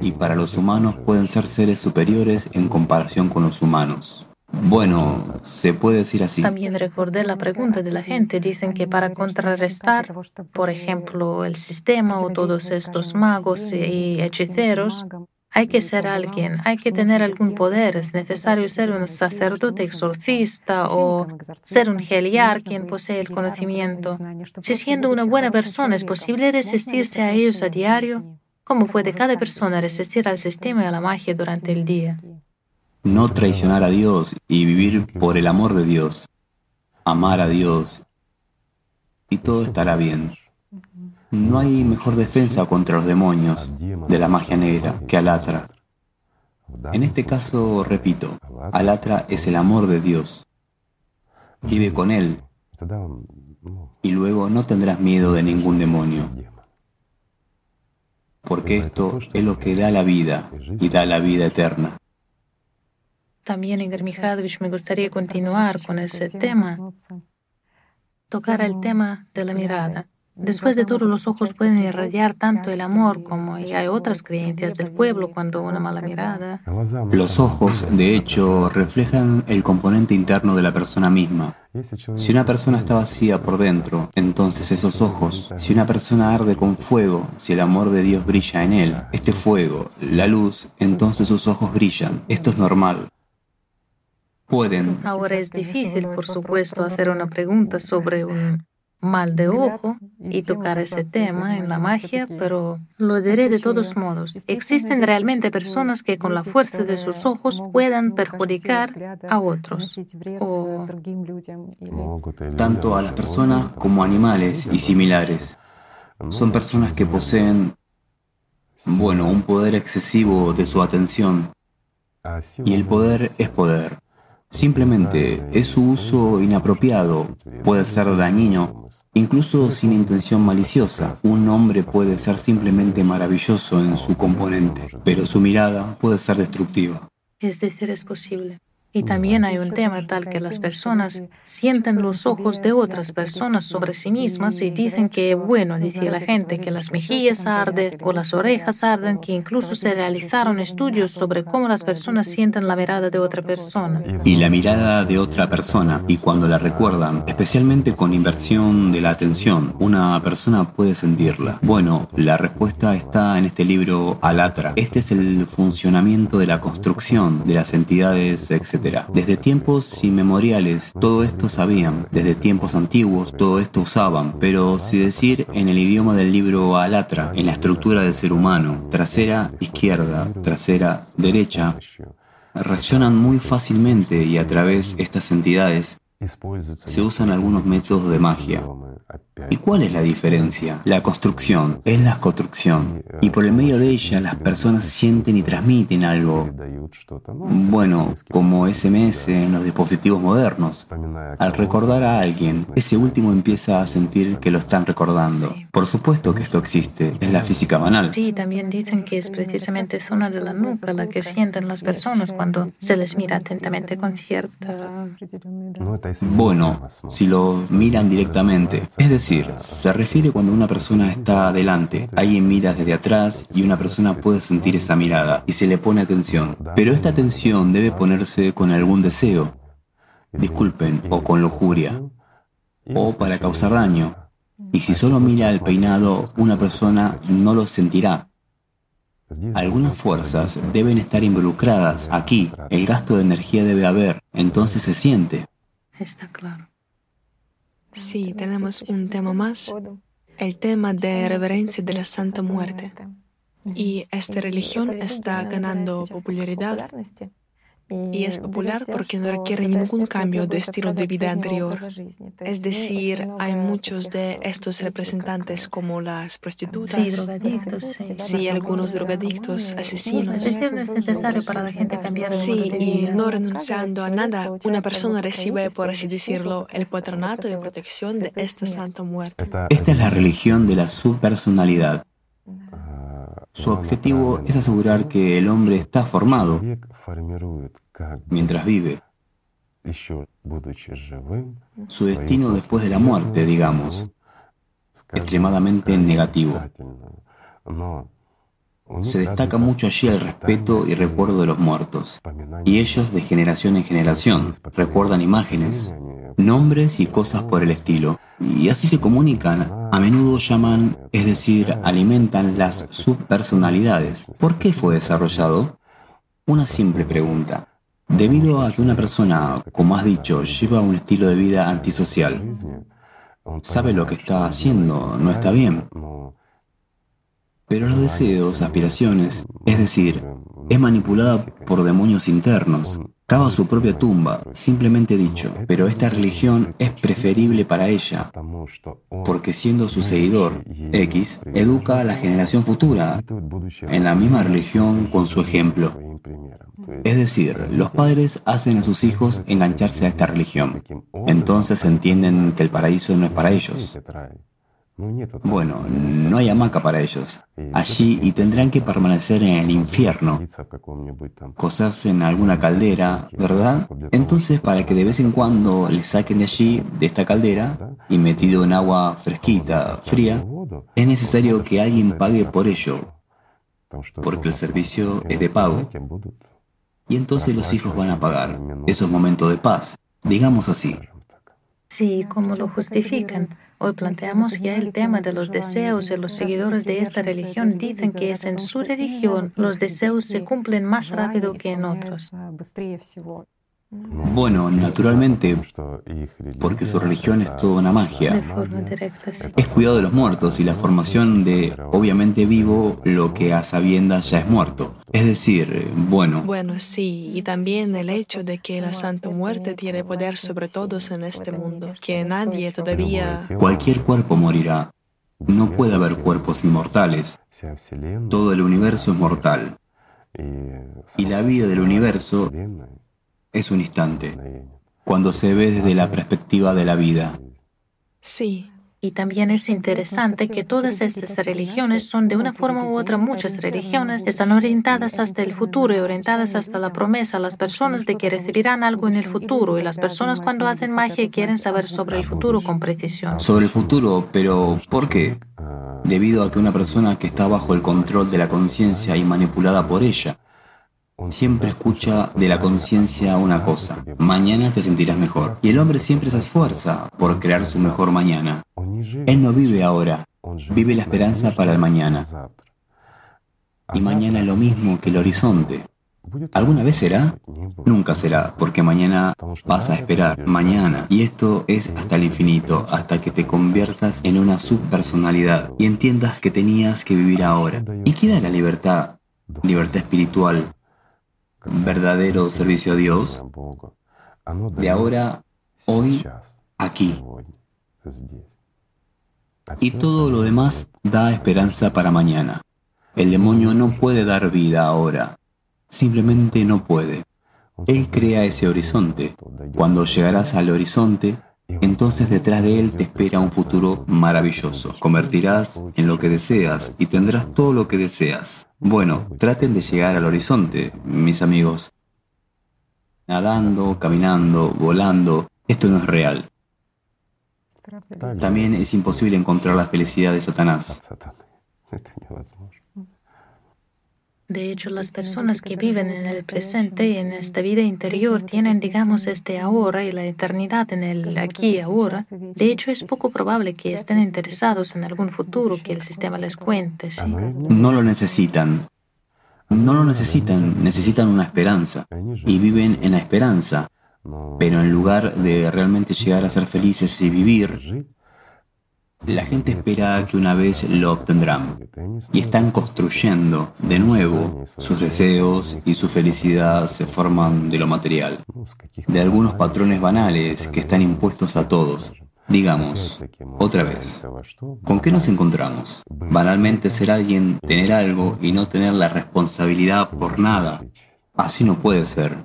Y para los humanos pueden ser seres superiores en comparación con los humanos. Bueno, se puede decir así. También recordé la pregunta de la gente. Dicen que para contrarrestar, por ejemplo, el sistema o todos estos magos y hechiceros, hay que ser alguien, hay que tener algún poder. Es necesario ser un sacerdote exorcista o ser un geliar quien posee el conocimiento. Si siendo una buena persona es posible resistirse a ellos a diario, ¿cómo puede cada persona resistir al sistema y a la magia durante el día? no traicionar a Dios y vivir por el amor de Dios, amar a Dios, y todo estará bien. No hay mejor defensa contra los demonios de la magia negra que Alatra. En este caso, repito, Alatra es el amor de Dios. Vive con Él y luego no tendrás miedo de ningún demonio. Porque esto es lo que da la vida y da la vida eterna. También, Igor Mikhailovich, me gustaría continuar con ese tema, tocar el tema de la mirada. Después de todo, los ojos pueden irradiar tanto el amor como y hay otras creencias del pueblo cuando una mala mirada. Los ojos, de hecho, reflejan el componente interno de la persona misma. Si una persona está vacía por dentro, entonces esos ojos, si una persona arde con fuego, si el amor de Dios brilla en él, este fuego, la luz, entonces sus ojos brillan. Esto es normal. Pueden. Ahora es difícil, por supuesto, hacer una pregunta sobre un mal de ojo y tocar ese tema en la magia, pero lo diré de todos modos. Existen realmente personas que con la fuerza de sus ojos puedan perjudicar a otros. Tanto a las personas como a animales y similares. Son personas que poseen, bueno, un poder excesivo de su atención. Y el poder es poder. Simplemente es su uso inapropiado, puede ser dañino, incluso sin intención maliciosa. Un hombre puede ser simplemente maravilloso en su componente, pero su mirada puede ser destructiva. Es decir, es posible. Y también hay un tema tal que las personas sienten los ojos de otras personas sobre sí mismas y dicen que, bueno, dice la gente, que las mejillas arden o las orejas arden, que incluso se realizaron estudios sobre cómo las personas sienten la mirada de otra persona. Y la mirada de otra persona, y cuando la recuerdan, especialmente con inversión de la atención, una persona puede sentirla. Bueno, la respuesta está en este libro Alatra. Este es el funcionamiento de la construcción de las entidades, etc desde tiempos inmemoriales todo esto sabían, desde tiempos antiguos todo esto usaban, pero si decir en el idioma del libro Alatra, en la estructura del ser humano, trasera, izquierda, trasera, derecha, reaccionan muy fácilmente y a través de estas entidades se usan algunos métodos de magia. ¿Y cuál es la diferencia? La construcción es la construcción y por el medio de ella las personas sienten y transmiten algo. Bueno, como SMS en los dispositivos modernos. Al recordar a alguien, ese último empieza a sentir que lo están recordando. Por supuesto que esto existe, es la física banal. Sí, también dicen que es precisamente zona de la nuca la que sienten las personas cuando se les mira atentamente con cierta... Bueno, si lo miran directamente, es decir, se refiere cuando una persona está adelante, alguien mira desde atrás y una persona puede sentir esa mirada y se le pone atención. Pero esta atención debe ponerse con algún deseo, disculpen, o con lujuria, o para causar daño. Y si solo mira el peinado, una persona no lo sentirá. Algunas fuerzas deben estar involucradas aquí. El gasto de energía debe haber, entonces se siente. Está claro. Sí, tenemos un tema más, el tema de reverencia de la Santa Muerte. Y esta religión está ganando popularidad y es popular porque no requiere ningún cambio de estilo de vida anterior. Es decir, hay muchos de estos representantes como las prostitutas. Sí, drogadictos. Sí, algunos drogadictos, asesinos. Es decir, no es necesario para la gente cambiar de Sí, y no renunciando a nada, una persona recibe, por así decirlo, el patronato y protección de esta santa muerte. Esta es la religión de la subpersonalidad. Su objetivo es asegurar que el hombre está formado mientras vive. Su destino después de la muerte, digamos, extremadamente negativo. Se destaca mucho allí el respeto y recuerdo de los muertos. Y ellos de generación en generación recuerdan imágenes, nombres y cosas por el estilo. Y así se comunican. A menudo llaman, es decir, alimentan las subpersonalidades. ¿Por qué fue desarrollado? Una simple pregunta. Debido a que una persona, como has dicho, lleva un estilo de vida antisocial, sabe lo que está haciendo, no está bien. Pero los deseos, aspiraciones, es decir, es manipulada por demonios internos, cava su propia tumba, simplemente dicho, pero esta religión es preferible para ella, porque siendo su seguidor, X, educa a la generación futura en la misma religión con su ejemplo. Es decir, los padres hacen a sus hijos engancharse a esta religión. Entonces entienden que el paraíso no es para ellos. Bueno, no hay hamaca para ellos. Allí y tendrán que permanecer en el infierno, cosas en alguna caldera, ¿verdad? Entonces, para que de vez en cuando les saquen de allí, de esta caldera, y metido en agua fresquita, fría, es necesario que alguien pague por ello, porque el servicio es de pago. Y entonces los hijos van a pagar. esos momentos de paz, digamos así. Sí, como lo justifican. Hoy planteamos ya el tema de los deseos y los seguidores de esta religión. Dicen que es en su religión los deseos se cumplen más rápido que en otros. Bueno, naturalmente, porque su religión es toda una magia. Es cuidado de los muertos y la formación de, obviamente vivo, lo que a sabiendas ya es muerto. Es decir, bueno. Bueno, sí, y también el hecho de que la Santa Muerte tiene poder sobre todos en este mundo, que nadie todavía... Cualquier cuerpo morirá. No puede haber cuerpos inmortales. Todo el universo es mortal. Y la vida del universo es un instante, cuando se ve desde la perspectiva de la vida. Sí. Y también es interesante que todas estas religiones son de una forma u otra, muchas religiones están orientadas hasta el futuro y orientadas hasta la promesa, las personas de que recibirán algo en el futuro y las personas cuando hacen magia quieren saber sobre el futuro con precisión. Sobre el futuro, pero ¿por qué? Debido a que una persona que está bajo el control de la conciencia y manipulada por ella, siempre escucha de la conciencia una cosa, mañana te sentirás mejor. Y el hombre siempre se esfuerza por crear su mejor mañana. Él no vive ahora, vive la esperanza para el mañana. Y mañana lo mismo que el horizonte. ¿Alguna vez será? Nunca será, porque mañana vas a esperar, mañana. Y esto es hasta el infinito, hasta que te conviertas en una subpersonalidad y entiendas que tenías que vivir ahora. ¿Y qué da la libertad? Libertad espiritual, verdadero servicio a Dios, de ahora, hoy, aquí. Y todo lo demás da esperanza para mañana. El demonio no puede dar vida ahora, simplemente no puede. Él crea ese horizonte. Cuando llegarás al horizonte, entonces detrás de él te espera un futuro maravilloso. Convertirás en lo que deseas y tendrás todo lo que deseas. Bueno, traten de llegar al horizonte, mis amigos. Nadando, caminando, volando, esto no es real. También es imposible encontrar la felicidad de Satanás. [LAUGHS] De hecho, las personas que viven en el presente y en esta vida interior tienen, digamos, este ahora y la eternidad en el aquí y ahora. De hecho, es poco probable que estén interesados en algún futuro que el sistema les cuente. No lo necesitan. No lo necesitan, necesitan una esperanza. Y viven en la esperanza. Pero en lugar de realmente llegar a ser felices y vivir, la gente espera que una vez lo obtendrán y están construyendo de nuevo sus deseos y su felicidad se forman de lo material, de algunos patrones banales que están impuestos a todos. Digamos, otra vez, ¿con qué nos encontramos? Banalmente ser alguien, tener algo y no tener la responsabilidad por nada. Así no puede ser.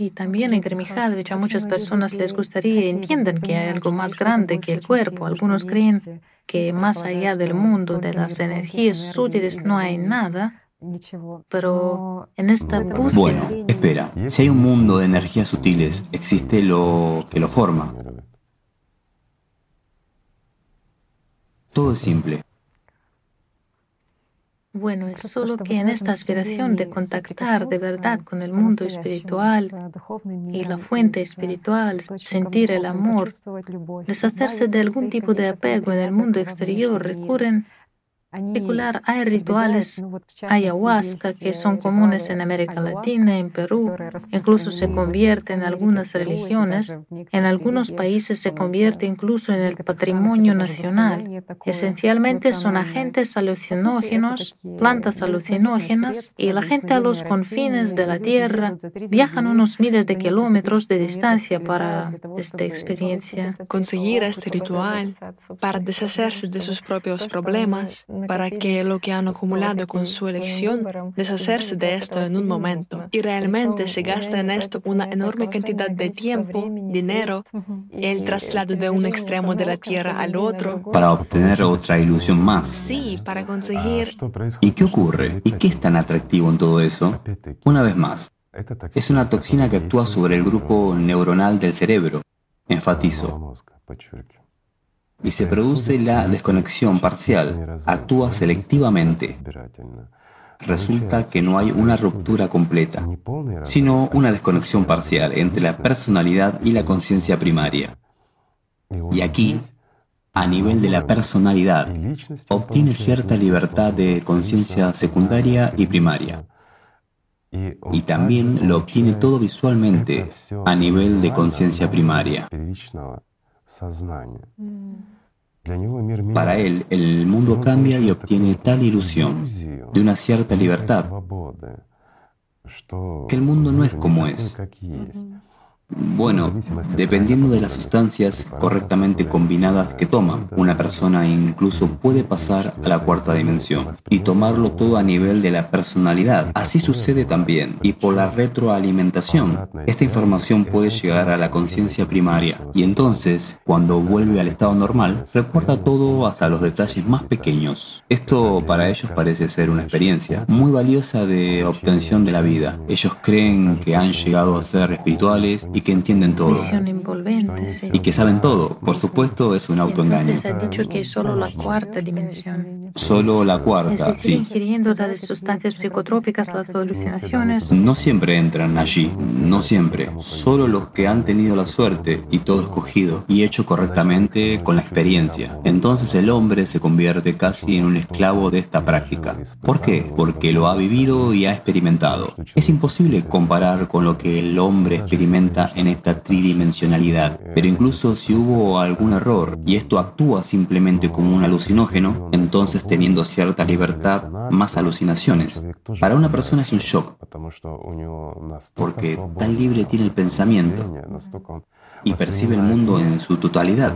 Y también en Gremijadovich a muchas personas les gustaría y entienden que hay algo más grande que el cuerpo. Algunos creen que más allá del mundo de las energías sutiles no hay nada, pero en esta búsqueda... Bueno, espera, si hay un mundo de energías sutiles, existe lo que lo forma. Todo es simple. Bueno, es solo que en esta aspiración de contactar de verdad con el mundo espiritual y la fuente espiritual, sentir el amor, deshacerse de algún tipo de apego en el mundo exterior, recurren particular hay rituales ayahuasca que son comunes en América Latina, en Perú, incluso se convierte en algunas religiones, en algunos países se convierte incluso en el patrimonio nacional. Esencialmente son agentes alucinógenos, plantas alucinógenas y la gente a los confines de la Tierra viajan unos miles de kilómetros de distancia para esta experiencia. Conseguir este ritual para deshacerse de sus propios problemas para que lo que han acumulado con su elección, deshacerse de esto en un momento. Y realmente se gasta en esto una enorme cantidad de tiempo, dinero, el traslado de un extremo de la Tierra al otro. Para obtener otra ilusión más. Sí, para conseguir... ¿Y qué ocurre? ¿Y qué es tan atractivo en todo eso? Una vez más, es una toxina que actúa sobre el grupo neuronal del cerebro. Enfatizo y se produce la desconexión parcial, actúa selectivamente. Resulta que no hay una ruptura completa, sino una desconexión parcial entre la personalidad y la conciencia primaria. Y aquí, a nivel de la personalidad, obtiene cierta libertad de conciencia secundaria y primaria. Y también lo obtiene todo visualmente a nivel de conciencia primaria. Para él, el mundo cambia y obtiene tal ilusión de una cierta libertad que el mundo no es como es. Bueno, dependiendo de las sustancias correctamente combinadas que toma, una persona incluso puede pasar a la cuarta dimensión y tomarlo todo a nivel de la personalidad. Así sucede también, y por la retroalimentación, esta información puede llegar a la conciencia primaria, y entonces, cuando vuelve al estado normal, recuerda todo hasta los detalles más pequeños. Esto para ellos parece ser una experiencia muy valiosa de obtención de la vida. Ellos creen que han llegado a ser espirituales y que entienden todo. Y que saben todo. Por supuesto, es un autoengaño. ha dicho que solo la cuarta dimensión. Solo la cuarta, sí. ingiriendo las sustancias psicotrópicas, las alucinaciones. No siempre entran allí, no siempre. Solo los que han tenido la suerte y todo escogido y hecho correctamente con la experiencia. Entonces el hombre se convierte casi en un esclavo de esta práctica. ¿Por qué? Porque lo ha vivido y ha experimentado. Es imposible comparar con lo que el hombre experimenta en esta tridimensionalidad. Pero incluso si hubo algún error y esto actúa simplemente como un alucinógeno, entonces teniendo cierta libertad, más alucinaciones. Para una persona es un shock, porque tan libre tiene el pensamiento y percibe el mundo en su totalidad.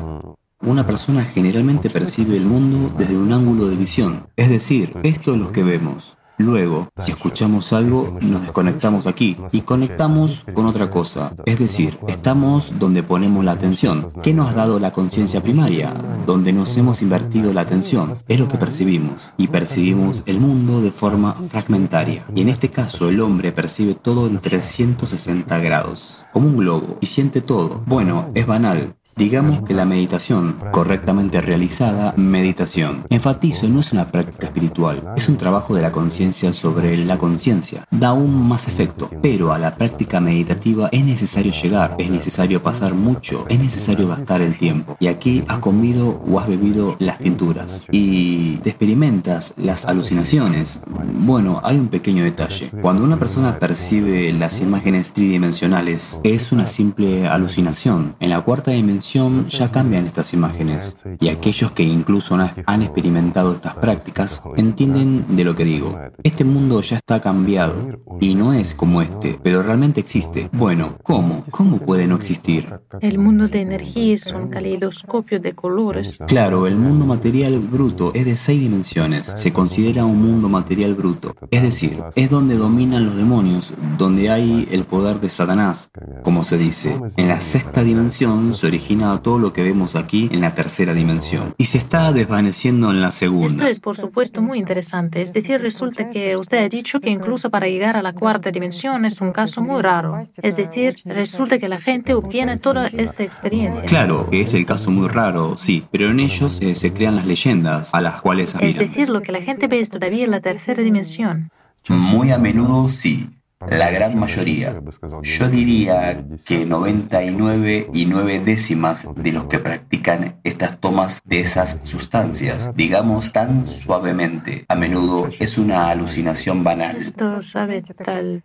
Una persona generalmente percibe el mundo desde un ángulo de visión, es decir, esto es lo que vemos. Luego, si escuchamos algo, nos desconectamos aquí y conectamos con otra cosa. Es decir, estamos donde ponemos la atención. ¿Qué nos ha dado la conciencia primaria? Donde nos hemos invertido la atención. Es lo que percibimos. Y percibimos el mundo de forma fragmentaria. Y en este caso, el hombre percibe todo en 360 grados, como un globo, y siente todo. Bueno, es banal. Digamos que la meditación, correctamente realizada, meditación. Enfatizo, no es una práctica espiritual, es un trabajo de la conciencia sobre la conciencia. Da aún más efecto, pero a la práctica meditativa es necesario llegar, es necesario pasar mucho, es necesario gastar el tiempo. Y aquí has comido o has bebido las tinturas y te experimentas las alucinaciones. Bueno, hay un pequeño detalle. Cuando una persona percibe las imágenes tridimensionales, es una simple alucinación. En la cuarta dimensión ya cambian estas imágenes y aquellos que incluso han experimentado estas prácticas entienden de lo que digo. Este mundo ya está cambiado y no es como este, pero realmente existe. Bueno, ¿cómo? ¿Cómo puede no existir? El mundo de energía es un caleidoscopio de colores. Claro, el mundo material bruto es de seis dimensiones. Se considera un mundo material bruto. Es decir, es donde dominan los demonios, donde hay el poder de Satanás, como se dice. En la sexta dimensión se origina imagina todo lo que vemos aquí en la tercera dimensión y se está desvaneciendo en la segunda. Esto es, por supuesto, muy interesante. Es decir, resulta que usted ha dicho que incluso para llegar a la cuarta dimensión es un caso muy raro. Es decir, resulta que la gente obtiene toda esta experiencia. Claro, que es el caso muy raro, sí, pero en ellos eh, se crean las leyendas a las cuales Es decir, lo que la gente ve es todavía en la tercera dimensión. Muy a menudo sí, la gran mayoría. Yo diría que 99 y 9 décimas de los que practican estas tomas de esas sustancias, digamos tan suavemente, a menudo es una alucinación banal. Esto sabe tal.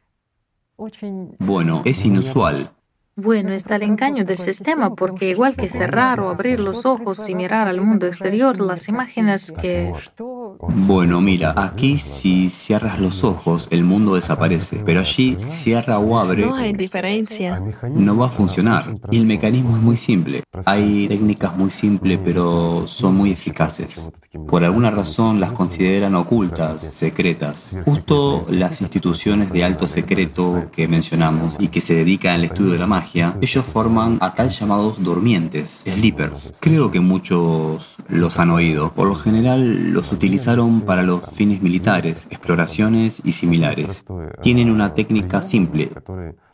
Bueno, es inusual. Bueno, está el engaño del sistema, porque igual que cerrar o abrir los ojos y mirar al mundo exterior, las imágenes que... Bueno, mira, aquí si cierras los ojos, el mundo desaparece, pero allí cierra o abre... No hay diferencia. No va a funcionar. Y el mecanismo es muy simple. Hay técnicas muy simples, pero son muy eficaces. Por alguna razón las consideran ocultas, secretas. Justo las instituciones de alto secreto que mencionamos y que se dedican al estudio de la magia ellos forman a tal llamados durmientes, sleepers. Creo que muchos los han oído. Por lo general los utilizaron para los fines militares, exploraciones y similares. Tienen una técnica simple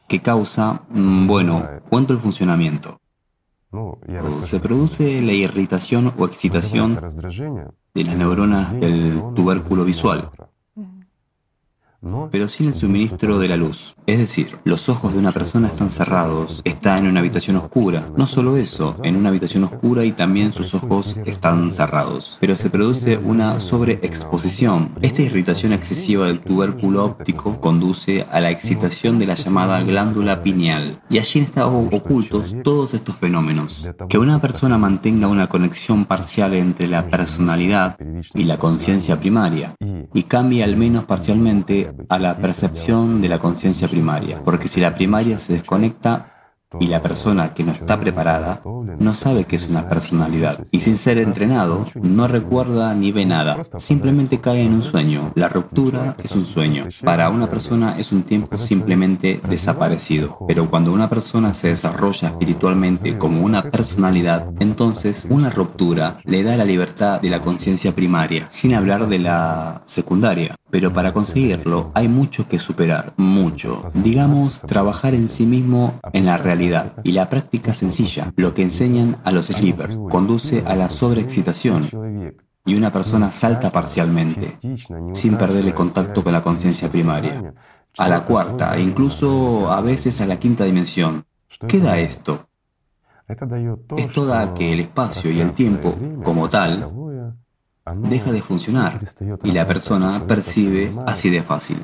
que causa, mm, bueno, cuento el funcionamiento. Se produce la irritación o excitación de las neuronas del tubérculo visual pero sin el suministro de la luz. Es decir, los ojos de una persona están cerrados, está en una habitación oscura. No solo eso, en una habitación oscura y también sus ojos están cerrados. Pero se produce una sobreexposición. Esta irritación excesiva del tubérculo óptico conduce a la excitación de la llamada glándula pineal. Y allí están ocultos todos estos fenómenos. Que una persona mantenga una conexión parcial entre la personalidad y la conciencia primaria y cambie al menos parcialmente a la percepción de la conciencia primaria, porque si la primaria se desconecta, y la persona que no está preparada no sabe que es una personalidad. Y sin ser entrenado no recuerda ni ve nada, simplemente cae en un sueño. La ruptura es un sueño. Para una persona es un tiempo simplemente desaparecido, pero cuando una persona se desarrolla espiritualmente como una personalidad, entonces una ruptura le da la libertad de la conciencia primaria, sin hablar de la secundaria. Pero para conseguirlo hay mucho que superar, mucho. Digamos, trabajar en sí mismo en la realidad. Y la práctica sencilla, lo que enseñan a los sleepers, conduce a la sobreexcitación. Y una persona salta parcialmente, sin perder el contacto con la conciencia primaria. A la cuarta, e incluso a veces a la quinta dimensión. ¿Qué da esto? Esto da que el espacio y el tiempo, como tal, deja de funcionar y la persona percibe así de fácil.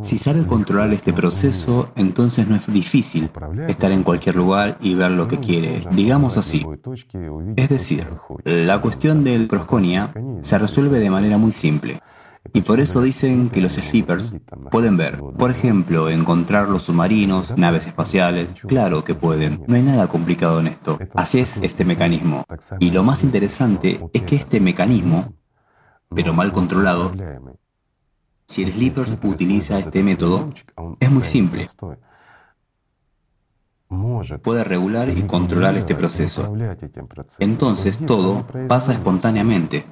Si sabe controlar este proceso, entonces no es difícil estar en cualquier lugar y ver lo que quiere, digamos así. Es decir, la cuestión del prosconia se resuelve de manera muy simple. Y por eso dicen que los sleepers pueden ver, por ejemplo, encontrar los submarinos, naves espaciales. Claro que pueden, no hay nada complicado en esto. Así es este mecanismo. Y lo más interesante es que este mecanismo, pero mal controlado, si el sleeper utiliza este método, es muy simple. Puede regular y controlar este proceso. Entonces todo pasa espontáneamente.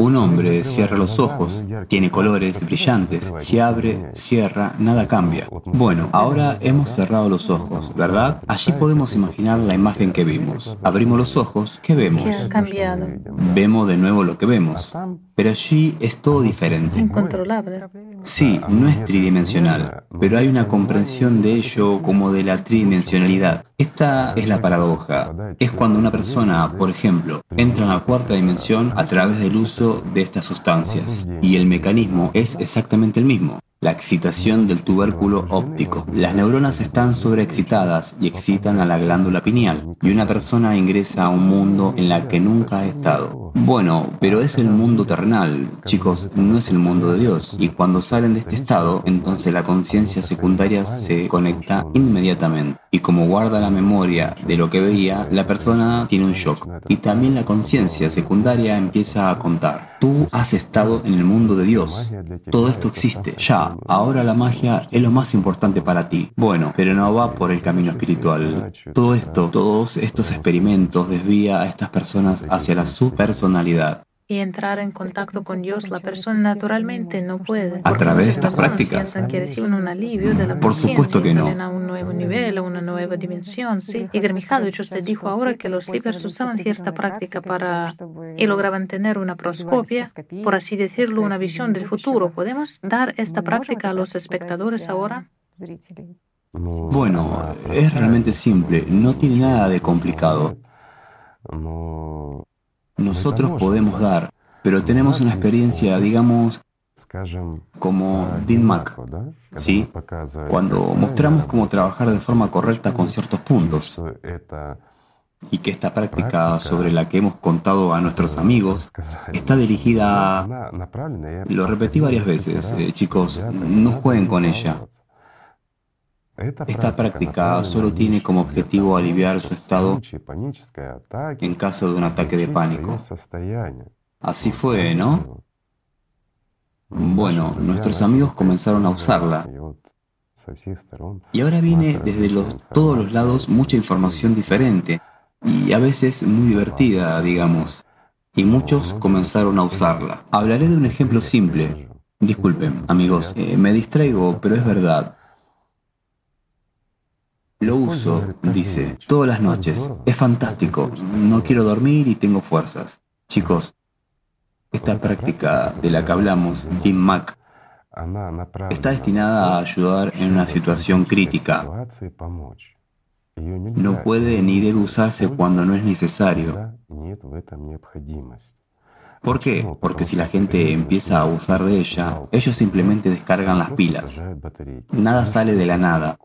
Un hombre cierra los ojos, tiene colores brillantes, se abre, cierra, nada cambia. Bueno, ahora hemos cerrado los ojos, ¿verdad? Allí podemos imaginar la imagen que vimos. Abrimos los ojos, ¿qué vemos? cambiado. Vemos de nuevo lo que vemos. Pero allí es todo diferente. Incontrolable. Sí, no es tridimensional, pero hay una comprensión de ello como de la tridimensionalidad. Esta es la paradoja. Es cuando una persona, por ejemplo, entra en la cuarta dimensión a través del uso de estas sustancias. Y el mecanismo es exactamente el mismo. La excitación del tubérculo óptico. Las neuronas están sobreexcitadas y excitan a la glándula pineal, y una persona ingresa a un mundo en la que nunca ha estado. Bueno, pero es el mundo terrenal, chicos, no es el mundo de Dios. Y cuando salen de este estado, entonces la conciencia secundaria se conecta inmediatamente. Y como guarda la memoria de lo que veía, la persona tiene un shock. Y también la conciencia secundaria empieza a contar. Tú has estado en el mundo de Dios. Todo esto existe. Ya, ahora la magia es lo más importante para ti. Bueno, pero no va por el camino espiritual. Todo esto, todos estos experimentos desvía a estas personas hacia la subpersonalidad y entrar en contacto con Dios, la persona naturalmente no puede. A través de estas prácticas. Piensan que reciben un alivio de la Por supuesto que no. a un nuevo nivel, a una nueva dimensión, ¿sí? Y hecho usted dijo ahora que los líderes usaban cierta práctica para y lograban tener una proscopia, por así decirlo, una visión del futuro. ¿Podemos dar esta práctica a los espectadores ahora? Bueno, es realmente simple, no tiene nada de complicado nosotros podemos dar, pero tenemos una experiencia, digamos, como Dean Mac, ¿sí? Cuando mostramos cómo trabajar de forma correcta con ciertos puntos y que esta práctica sobre la que hemos contado a nuestros amigos está dirigida a... Lo repetí varias veces, eh, chicos, no jueguen con ella. Esta práctica solo tiene como objetivo aliviar su estado en caso de un ataque de pánico. Así fue, ¿no? Bueno, nuestros amigos comenzaron a usarla. Y ahora viene desde todos los lados mucha información diferente y a veces muy divertida, digamos. Y muchos comenzaron a usarla. Hablaré de un ejemplo simple. Disculpen, amigos, eh, me distraigo, pero es verdad. Lo uso, dice, todas las noches. Es fantástico. No quiero dormir y tengo fuerzas. Chicos, esta práctica de la que hablamos, Jim Mac, está destinada a ayudar en una situación crítica. No puede ni debe usarse cuando no es necesario. ¿Por qué? Porque si la gente empieza a abusar de ella, ellos simplemente descargan las pilas. Nada sale de la nada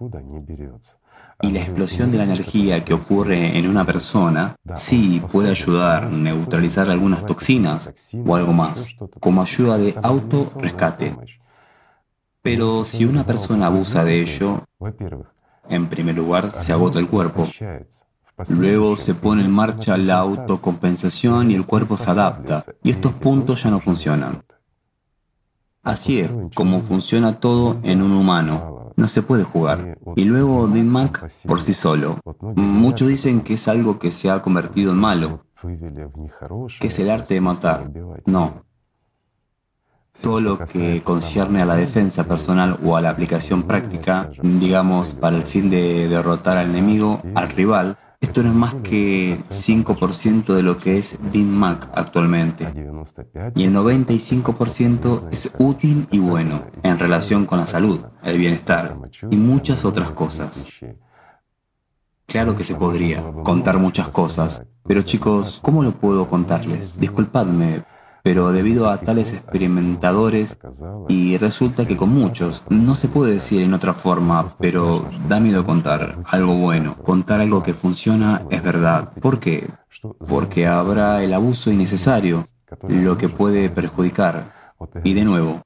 y la explosión de la energía que ocurre en una persona sí puede ayudar a neutralizar algunas toxinas o algo más, como ayuda de auto-rescate. Pero si una persona abusa de ello, en primer lugar se agota el cuerpo, Luego se pone en marcha la autocompensación y el cuerpo se adapta, y estos puntos ya no funcionan. Así es como funciona todo en un humano. No se puede jugar. Y luego Mac por sí solo. Muchos dicen que es algo que se ha convertido en malo, que es el arte de matar. No. Todo lo que concierne a la defensa personal o a la aplicación práctica, digamos, para el fin de derrotar al enemigo, al rival, esto no es más que 5% de lo que es Mac actualmente. Y el 95% es útil y bueno en relación con la salud, el bienestar y muchas otras cosas. Claro que se podría contar muchas cosas, pero chicos, ¿cómo lo puedo contarles? Disculpadme, pero debido a tales experimentadores, y resulta que con muchos, no se puede decir en otra forma, pero da miedo contar algo bueno, contar algo que funciona es verdad. ¿Por qué? Porque habrá el abuso innecesario, lo que puede perjudicar. Y de nuevo,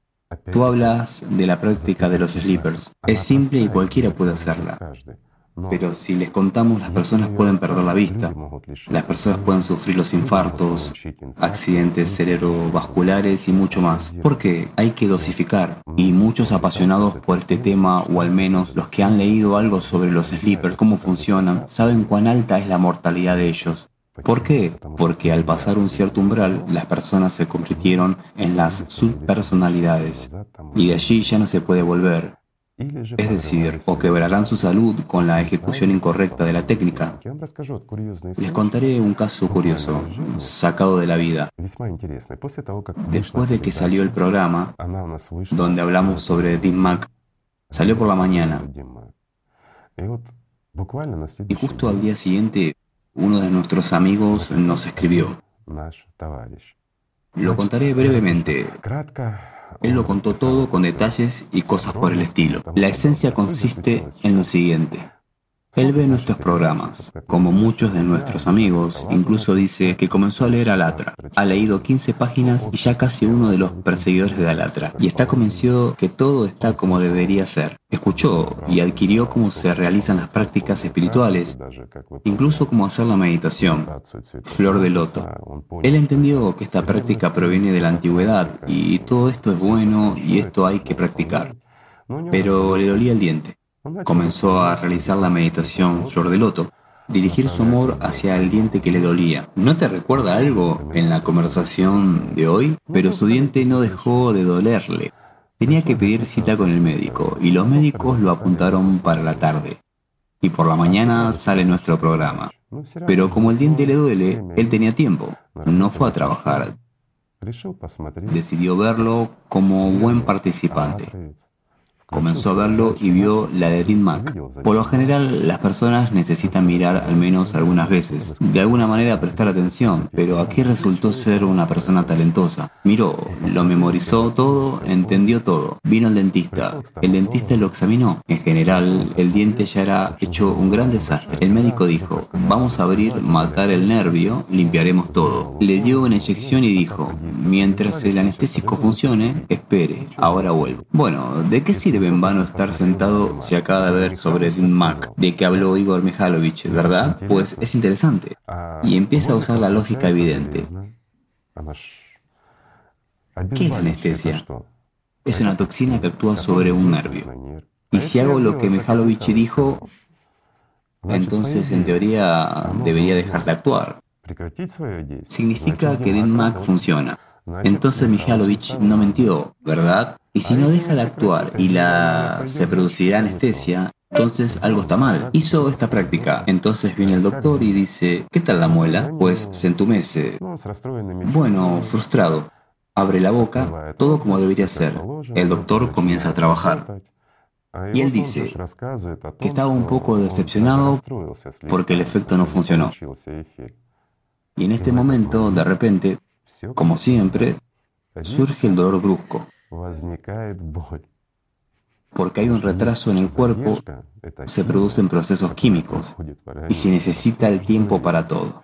tú hablas de la práctica de los sleepers. Es simple y cualquiera puede hacerla. Pero si les contamos, las personas pueden perder la vista, las personas pueden sufrir los infartos, accidentes cerebrovasculares y mucho más. Porque hay que dosificar. Y muchos apasionados por este tema, o al menos los que han leído algo sobre los sleepers, cómo funcionan, saben cuán alta es la mortalidad de ellos. ¿Por qué? Porque al pasar un cierto umbral, las personas se convirtieron en las subpersonalidades. Y de allí ya no se puede volver. Es decir, o quebrarán su salud con la ejecución incorrecta de la técnica. Les contaré un caso curioso, sacado de la vida. Después de que salió el programa, donde hablamos sobre Mac, salió por la mañana. Y justo al día siguiente, uno de nuestros amigos nos escribió. Lo contaré brevemente. Él lo contó todo con detalles y cosas por el estilo. La esencia consiste en lo siguiente. Él ve nuestros programas, como muchos de nuestros amigos, incluso dice que comenzó a leer Alatra. Ha leído 15 páginas y ya casi uno de los perseguidores de Alatra, y está convencido que todo está como debería ser. Escuchó y adquirió cómo se realizan las prácticas espirituales, incluso cómo hacer la meditación, flor de loto. Él entendió que esta práctica proviene de la antigüedad y todo esto es bueno y esto hay que practicar. Pero le dolía el diente. Comenzó a realizar la meditación flor de loto, dirigir su amor hacia el diente que le dolía. ¿No te recuerda algo en la conversación de hoy? Pero su diente no dejó de dolerle. Tenía que pedir cita con el médico y los médicos lo apuntaron para la tarde. Y por la mañana sale nuestro programa. Pero como el diente le duele, él tenía tiempo. No fue a trabajar. Decidió verlo como buen participante. Comenzó a verlo y vio la de Dean Mac. Por lo general, las personas necesitan mirar al menos algunas veces, de alguna manera prestar atención, pero aquí resultó ser una persona talentosa. Miró, lo memorizó todo, entendió todo. Vino al dentista. El dentista lo examinó. En general, el diente ya era hecho un gran desastre. El médico dijo, vamos a abrir, matar el nervio, limpiaremos todo. Le dio una inyección y dijo, mientras el anestésico funcione, espere, ahora vuelvo. Bueno, ¿de qué sirve en vano estar sentado se acaba de ver sobre un Mac de que habló Igor Mikhailovich, ¿verdad? Pues es interesante. Y empieza a usar la lógica evidente. ¿Qué es la anestesia? Es una toxina que actúa sobre un nervio. Y si hago lo que Mikhailovich dijo, entonces en teoría debería dejar de actuar. Significa que Mac funciona. Entonces Mikhailovich no mintió, ¿verdad? Y si no deja de actuar y la se producirá anestesia, entonces algo está mal. Hizo esta práctica. Entonces viene el doctor y dice, ¿qué tal la muela? Pues se entumece. Bueno, frustrado. Abre la boca, todo como debería ser. El doctor comienza a trabajar. Y él dice que estaba un poco decepcionado porque el efecto no funcionó. Y en este momento, de repente, como siempre, surge el dolor brusco. Porque hay un retraso en el cuerpo, se producen procesos químicos y se necesita el tiempo para todo.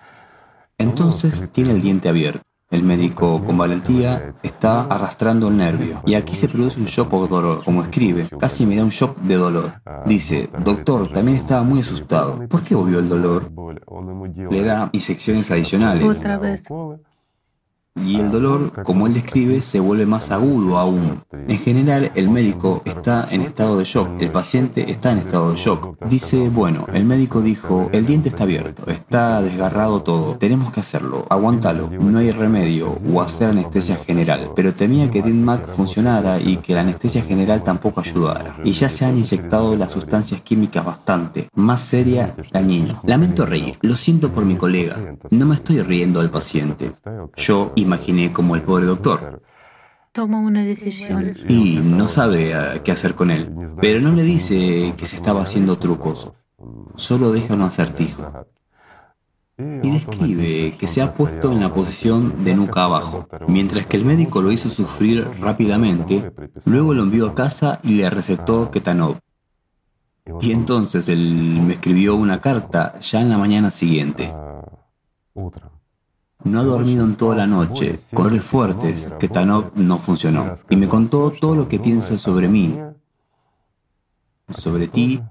Entonces tiene el diente abierto. El médico con valentía está arrastrando el nervio y aquí se produce un shock por dolor, como escribe, casi me da un shock de dolor. Dice, doctor, también estaba muy asustado. ¿Por qué volvió el dolor? Le da inyecciones adicionales. Y el dolor, como él describe, se vuelve más agudo aún. En general, el médico está en estado de shock, el paciente está en estado de shock. Dice, bueno, el médico dijo, el diente está abierto, está desgarrado todo, tenemos que hacerlo, aguántalo, no hay remedio, o hacer anestesia general. Pero temía que Mac funcionara y que la anestesia general tampoco ayudara. Y ya se han inyectado las sustancias químicas bastante, más seria, dañino. Lamento reír, lo siento por mi colega, no me estoy riendo al paciente. Yo imaginé como el pobre doctor. Toma una decisión. Y no sabe eh, qué hacer con él. Pero no le dice que se estaba haciendo trucos. Solo deja un acertijo. Y describe que se ha puesto en la posición de nuca abajo, mientras que el médico lo hizo sufrir rápidamente, luego lo envió a casa y le recetó ketanov. Y entonces él me escribió una carta ya en la mañana siguiente. No ha dormido en toda la noche, con fuertes, que Tanov no funcionó. Y me contó todo lo que piensa sobre mí, sobre ti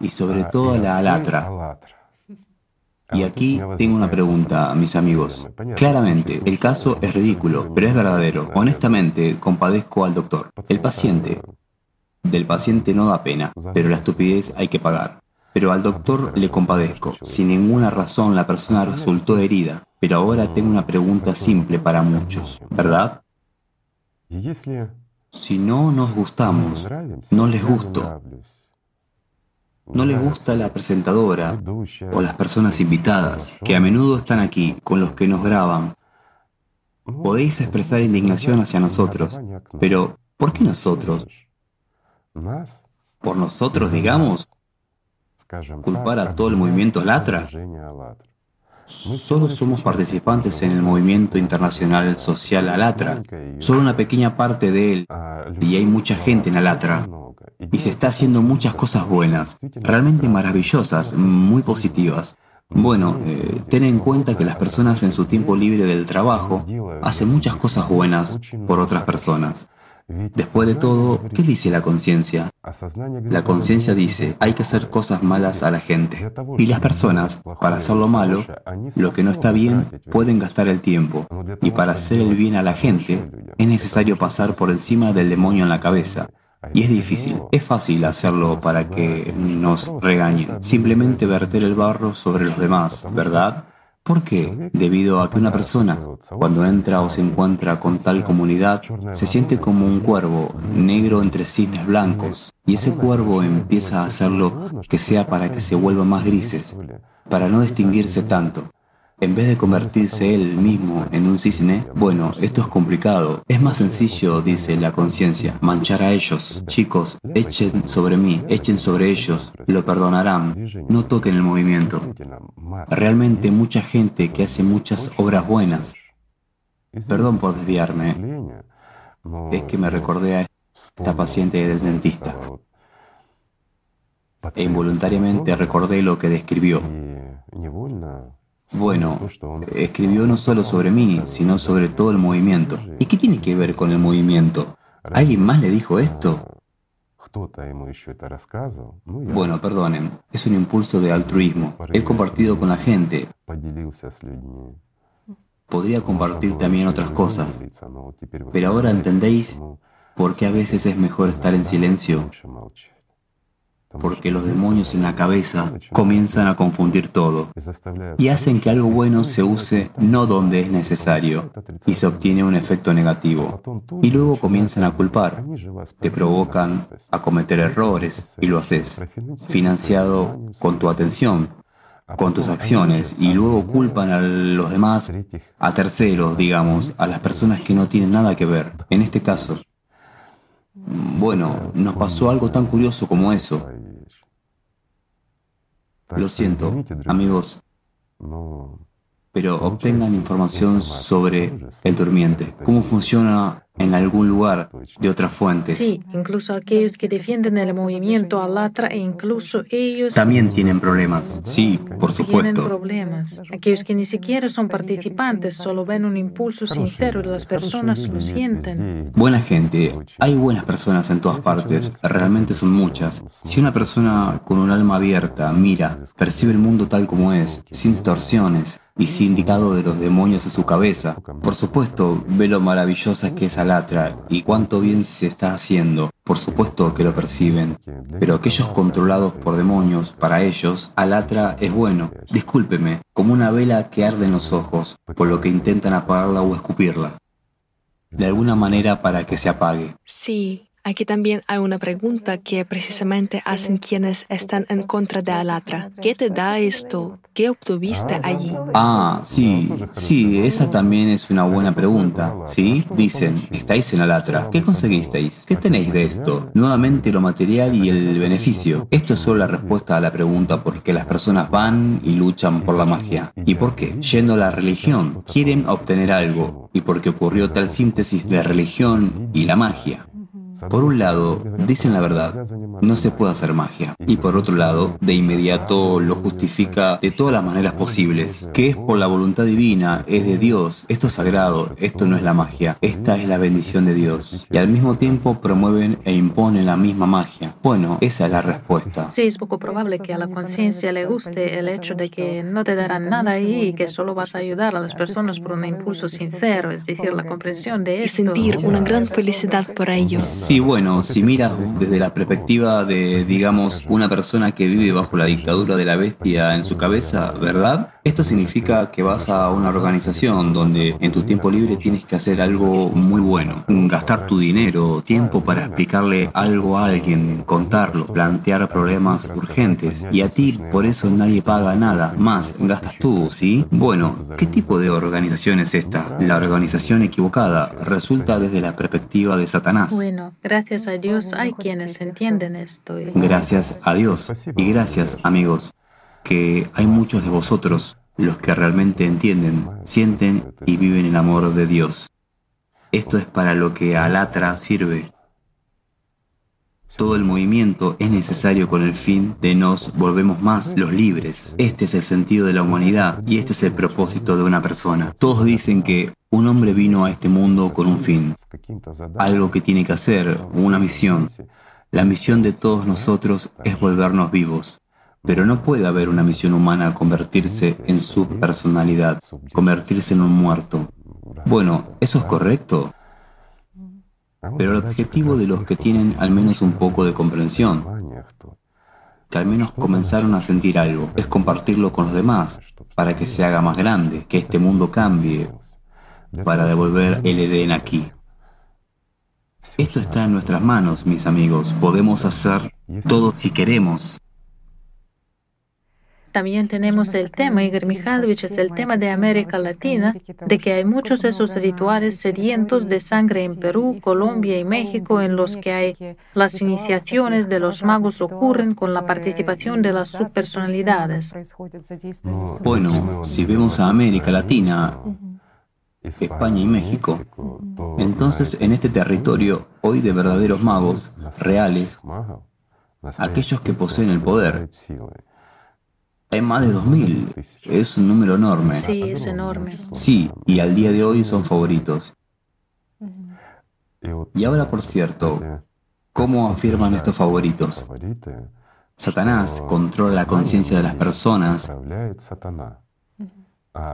y sobre toda la alatra. Y aquí tengo una pregunta, mis amigos. Claramente, el caso es ridículo, pero es verdadero. Honestamente, compadezco al doctor. El paciente. Del paciente no da pena, pero la estupidez hay que pagar. Pero al doctor le compadezco. Sin ninguna razón la persona resultó herida. Pero ahora tengo una pregunta simple para muchos, ¿verdad? Si no nos gustamos, no les gusto, no les gusta la presentadora o las personas invitadas, que a menudo están aquí, con los que nos graban, podéis expresar indignación hacia nosotros, pero ¿por qué nosotros? ¿Por nosotros, digamos? ¿Culpar a todo el movimiento Latra? Solo somos participantes en el movimiento internacional social Alatra, solo una pequeña parte de él, y hay mucha gente en Alatra. y se está haciendo muchas cosas buenas, realmente maravillosas, muy positivas. Bueno, eh, ten en cuenta que las personas en su tiempo libre del trabajo hacen muchas cosas buenas por otras personas. Después de todo, ¿qué dice la conciencia? La conciencia dice, hay que hacer cosas malas a la gente. Y las personas, para hacer lo malo, lo que no está bien, pueden gastar el tiempo. Y para hacer el bien a la gente, es necesario pasar por encima del demonio en la cabeza. Y es difícil, es fácil hacerlo para que nos regañen. Simplemente verter el barro sobre los demás, ¿verdad? ¿Por qué? Debido a que una persona, cuando entra o se encuentra con tal comunidad, se siente como un cuervo negro entre cisnes blancos, y ese cuervo empieza a hacerlo que sea para que se vuelva más grises, para no distinguirse tanto. En vez de convertirse él mismo en un cisne, bueno, esto es complicado. Es más sencillo, dice la conciencia, manchar a ellos. Chicos, echen sobre mí, echen sobre ellos, lo perdonarán. No toquen el movimiento. Realmente mucha gente que hace muchas obras buenas. Perdón por desviarme. Es que me recordé a esta paciente del dentista. E involuntariamente recordé lo que describió. Bueno, escribió no solo sobre mí, sino sobre todo el movimiento. ¿Y qué tiene que ver con el movimiento? ¿Alguien más le dijo esto? Bueno, perdonen, es un impulso de altruismo. He compartido con la gente. Podría compartir también otras cosas. Pero ahora entendéis por qué a veces es mejor estar en silencio porque los demonios en la cabeza comienzan a confundir todo y hacen que algo bueno se use no donde es necesario y se obtiene un efecto negativo. Y luego comienzan a culpar, te provocan a cometer errores y lo haces, financiado con tu atención, con tus acciones y luego culpan a los demás, a terceros, digamos, a las personas que no tienen nada que ver. En este caso, bueno, nos pasó algo tan curioso como eso. Lo siento, amigos, pero obtengan información sobre el durmiente, cómo funciona en algún lugar de otras fuentes. Sí, incluso aquellos que defienden el movimiento alatra e incluso ellos... También tienen problemas, sí, por supuesto. Tienen problemas. Aquellos que ni siquiera son participantes, solo ven un impulso sincero y las personas lo sienten. Buena gente, hay buenas personas en todas partes, realmente son muchas. Si una persona con un alma abierta mira, percibe el mundo tal como es, sin distorsiones, y sin dictado de los demonios en su cabeza. Por supuesto, ve lo maravillosa que es Alatra y cuánto bien se está haciendo. Por supuesto que lo perciben. Pero aquellos controlados por demonios, para ellos, Alatra es bueno. Discúlpeme, como una vela que arde en los ojos, por lo que intentan apagarla o escupirla. De alguna manera para que se apague. Sí, Aquí también hay una pregunta que precisamente hacen quienes están en contra de Alatra. ¿Qué te da esto? ¿Qué obtuviste allí? Ah, sí, sí, esa también es una buena pregunta. ¿Sí? Dicen, estáis en Alatra. ¿Qué conseguisteis? ¿Qué tenéis de esto? Nuevamente lo material y el beneficio. Esto es solo la respuesta a la pregunta por qué las personas van y luchan por la magia. ¿Y por qué? Yendo a la religión, quieren obtener algo. Y porque ocurrió tal síntesis de religión y la magia. Por un lado, dicen la verdad, no se puede hacer magia. Y por otro lado, de inmediato lo justifica de todas las maneras posibles, que es por la voluntad divina, es de Dios, esto es sagrado, esto no es la magia, esta es la bendición de Dios. Y al mismo tiempo promueven e imponen la misma magia. Bueno, esa es la respuesta. Sí, es poco probable que a la conciencia le guste el hecho de que no te darán nada ahí y que solo vas a ayudar a las personas por un impulso sincero, es decir, la comprensión de esto. Y sentir una gran felicidad por ello. Sí, bueno, si miras desde la perspectiva de, digamos, una persona que vive bajo la dictadura de la bestia en su cabeza, ¿verdad? Esto significa que vas a una organización donde en tu tiempo libre tienes que hacer algo muy bueno, gastar tu dinero, tiempo para explicarle algo a alguien, contarlo, plantear problemas urgentes y a ti por eso nadie paga nada, más gastas tú, ¿sí? Bueno, ¿qué tipo de organización es esta? La organización equivocada resulta desde la perspectiva de Satanás. Bueno, Gracias a Dios hay quienes entienden esto. Gracias a Dios y gracias amigos, que hay muchos de vosotros los que realmente entienden, sienten y viven el amor de Dios. Esto es para lo que Alatra sirve. Todo el movimiento es necesario con el fin de nos volvemos más los libres. Este es el sentido de la humanidad y este es el propósito de una persona. Todos dicen que un hombre vino a este mundo con un fin, algo que tiene que hacer, una misión. La misión de todos nosotros es volvernos vivos. Pero no puede haber una misión humana convertirse en su personalidad, convertirse en un muerto. Bueno, ¿eso es correcto? Pero el objetivo de los que tienen al menos un poco de comprensión, que al menos comenzaron a sentir algo, es compartirlo con los demás, para que se haga más grande, que este mundo cambie, para devolver el Edén aquí. Esto está en nuestras manos, mis amigos. Podemos hacer todo si queremos. También tenemos el tema, Igor Mikhailovich, es el tema de América Latina, de que hay muchos de esos rituales sedientos de sangre en Perú, Colombia y México en los que hay las iniciaciones de los magos ocurren con la participación de las subpersonalidades. Bueno, si vemos a América Latina, España y México, entonces en este territorio hoy de verdaderos magos reales, aquellos que poseen el poder, hay más de 2.000. Es un número enorme. Sí, es enorme. Sí, y al día de hoy son favoritos. Y ahora, por cierto, ¿cómo afirman estos favoritos? Satanás controla la conciencia de las personas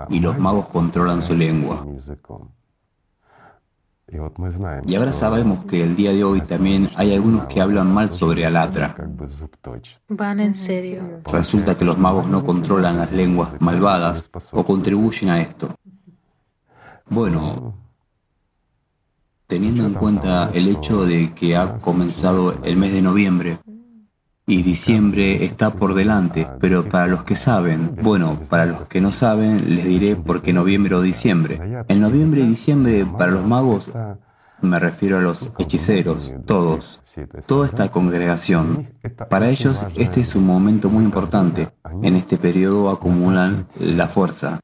y los magos controlan su lengua. Y ahora sabemos que el día de hoy también hay algunos que hablan mal sobre Alatra. Van en serio. Resulta que los magos no controlan las lenguas malvadas o contribuyen a esto. Bueno, teniendo en cuenta el hecho de que ha comenzado el mes de noviembre, y diciembre está por delante, pero para los que saben, bueno, para los que no saben, les diré por qué noviembre o diciembre. En noviembre y diciembre, para los magos, me refiero a los hechiceros, todos, toda esta congregación. Para ellos este es un momento muy importante. En este periodo acumulan la fuerza.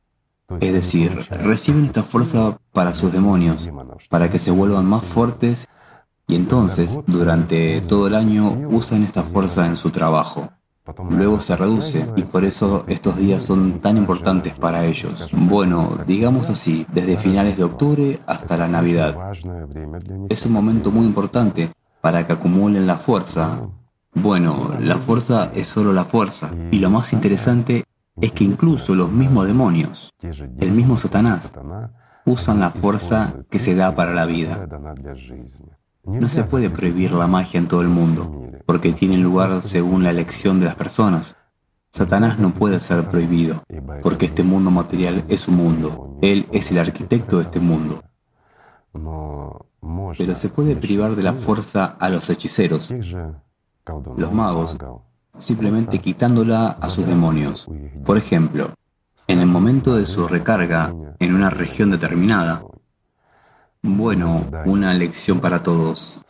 Es decir, reciben esta fuerza para sus demonios, para que se vuelvan más fuertes y entonces, durante todo el año, usan esta fuerza en su trabajo. Luego se reduce y por eso estos días son tan importantes para ellos. Bueno, digamos así, desde finales de octubre hasta la Navidad. Es un momento muy importante para que acumulen la fuerza. Bueno, la fuerza es solo la fuerza. Y lo más interesante es que incluso los mismos demonios, el mismo Satanás, usan la fuerza que se da para la vida. No se puede prohibir la magia en todo el mundo, porque tiene lugar según la elección de las personas. Satanás no puede ser prohibido, porque este mundo material es su mundo. Él es el arquitecto de este mundo. Pero se puede privar de la fuerza a los hechiceros, los magos, simplemente quitándola a sus demonios. Por ejemplo, en el momento de su recarga en una región determinada, bueno, una lección para todos.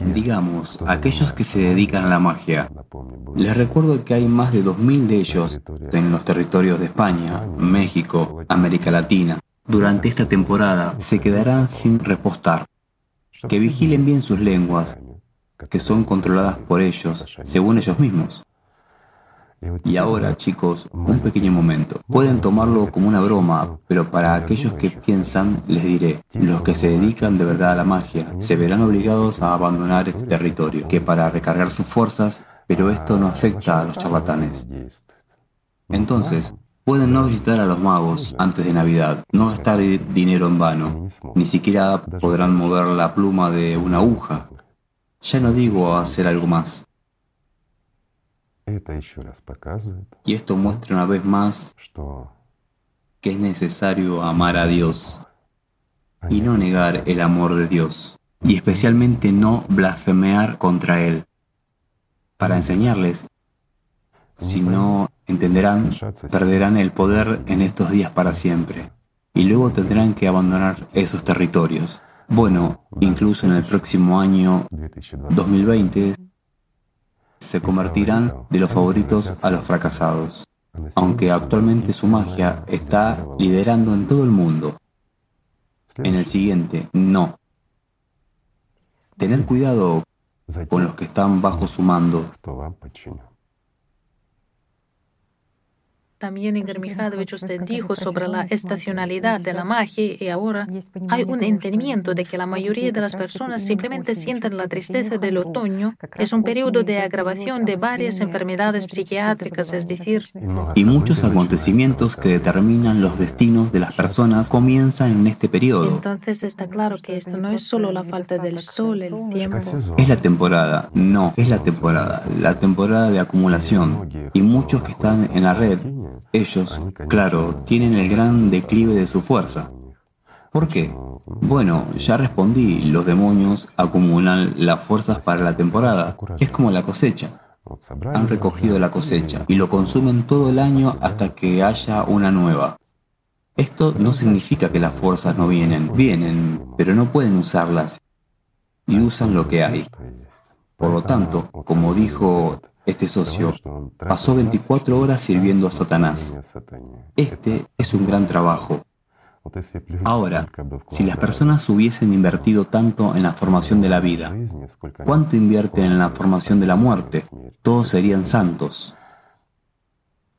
Digamos, aquellos que se dedican a la magia. Les recuerdo que hay más de 2.000 de ellos en los territorios de España, México, América Latina. Durante esta temporada se quedarán sin repostar. Que vigilen bien sus lenguas, que son controladas por ellos, según ellos mismos. Y ahora, chicos, un pequeño momento. Pueden tomarlo como una broma, pero para aquellos que piensan, les diré, los que se dedican de verdad a la magia se verán obligados a abandonar este territorio, que para recargar sus fuerzas, pero esto no afecta a los charlatanes. Entonces, pueden no visitar a los magos antes de Navidad, no gastar dinero en vano, ni siquiera podrán mover la pluma de una aguja. Ya no digo hacer algo más. Y esto muestra una vez más que es necesario amar a Dios y no negar el amor de Dios, y especialmente no blasfemear contra Él, para enseñarles, si no entenderán, perderán el poder en estos días para siempre, y luego tendrán que abandonar esos territorios. Bueno, incluso en el próximo año 2020 se convertirán de los favoritos a los fracasados, aunque actualmente su magia está liderando en todo el mundo. En el siguiente, no. Tened cuidado con los que están bajo su mando. También Igor Mikhailovich usted dijo sobre la estacionalidad de la magia y ahora hay un entendimiento de que la mayoría de las personas simplemente sienten la tristeza del otoño. Es un periodo de agravación de varias enfermedades psiquiátricas, es decir... Y muchos acontecimientos que determinan los destinos de las personas comienzan en este periodo. Entonces está claro que esto no es solo la falta del sol, el tiempo. Es la temporada, no, es la temporada, la temporada de acumulación. Y muchos que están en la red ellos, claro, tienen el gran declive de su fuerza. ¿Por qué? Bueno, ya respondí, los demonios acumulan las fuerzas para la temporada. Es como la cosecha. Han recogido la cosecha y lo consumen todo el año hasta que haya una nueva. Esto no significa que las fuerzas no vienen, vienen, pero no pueden usarlas y usan lo que hay. Por lo tanto, como dijo este socio pasó 24 horas sirviendo a Satanás. Este es un gran trabajo. Ahora, si las personas hubiesen invertido tanto en la formación de la vida, ¿cuánto invierten en la formación de la muerte? Todos serían santos.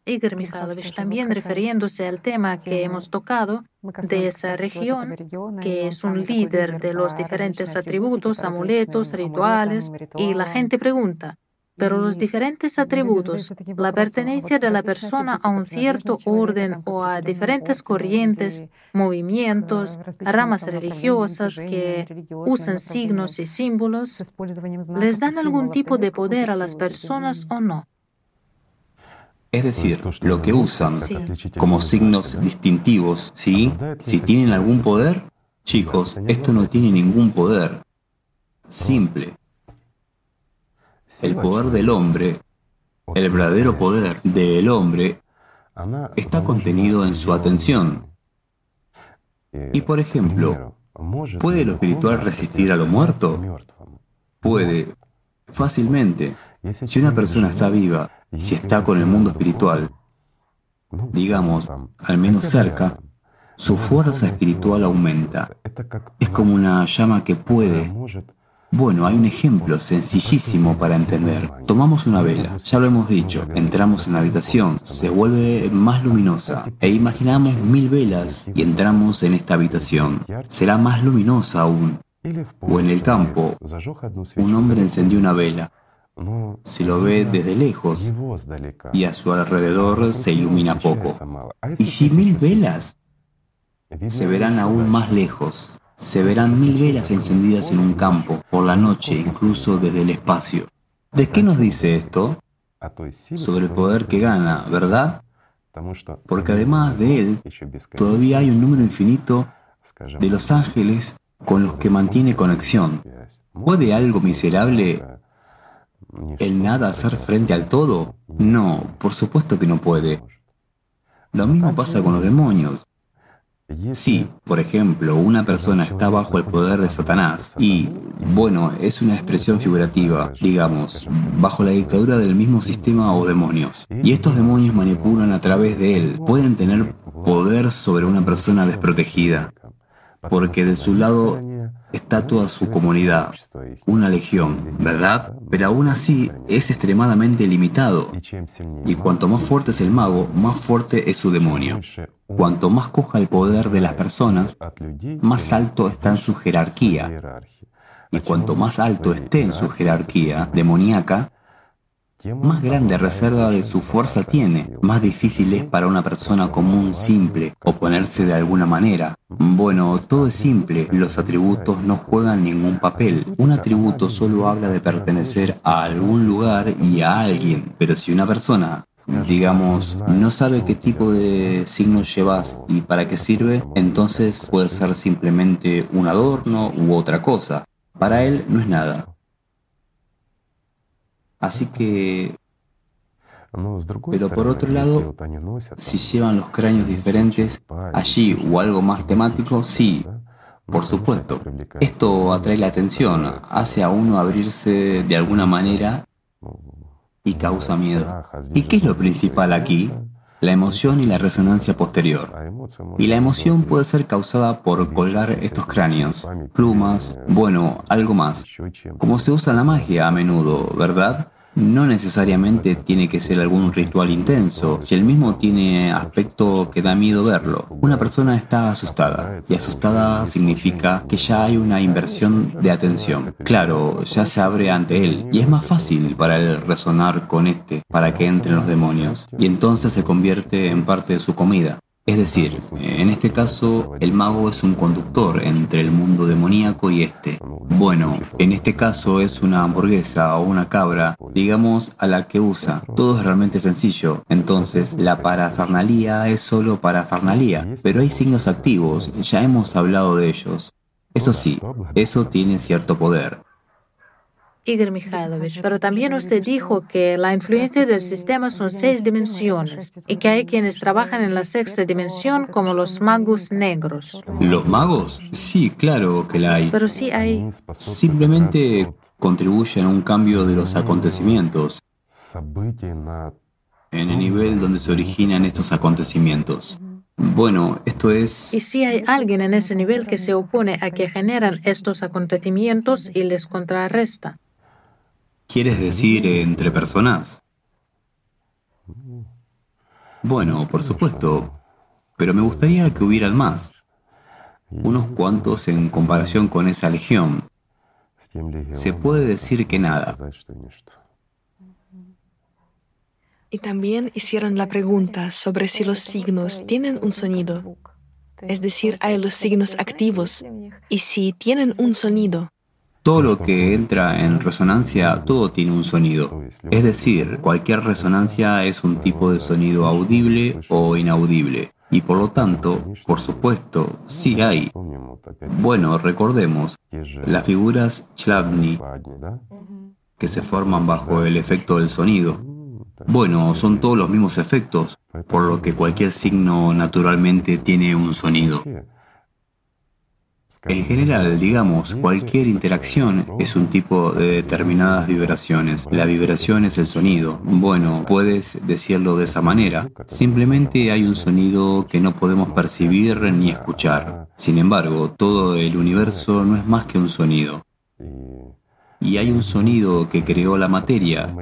Igor Mikhailovich, también refiriéndose al tema que hemos tocado de esa región, que es un líder de los diferentes atributos, amuletos, rituales, y la gente pregunta, pero los diferentes atributos, la pertenencia de la persona a un cierto orden o a diferentes corrientes, movimientos, ramas religiosas que usan signos y símbolos, ¿les dan algún tipo de poder a las personas o no? Es decir, lo que usan como signos distintivos, ¿sí? Si tienen algún poder, chicos, esto no tiene ningún poder. Simple. El poder del hombre, el verdadero poder del hombre, está contenido en su atención. Y por ejemplo, ¿puede lo espiritual resistir a lo muerto? Puede, fácilmente. Si una persona está viva, si está con el mundo espiritual, digamos, al menos cerca, su fuerza espiritual aumenta. Es como una llama que puede bueno, hay un ejemplo sencillísimo para entender. Tomamos una vela, ya lo hemos dicho, entramos en la habitación, se vuelve más luminosa e imaginamos mil velas y entramos en esta habitación. Será más luminosa aún. O en el campo, un hombre encendió una vela. Se lo ve desde lejos y a su alrededor se ilumina poco. Y si mil velas, se verán aún más lejos se verán mil velas encendidas en un campo, por la noche, incluso desde el espacio. ¿De qué nos dice esto? Sobre el poder que gana, ¿verdad? Porque además de él, todavía hay un número infinito de los ángeles con los que mantiene conexión. ¿Puede algo miserable el nada hacer frente al todo? No, por supuesto que no puede. Lo mismo pasa con los demonios. Si, por ejemplo, una persona está bajo el poder de Satanás y, bueno, es una expresión figurativa, digamos, bajo la dictadura del mismo sistema o demonios, y estos demonios manipulan a través de él, pueden tener poder sobre una persona desprotegida, porque de su lado está toda su comunidad, una legión, ¿verdad? Pero aún así es extremadamente limitado. Y cuanto más fuerte es el mago, más fuerte es su demonio. Cuanto más coja el poder de las personas, más alto está en su jerarquía. Y cuanto más alto esté en su jerarquía demoníaca, más grande reserva de su fuerza tiene, más difícil es para una persona común simple oponerse de alguna manera. Bueno, todo es simple, los atributos no juegan ningún papel. Un atributo solo habla de pertenecer a algún lugar y a alguien, pero si una persona digamos, no sabe qué tipo de signo llevas y para qué sirve, entonces puede ser simplemente un adorno u otra cosa. Para él no es nada. Así que... Pero por otro lado, si llevan los cráneos diferentes allí o algo más temático, sí, por supuesto. Esto atrae la atención, hace a uno abrirse de alguna manera y causa miedo. ¿Y qué es lo principal aquí? La emoción y la resonancia posterior. Y la emoción puede ser causada por colgar estos cráneos, plumas, bueno, algo más, como se usa en la magia a menudo, ¿verdad? No necesariamente tiene que ser algún ritual intenso, si el mismo tiene aspecto que da miedo verlo. Una persona está asustada, y asustada significa que ya hay una inversión de atención. Claro, ya se abre ante él, y es más fácil para él resonar con este para que entren los demonios, y entonces se convierte en parte de su comida. Es decir, en este caso, el mago es un conductor entre el mundo demoníaco y este. Bueno, en este caso es una hamburguesa o una cabra, digamos, a la que usa. Todo es realmente sencillo. Entonces, la parafernalía es solo parafernalía, pero hay signos activos, ya hemos hablado de ellos. Eso sí, eso tiene cierto poder. Igor Mikhailovich, pero también usted dijo que la influencia del sistema son seis dimensiones y que hay quienes trabajan en la sexta dimensión como los magos negros. ¿Los magos? Sí, claro que la hay. Pero sí hay... Simplemente contribuyen a un cambio de los acontecimientos en el nivel donde se originan estos acontecimientos. Bueno, esto es... Y si hay alguien en ese nivel que se opone a que generan estos acontecimientos y les contrarresta. ¿Quieres decir entre personas? Bueno, por supuesto, pero me gustaría que hubieran más, unos cuantos en comparación con esa legión. Se puede decir que nada. Y también hicieron la pregunta sobre si los signos tienen un sonido. Es decir, hay los signos activos y si tienen un sonido. Todo lo que entra en resonancia, todo tiene un sonido. Es decir, cualquier resonancia es un tipo de sonido audible o inaudible. Y por lo tanto, por supuesto, sí hay. Bueno, recordemos, las figuras Chladni que se forman bajo el efecto del sonido. Bueno, son todos los mismos efectos, por lo que cualquier signo naturalmente tiene un sonido. En general, digamos, cualquier interacción es un tipo de determinadas vibraciones. La vibración es el sonido. Bueno, puedes decirlo de esa manera. Simplemente hay un sonido que no podemos percibir ni escuchar. Sin embargo, todo el universo no es más que un sonido. Y hay un sonido que creó la materia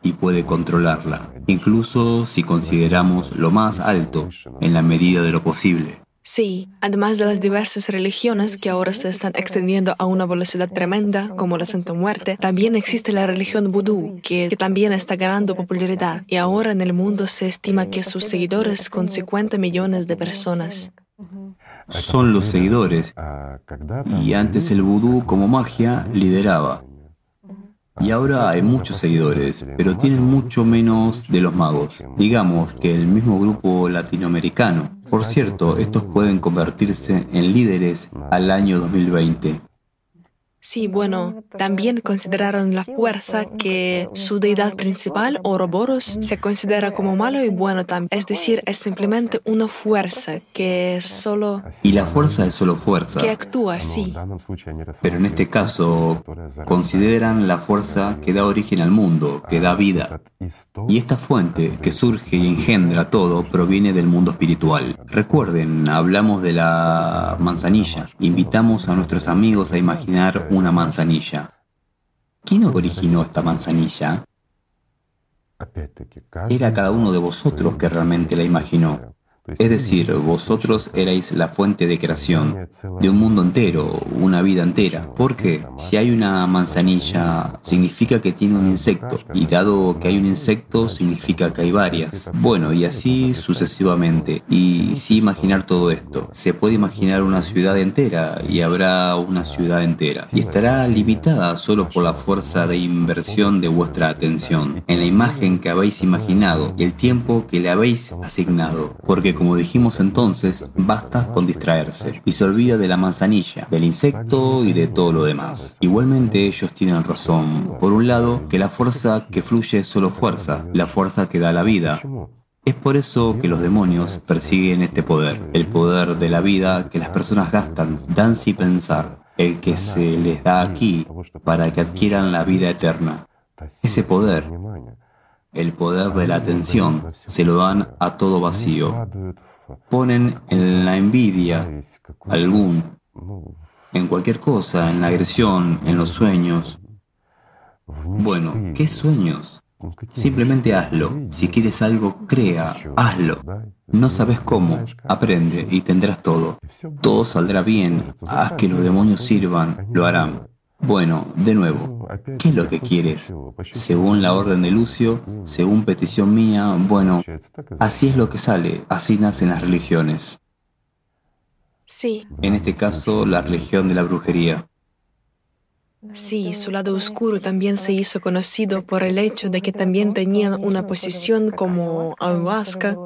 y puede controlarla, incluso si consideramos lo más alto en la medida de lo posible. Sí, además de las diversas religiones que ahora se están extendiendo a una velocidad tremenda, como la Santa Muerte, también existe la religión vudú, que, también está ganando popularidad, y ahora en el mundo se estima que sus seguidores con 50 millones de personas. Son los seguidores, y antes el vudú como magia lideraba. Y ahora hay muchos seguidores, pero tienen mucho menos de los magos. Digamos que el mismo grupo latinoamericano. Por cierto, estos pueden convertirse en líderes al año 2020. Sí, bueno, también consideraron la fuerza que su deidad principal, Ouroboros, se considera como malo y bueno también. Es decir, es simplemente una fuerza que solo... Y la fuerza es solo fuerza. Que actúa, sí. Pero en este caso, consideran la fuerza que da origen al mundo, que da vida. Y esta fuente que surge y engendra todo proviene del mundo espiritual. Recuerden, hablamos de la manzanilla. Invitamos a nuestros amigos a imaginar una manzanilla. ¿Quién originó esta manzanilla? Era cada uno de vosotros que realmente la imaginó. Es decir, vosotros erais la fuente de creación de un mundo entero, una vida entera. ¿Por qué? Si hay una manzanilla, significa que tiene un insecto. Y dado que hay un insecto, significa que hay varias. Bueno, y así sucesivamente. Y si imaginar todo esto, se puede imaginar una ciudad entera y habrá una ciudad entera. Y estará limitada solo por la fuerza de inversión de vuestra atención en la imagen que habéis imaginado y el tiempo que le habéis asignado. Porque como dijimos entonces, basta con distraerse y se olvida de la manzanilla, del insecto y de todo lo demás. Igualmente ellos tienen razón. Por un lado, que la fuerza que fluye es solo fuerza, la fuerza que da la vida. Es por eso que los demonios persiguen este poder, el poder de la vida que las personas gastan, dan sin pensar, el que se les da aquí para que adquieran la vida eterna. Ese poder el poder de la atención, se lo dan a todo vacío. Ponen en la envidia algún, en cualquier cosa, en la agresión, en los sueños. Bueno, ¿qué sueños? Simplemente hazlo. Si quieres algo, crea, hazlo. No sabes cómo, aprende y tendrás todo. Todo saldrá bien. Haz que los demonios sirvan, lo harán. Bueno, de nuevo, ¿qué es lo que quieres? Según la orden de Lucio, según petición mía, bueno, así es lo que sale, así nacen las religiones. Sí. En este caso, la religión de la brujería. Sí, su lado oscuro también se hizo conocido por el hecho de que también tenían una posición como ayahuasca,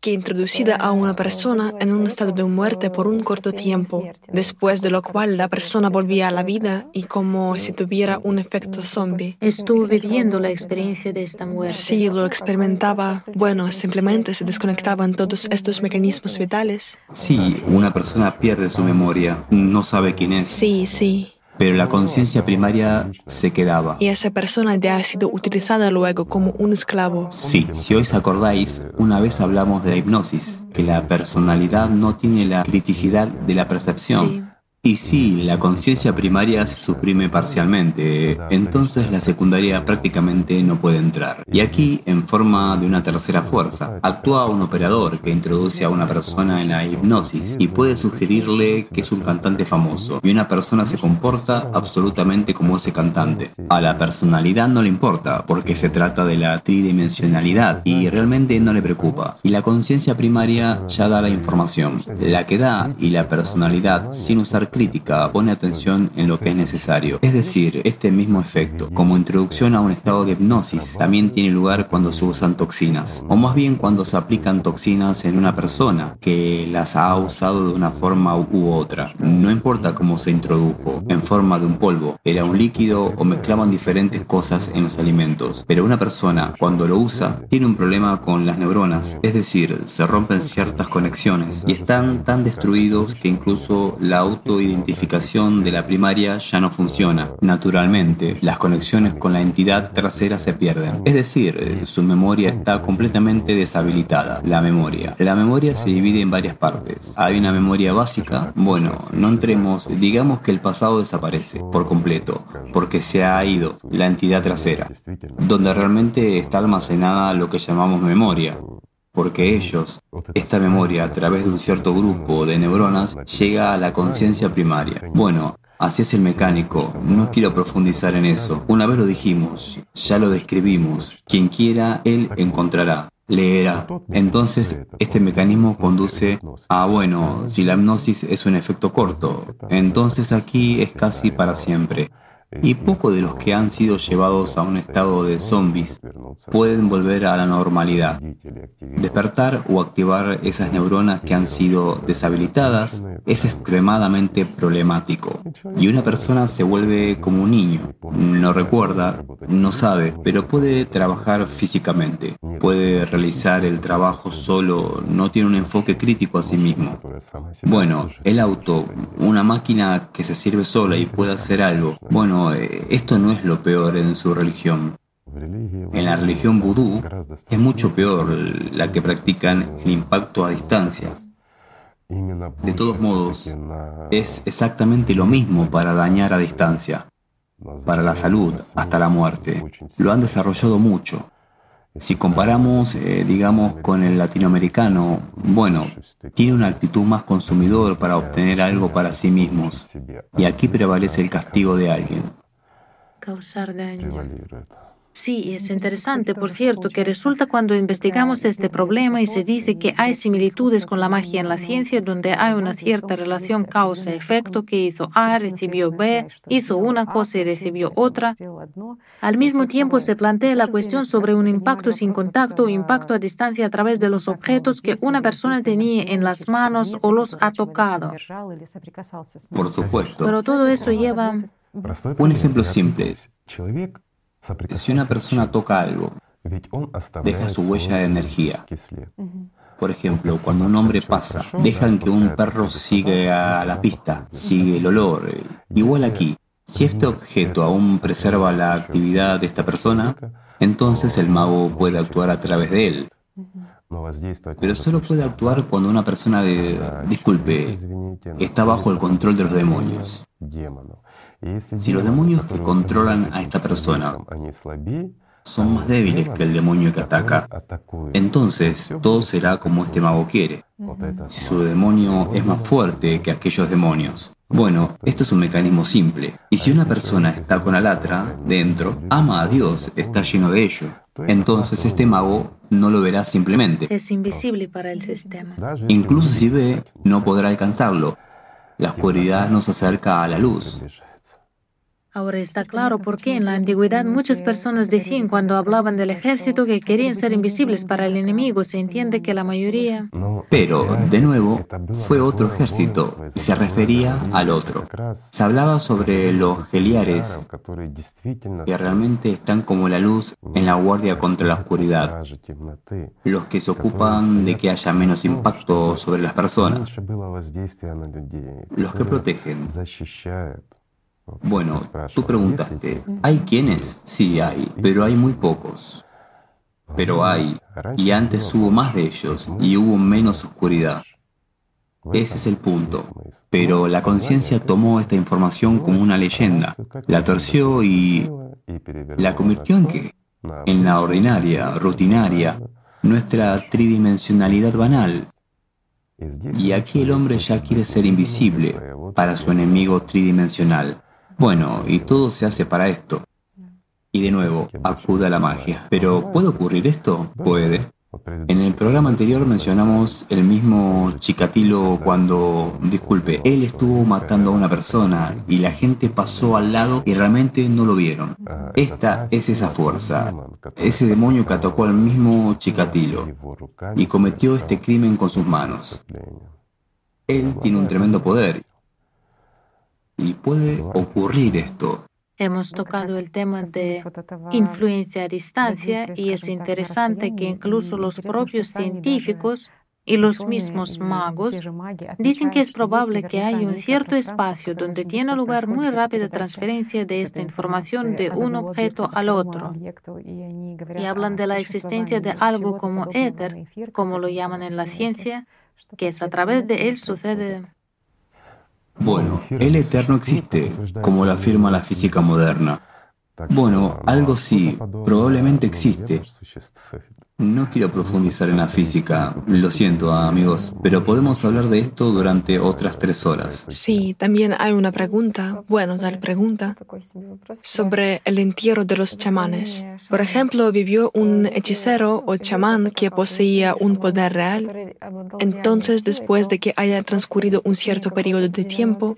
que introducida a una persona en un estado de muerte por un corto tiempo, después de lo cual la persona volvía a la vida y como si tuviera un efecto zombie. Estuvo viviendo la experiencia de esta muerte. Sí, lo experimentaba. Bueno, simplemente se desconectaban todos estos mecanismos vitales. Sí, una persona pierde su memoria, no sabe quién es. Sí, sí. Pero la conciencia primaria se quedaba. Y esa persona ya ha sido utilizada luego como un esclavo. Sí, si hoy os acordáis, una vez hablamos de la hipnosis, que la personalidad no tiene la criticidad de la percepción. Sí. Y sí, la conciencia primaria se suprime parcialmente, entonces la secundaria prácticamente no puede entrar. Y aquí, en forma de una tercera fuerza, actúa un operador que introduce a una persona en la hipnosis y puede sugerirle que es un cantante famoso, y una persona se comporta absolutamente como ese cantante. A la personalidad no le importa, porque se trata de la tridimensionalidad y realmente no le preocupa. Y la conciencia primaria ya da la información. La que da y la personalidad, sin usar crítica pone atención en lo que es necesario. Es decir, este mismo efecto, como introducción a un estado de hipnosis, también tiene lugar cuando se usan toxinas, o más bien cuando se aplican toxinas en una persona que las ha usado de una forma u otra. No importa cómo se introdujo, en forma de un polvo, era un líquido o mezclaban diferentes cosas en los alimentos. Pero una persona, cuando lo usa, tiene un problema con las neuronas, es decir, se rompen ciertas conexiones y están tan destruidos que incluso la autoidentificación de la primaria ya no funciona. Naturalmente, las conexiones con la entidad trasera se pierden. Es decir, eh, su memoria está completamente deshabilitada. La memoria. La memoria se divide en varias partes. Hay una memoria básica. Bueno, no entremos, digamos que el pasado desaparece por completo, porque se ha ido la entidad trasera, donde realmente está almacenada lo que llamamos memoria porque ellos, esta memoria a través de un cierto grupo de neuronas, llega a la conciencia primaria. Bueno, así es el mecánico, no quiero profundizar en eso. Una vez lo dijimos, ya lo describimos, quien quiera, él encontrará. Leerá. Entonces, este mecanismo conduce a, bueno, si la hipnosis es un efecto corto, entonces aquí es casi para siempre. Y pocos de los que han sido llevados a un estado de zombies pueden volver a la normalidad. Despertar o activar esas neuronas que han sido deshabilitadas es extremadamente problemático. Y una persona se vuelve como un niño. No recuerda, no sabe, pero puede trabajar físicamente. Puede realizar el trabajo solo, no tiene un enfoque crítico a sí mismo. Bueno, el auto, una máquina que se sirve sola y puede hacer algo. Bueno, eh, esto no es lo peor en su religión. En la religión vudú es mucho peor la que practican el impacto a distancia. De todos modos, es exactamente lo mismo para dañar a distancia, para la salud, hasta la muerte. Lo han desarrollado mucho. Si comparamos, eh, digamos, con el latinoamericano, bueno, tiene una actitud más consumidor para obtener algo para sí mismos. Y aquí prevalece el castigo de alguien. Causar daño. Sí, es interesante, por cierto, que resulta cuando investigamos este problema y se dice que hay similitudes con la magia en la ciencia, donde hay una cierta relación causa-efecto que hizo A, recibió B, hizo una cosa y recibió otra. Al mismo tiempo se plantea la cuestión sobre un impacto sin contacto o impacto a distancia a través de los objetos que una persona tenía en las manos o los ha tocado. Por supuesto. Pero todo eso lleva... Un ejemplo simple. Si una persona toca algo, deja su huella de energía. Por ejemplo, cuando un hombre pasa, dejan que un perro siga a la pista, sigue el olor. Igual aquí, Si este objeto aún preserva la actividad de esta persona, entonces el mago puede actuar a través de él. Pero solo puede actuar cuando una persona de, disculpe, está bajo el control de los demonios. Si los demonios que controlan a esta persona son más débiles que el demonio que ataca, entonces todo será como este mago quiere. Si su demonio es más fuerte que aquellos demonios. Bueno, esto es un mecanismo simple. Y si una persona está con Alatra dentro, ama a Dios, está lleno de ello. Entonces este mago no lo verá simplemente. Es invisible para el sistema. Incluso si ve, no podrá alcanzarlo. La oscuridad nos acerca a la luz. Ahora está claro por qué en la antigüedad muchas personas decían cuando hablaban del ejército que querían ser invisibles para el enemigo. Se entiende que la mayoría... Pero, de nuevo, fue otro ejército y se refería al otro. Se hablaba sobre los geliares que realmente están como la luz en la guardia contra la oscuridad. Los que se ocupan de que haya menos impacto sobre las personas. Los que protegen. Bueno, tú preguntaste, ¿hay quienes? Sí hay, pero hay muy pocos. Pero hay, y antes hubo más de ellos, y hubo menos oscuridad. Ese es el punto. Pero la conciencia tomó esta información como una leyenda, la torció y la convirtió en qué? En la ordinaria, rutinaria, nuestra tridimensionalidad banal. Y aquí el hombre ya quiere ser invisible para su enemigo tridimensional. Bueno, y todo se hace para esto. Y de nuevo, acude a la magia. Pero ¿puede ocurrir esto? Puede. En el programa anterior mencionamos el mismo Chikatilo cuando, disculpe, él estuvo matando a una persona y la gente pasó al lado y realmente no lo vieron. Esta es esa fuerza, ese demonio que atacó al mismo Chikatilo y cometió este crimen con sus manos. Él tiene un tremendo poder y puede ocurrir esto. Hemos tocado el tema de influencia a distancia y es interesante que incluso los propios científicos y los mismos magos dicen que es probable que haya un cierto espacio donde tiene lugar muy rápida transferencia de esta información de un objeto al otro. Y hablan de la existencia de algo como éter, como lo llaman en la ciencia, que es a través de él sucede bueno, el eterno existe, como lo afirma la física moderna. Bueno, algo sí, probablemente existe, no quiero profundizar en la física, lo siento amigos, pero podemos hablar de esto durante otras tres horas. Sí, también hay una pregunta, bueno, tal pregunta, sobre el entierro de los chamanes. Por ejemplo, vivió un hechicero o chamán que poseía un poder real. Entonces, después de que haya transcurrido un cierto periodo de tiempo,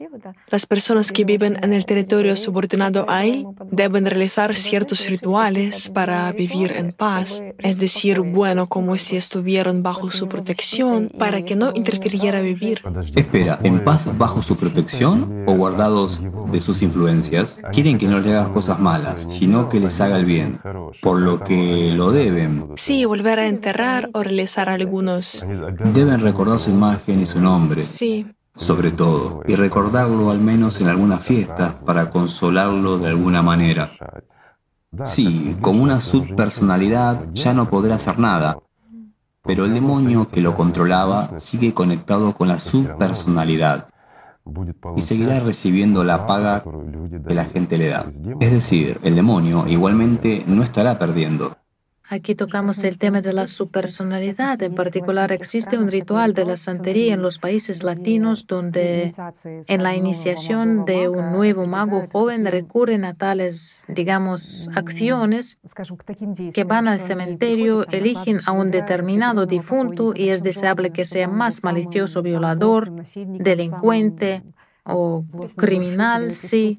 las personas que viven en el territorio subordinado a él deben realizar ciertos rituales para vivir en paz, es decir, bueno como si estuvieran bajo su protección para que no interfiriera vivir. Espera, ¿en paz bajo su protección o guardados de sus influencias? Quieren que no le hagas cosas malas, sino que les haga el bien, por lo que lo deben. Sí, volver a enterrar o realizar algunos. Deben recordar su imagen y su nombre. Sí sobre todo, y recordarlo al menos en alguna fiesta para consolarlo de alguna manera. Sí, como una subpersonalidad ya no podrá hacer nada, pero el demonio que lo controlaba sigue conectado con la subpersonalidad y seguirá recibiendo la paga que la gente le da. Es decir, el demonio igualmente no estará perdiendo. Aquí tocamos el tema de la subpersonalidad. En particular, existe un ritual de la santería en los países latinos donde en la iniciación de un nuevo mago joven recurren a tales, digamos, acciones que van al cementerio, eligen a un determinado difunto y es deseable que sea más malicioso, violador, delincuente o criminal, sí,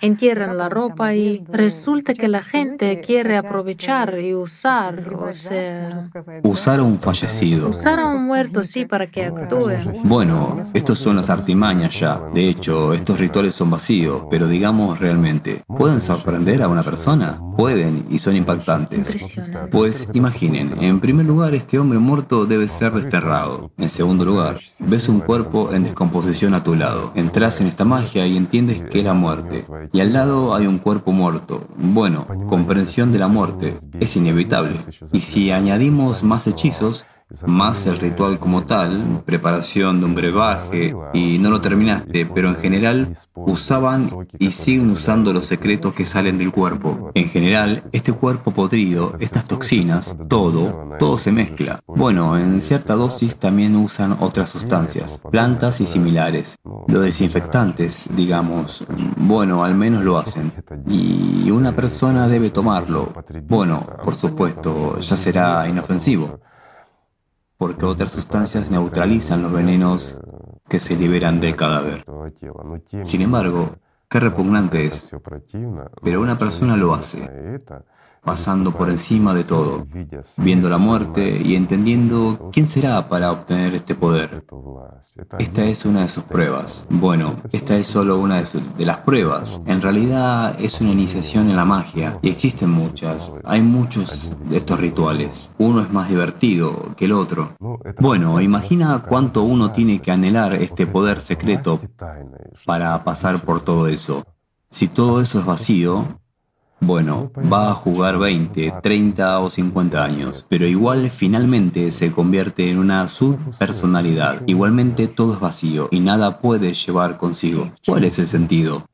entierran la ropa y resulta que la gente quiere aprovechar y usar, o sea... Usar a un fallecido. Usar a un muerto, sí, para que actúe. Bueno, estos son las artimañas ya. De hecho, estos rituales son vacíos, pero digamos realmente, ¿pueden sorprender a una persona? pueden y son impactantes. Pues imaginen, en primer lugar este hombre muerto debe ser desterrado. En segundo lugar, ves un cuerpo en descomposición a tu lado. En esta magia y entiendes que es la muerte. Y al lado hay un cuerpo muerto. Bueno, comprensión de la muerte es inevitable. Y si añadimos más hechizos, más el ritual como tal, preparación de un brebaje, y no lo terminaste, pero en general usaban y siguen usando los secretos que salen del cuerpo. En general, este cuerpo podrido, estas toxinas, todo, todo se mezcla. Bueno, en cierta dosis también usan otras sustancias, plantas y similares. Los desinfectantes, digamos, bueno, al menos lo hacen. Y una persona debe tomarlo. Bueno, por supuesto, ya será inofensivo porque otras sustancias neutralizan los venenos que se liberan del cadáver. Sin embargo, qué repugnante es, pero una persona lo hace, pasando por encima de todo, viendo la muerte y entendiendo quién será para obtener este poder. Esta es una de sus pruebas. Bueno, esta es solo una de, de las pruebas. En realidad es una iniciación en la magia y existen muchas. Hay muchos de estos rituales. Uno es más divertido que el otro. Bueno, imagina cuánto uno tiene que anhelar este poder secreto para pasar por todo eso. Si todo eso es vacío, bueno, va a jugar 20, 30 o 50 años, pero igual finalmente se convierte en una subpersonalidad. Igualmente todo es vacío y nada puede llevar consigo. ¿Cuál es el sentido?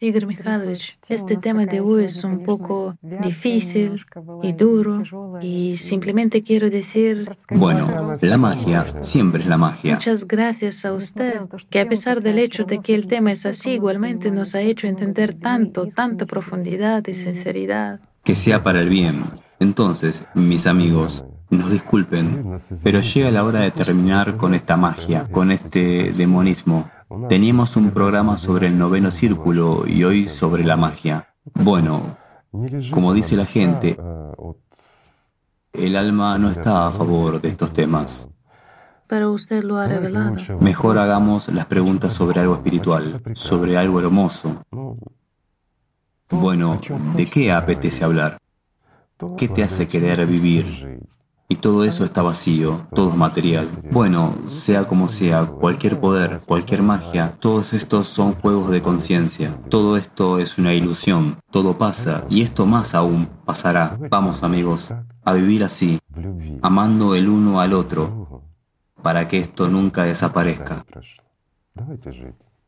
Igor Mikhailovich, este tema de hoy es un poco difícil y duro y simplemente quiero decir Bueno, la magia siempre es la magia. muchas gracias a usted, que a pesar del hecho de que el tema es así, igualmente nos ha hecho entender tanto, tanta profundidad y sinceridad. Que sea para el bien. Entonces, mis amigos, nos disculpen, pero llega la hora de terminar con esta magia, con este demonismo. Teníamos un programa sobre el noveno círculo y hoy sobre la magia. Bueno, como dice la gente, el alma no está a favor de estos temas. Pero usted lo ha revelado. Mejor hagamos las preguntas sobre algo espiritual, sobre algo hermoso. Bueno, ¿de qué apetece hablar? ¿Qué te hace querer vivir? Y todo eso está vacío, todo es material. Bueno, sea como sea, cualquier poder, cualquier magia, todos estos son juegos de conciencia. Todo esto es una ilusión, todo pasa y esto más aún pasará. Vamos amigos, a vivir así, amando el uno al otro, para que esto nunca desaparezca.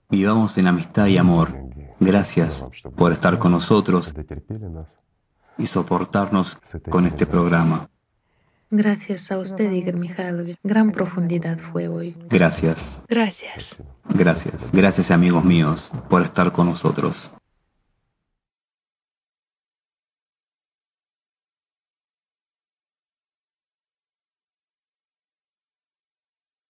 Vivamos en amistad y amor. Gracias por estar con nosotros y soportarnos con este programa. Gracias a usted, Igor Mikhailovich. Gran profundidad fue hoy. Gracias, Gracias. gracias, gracias amigos míos por estar con nosotros.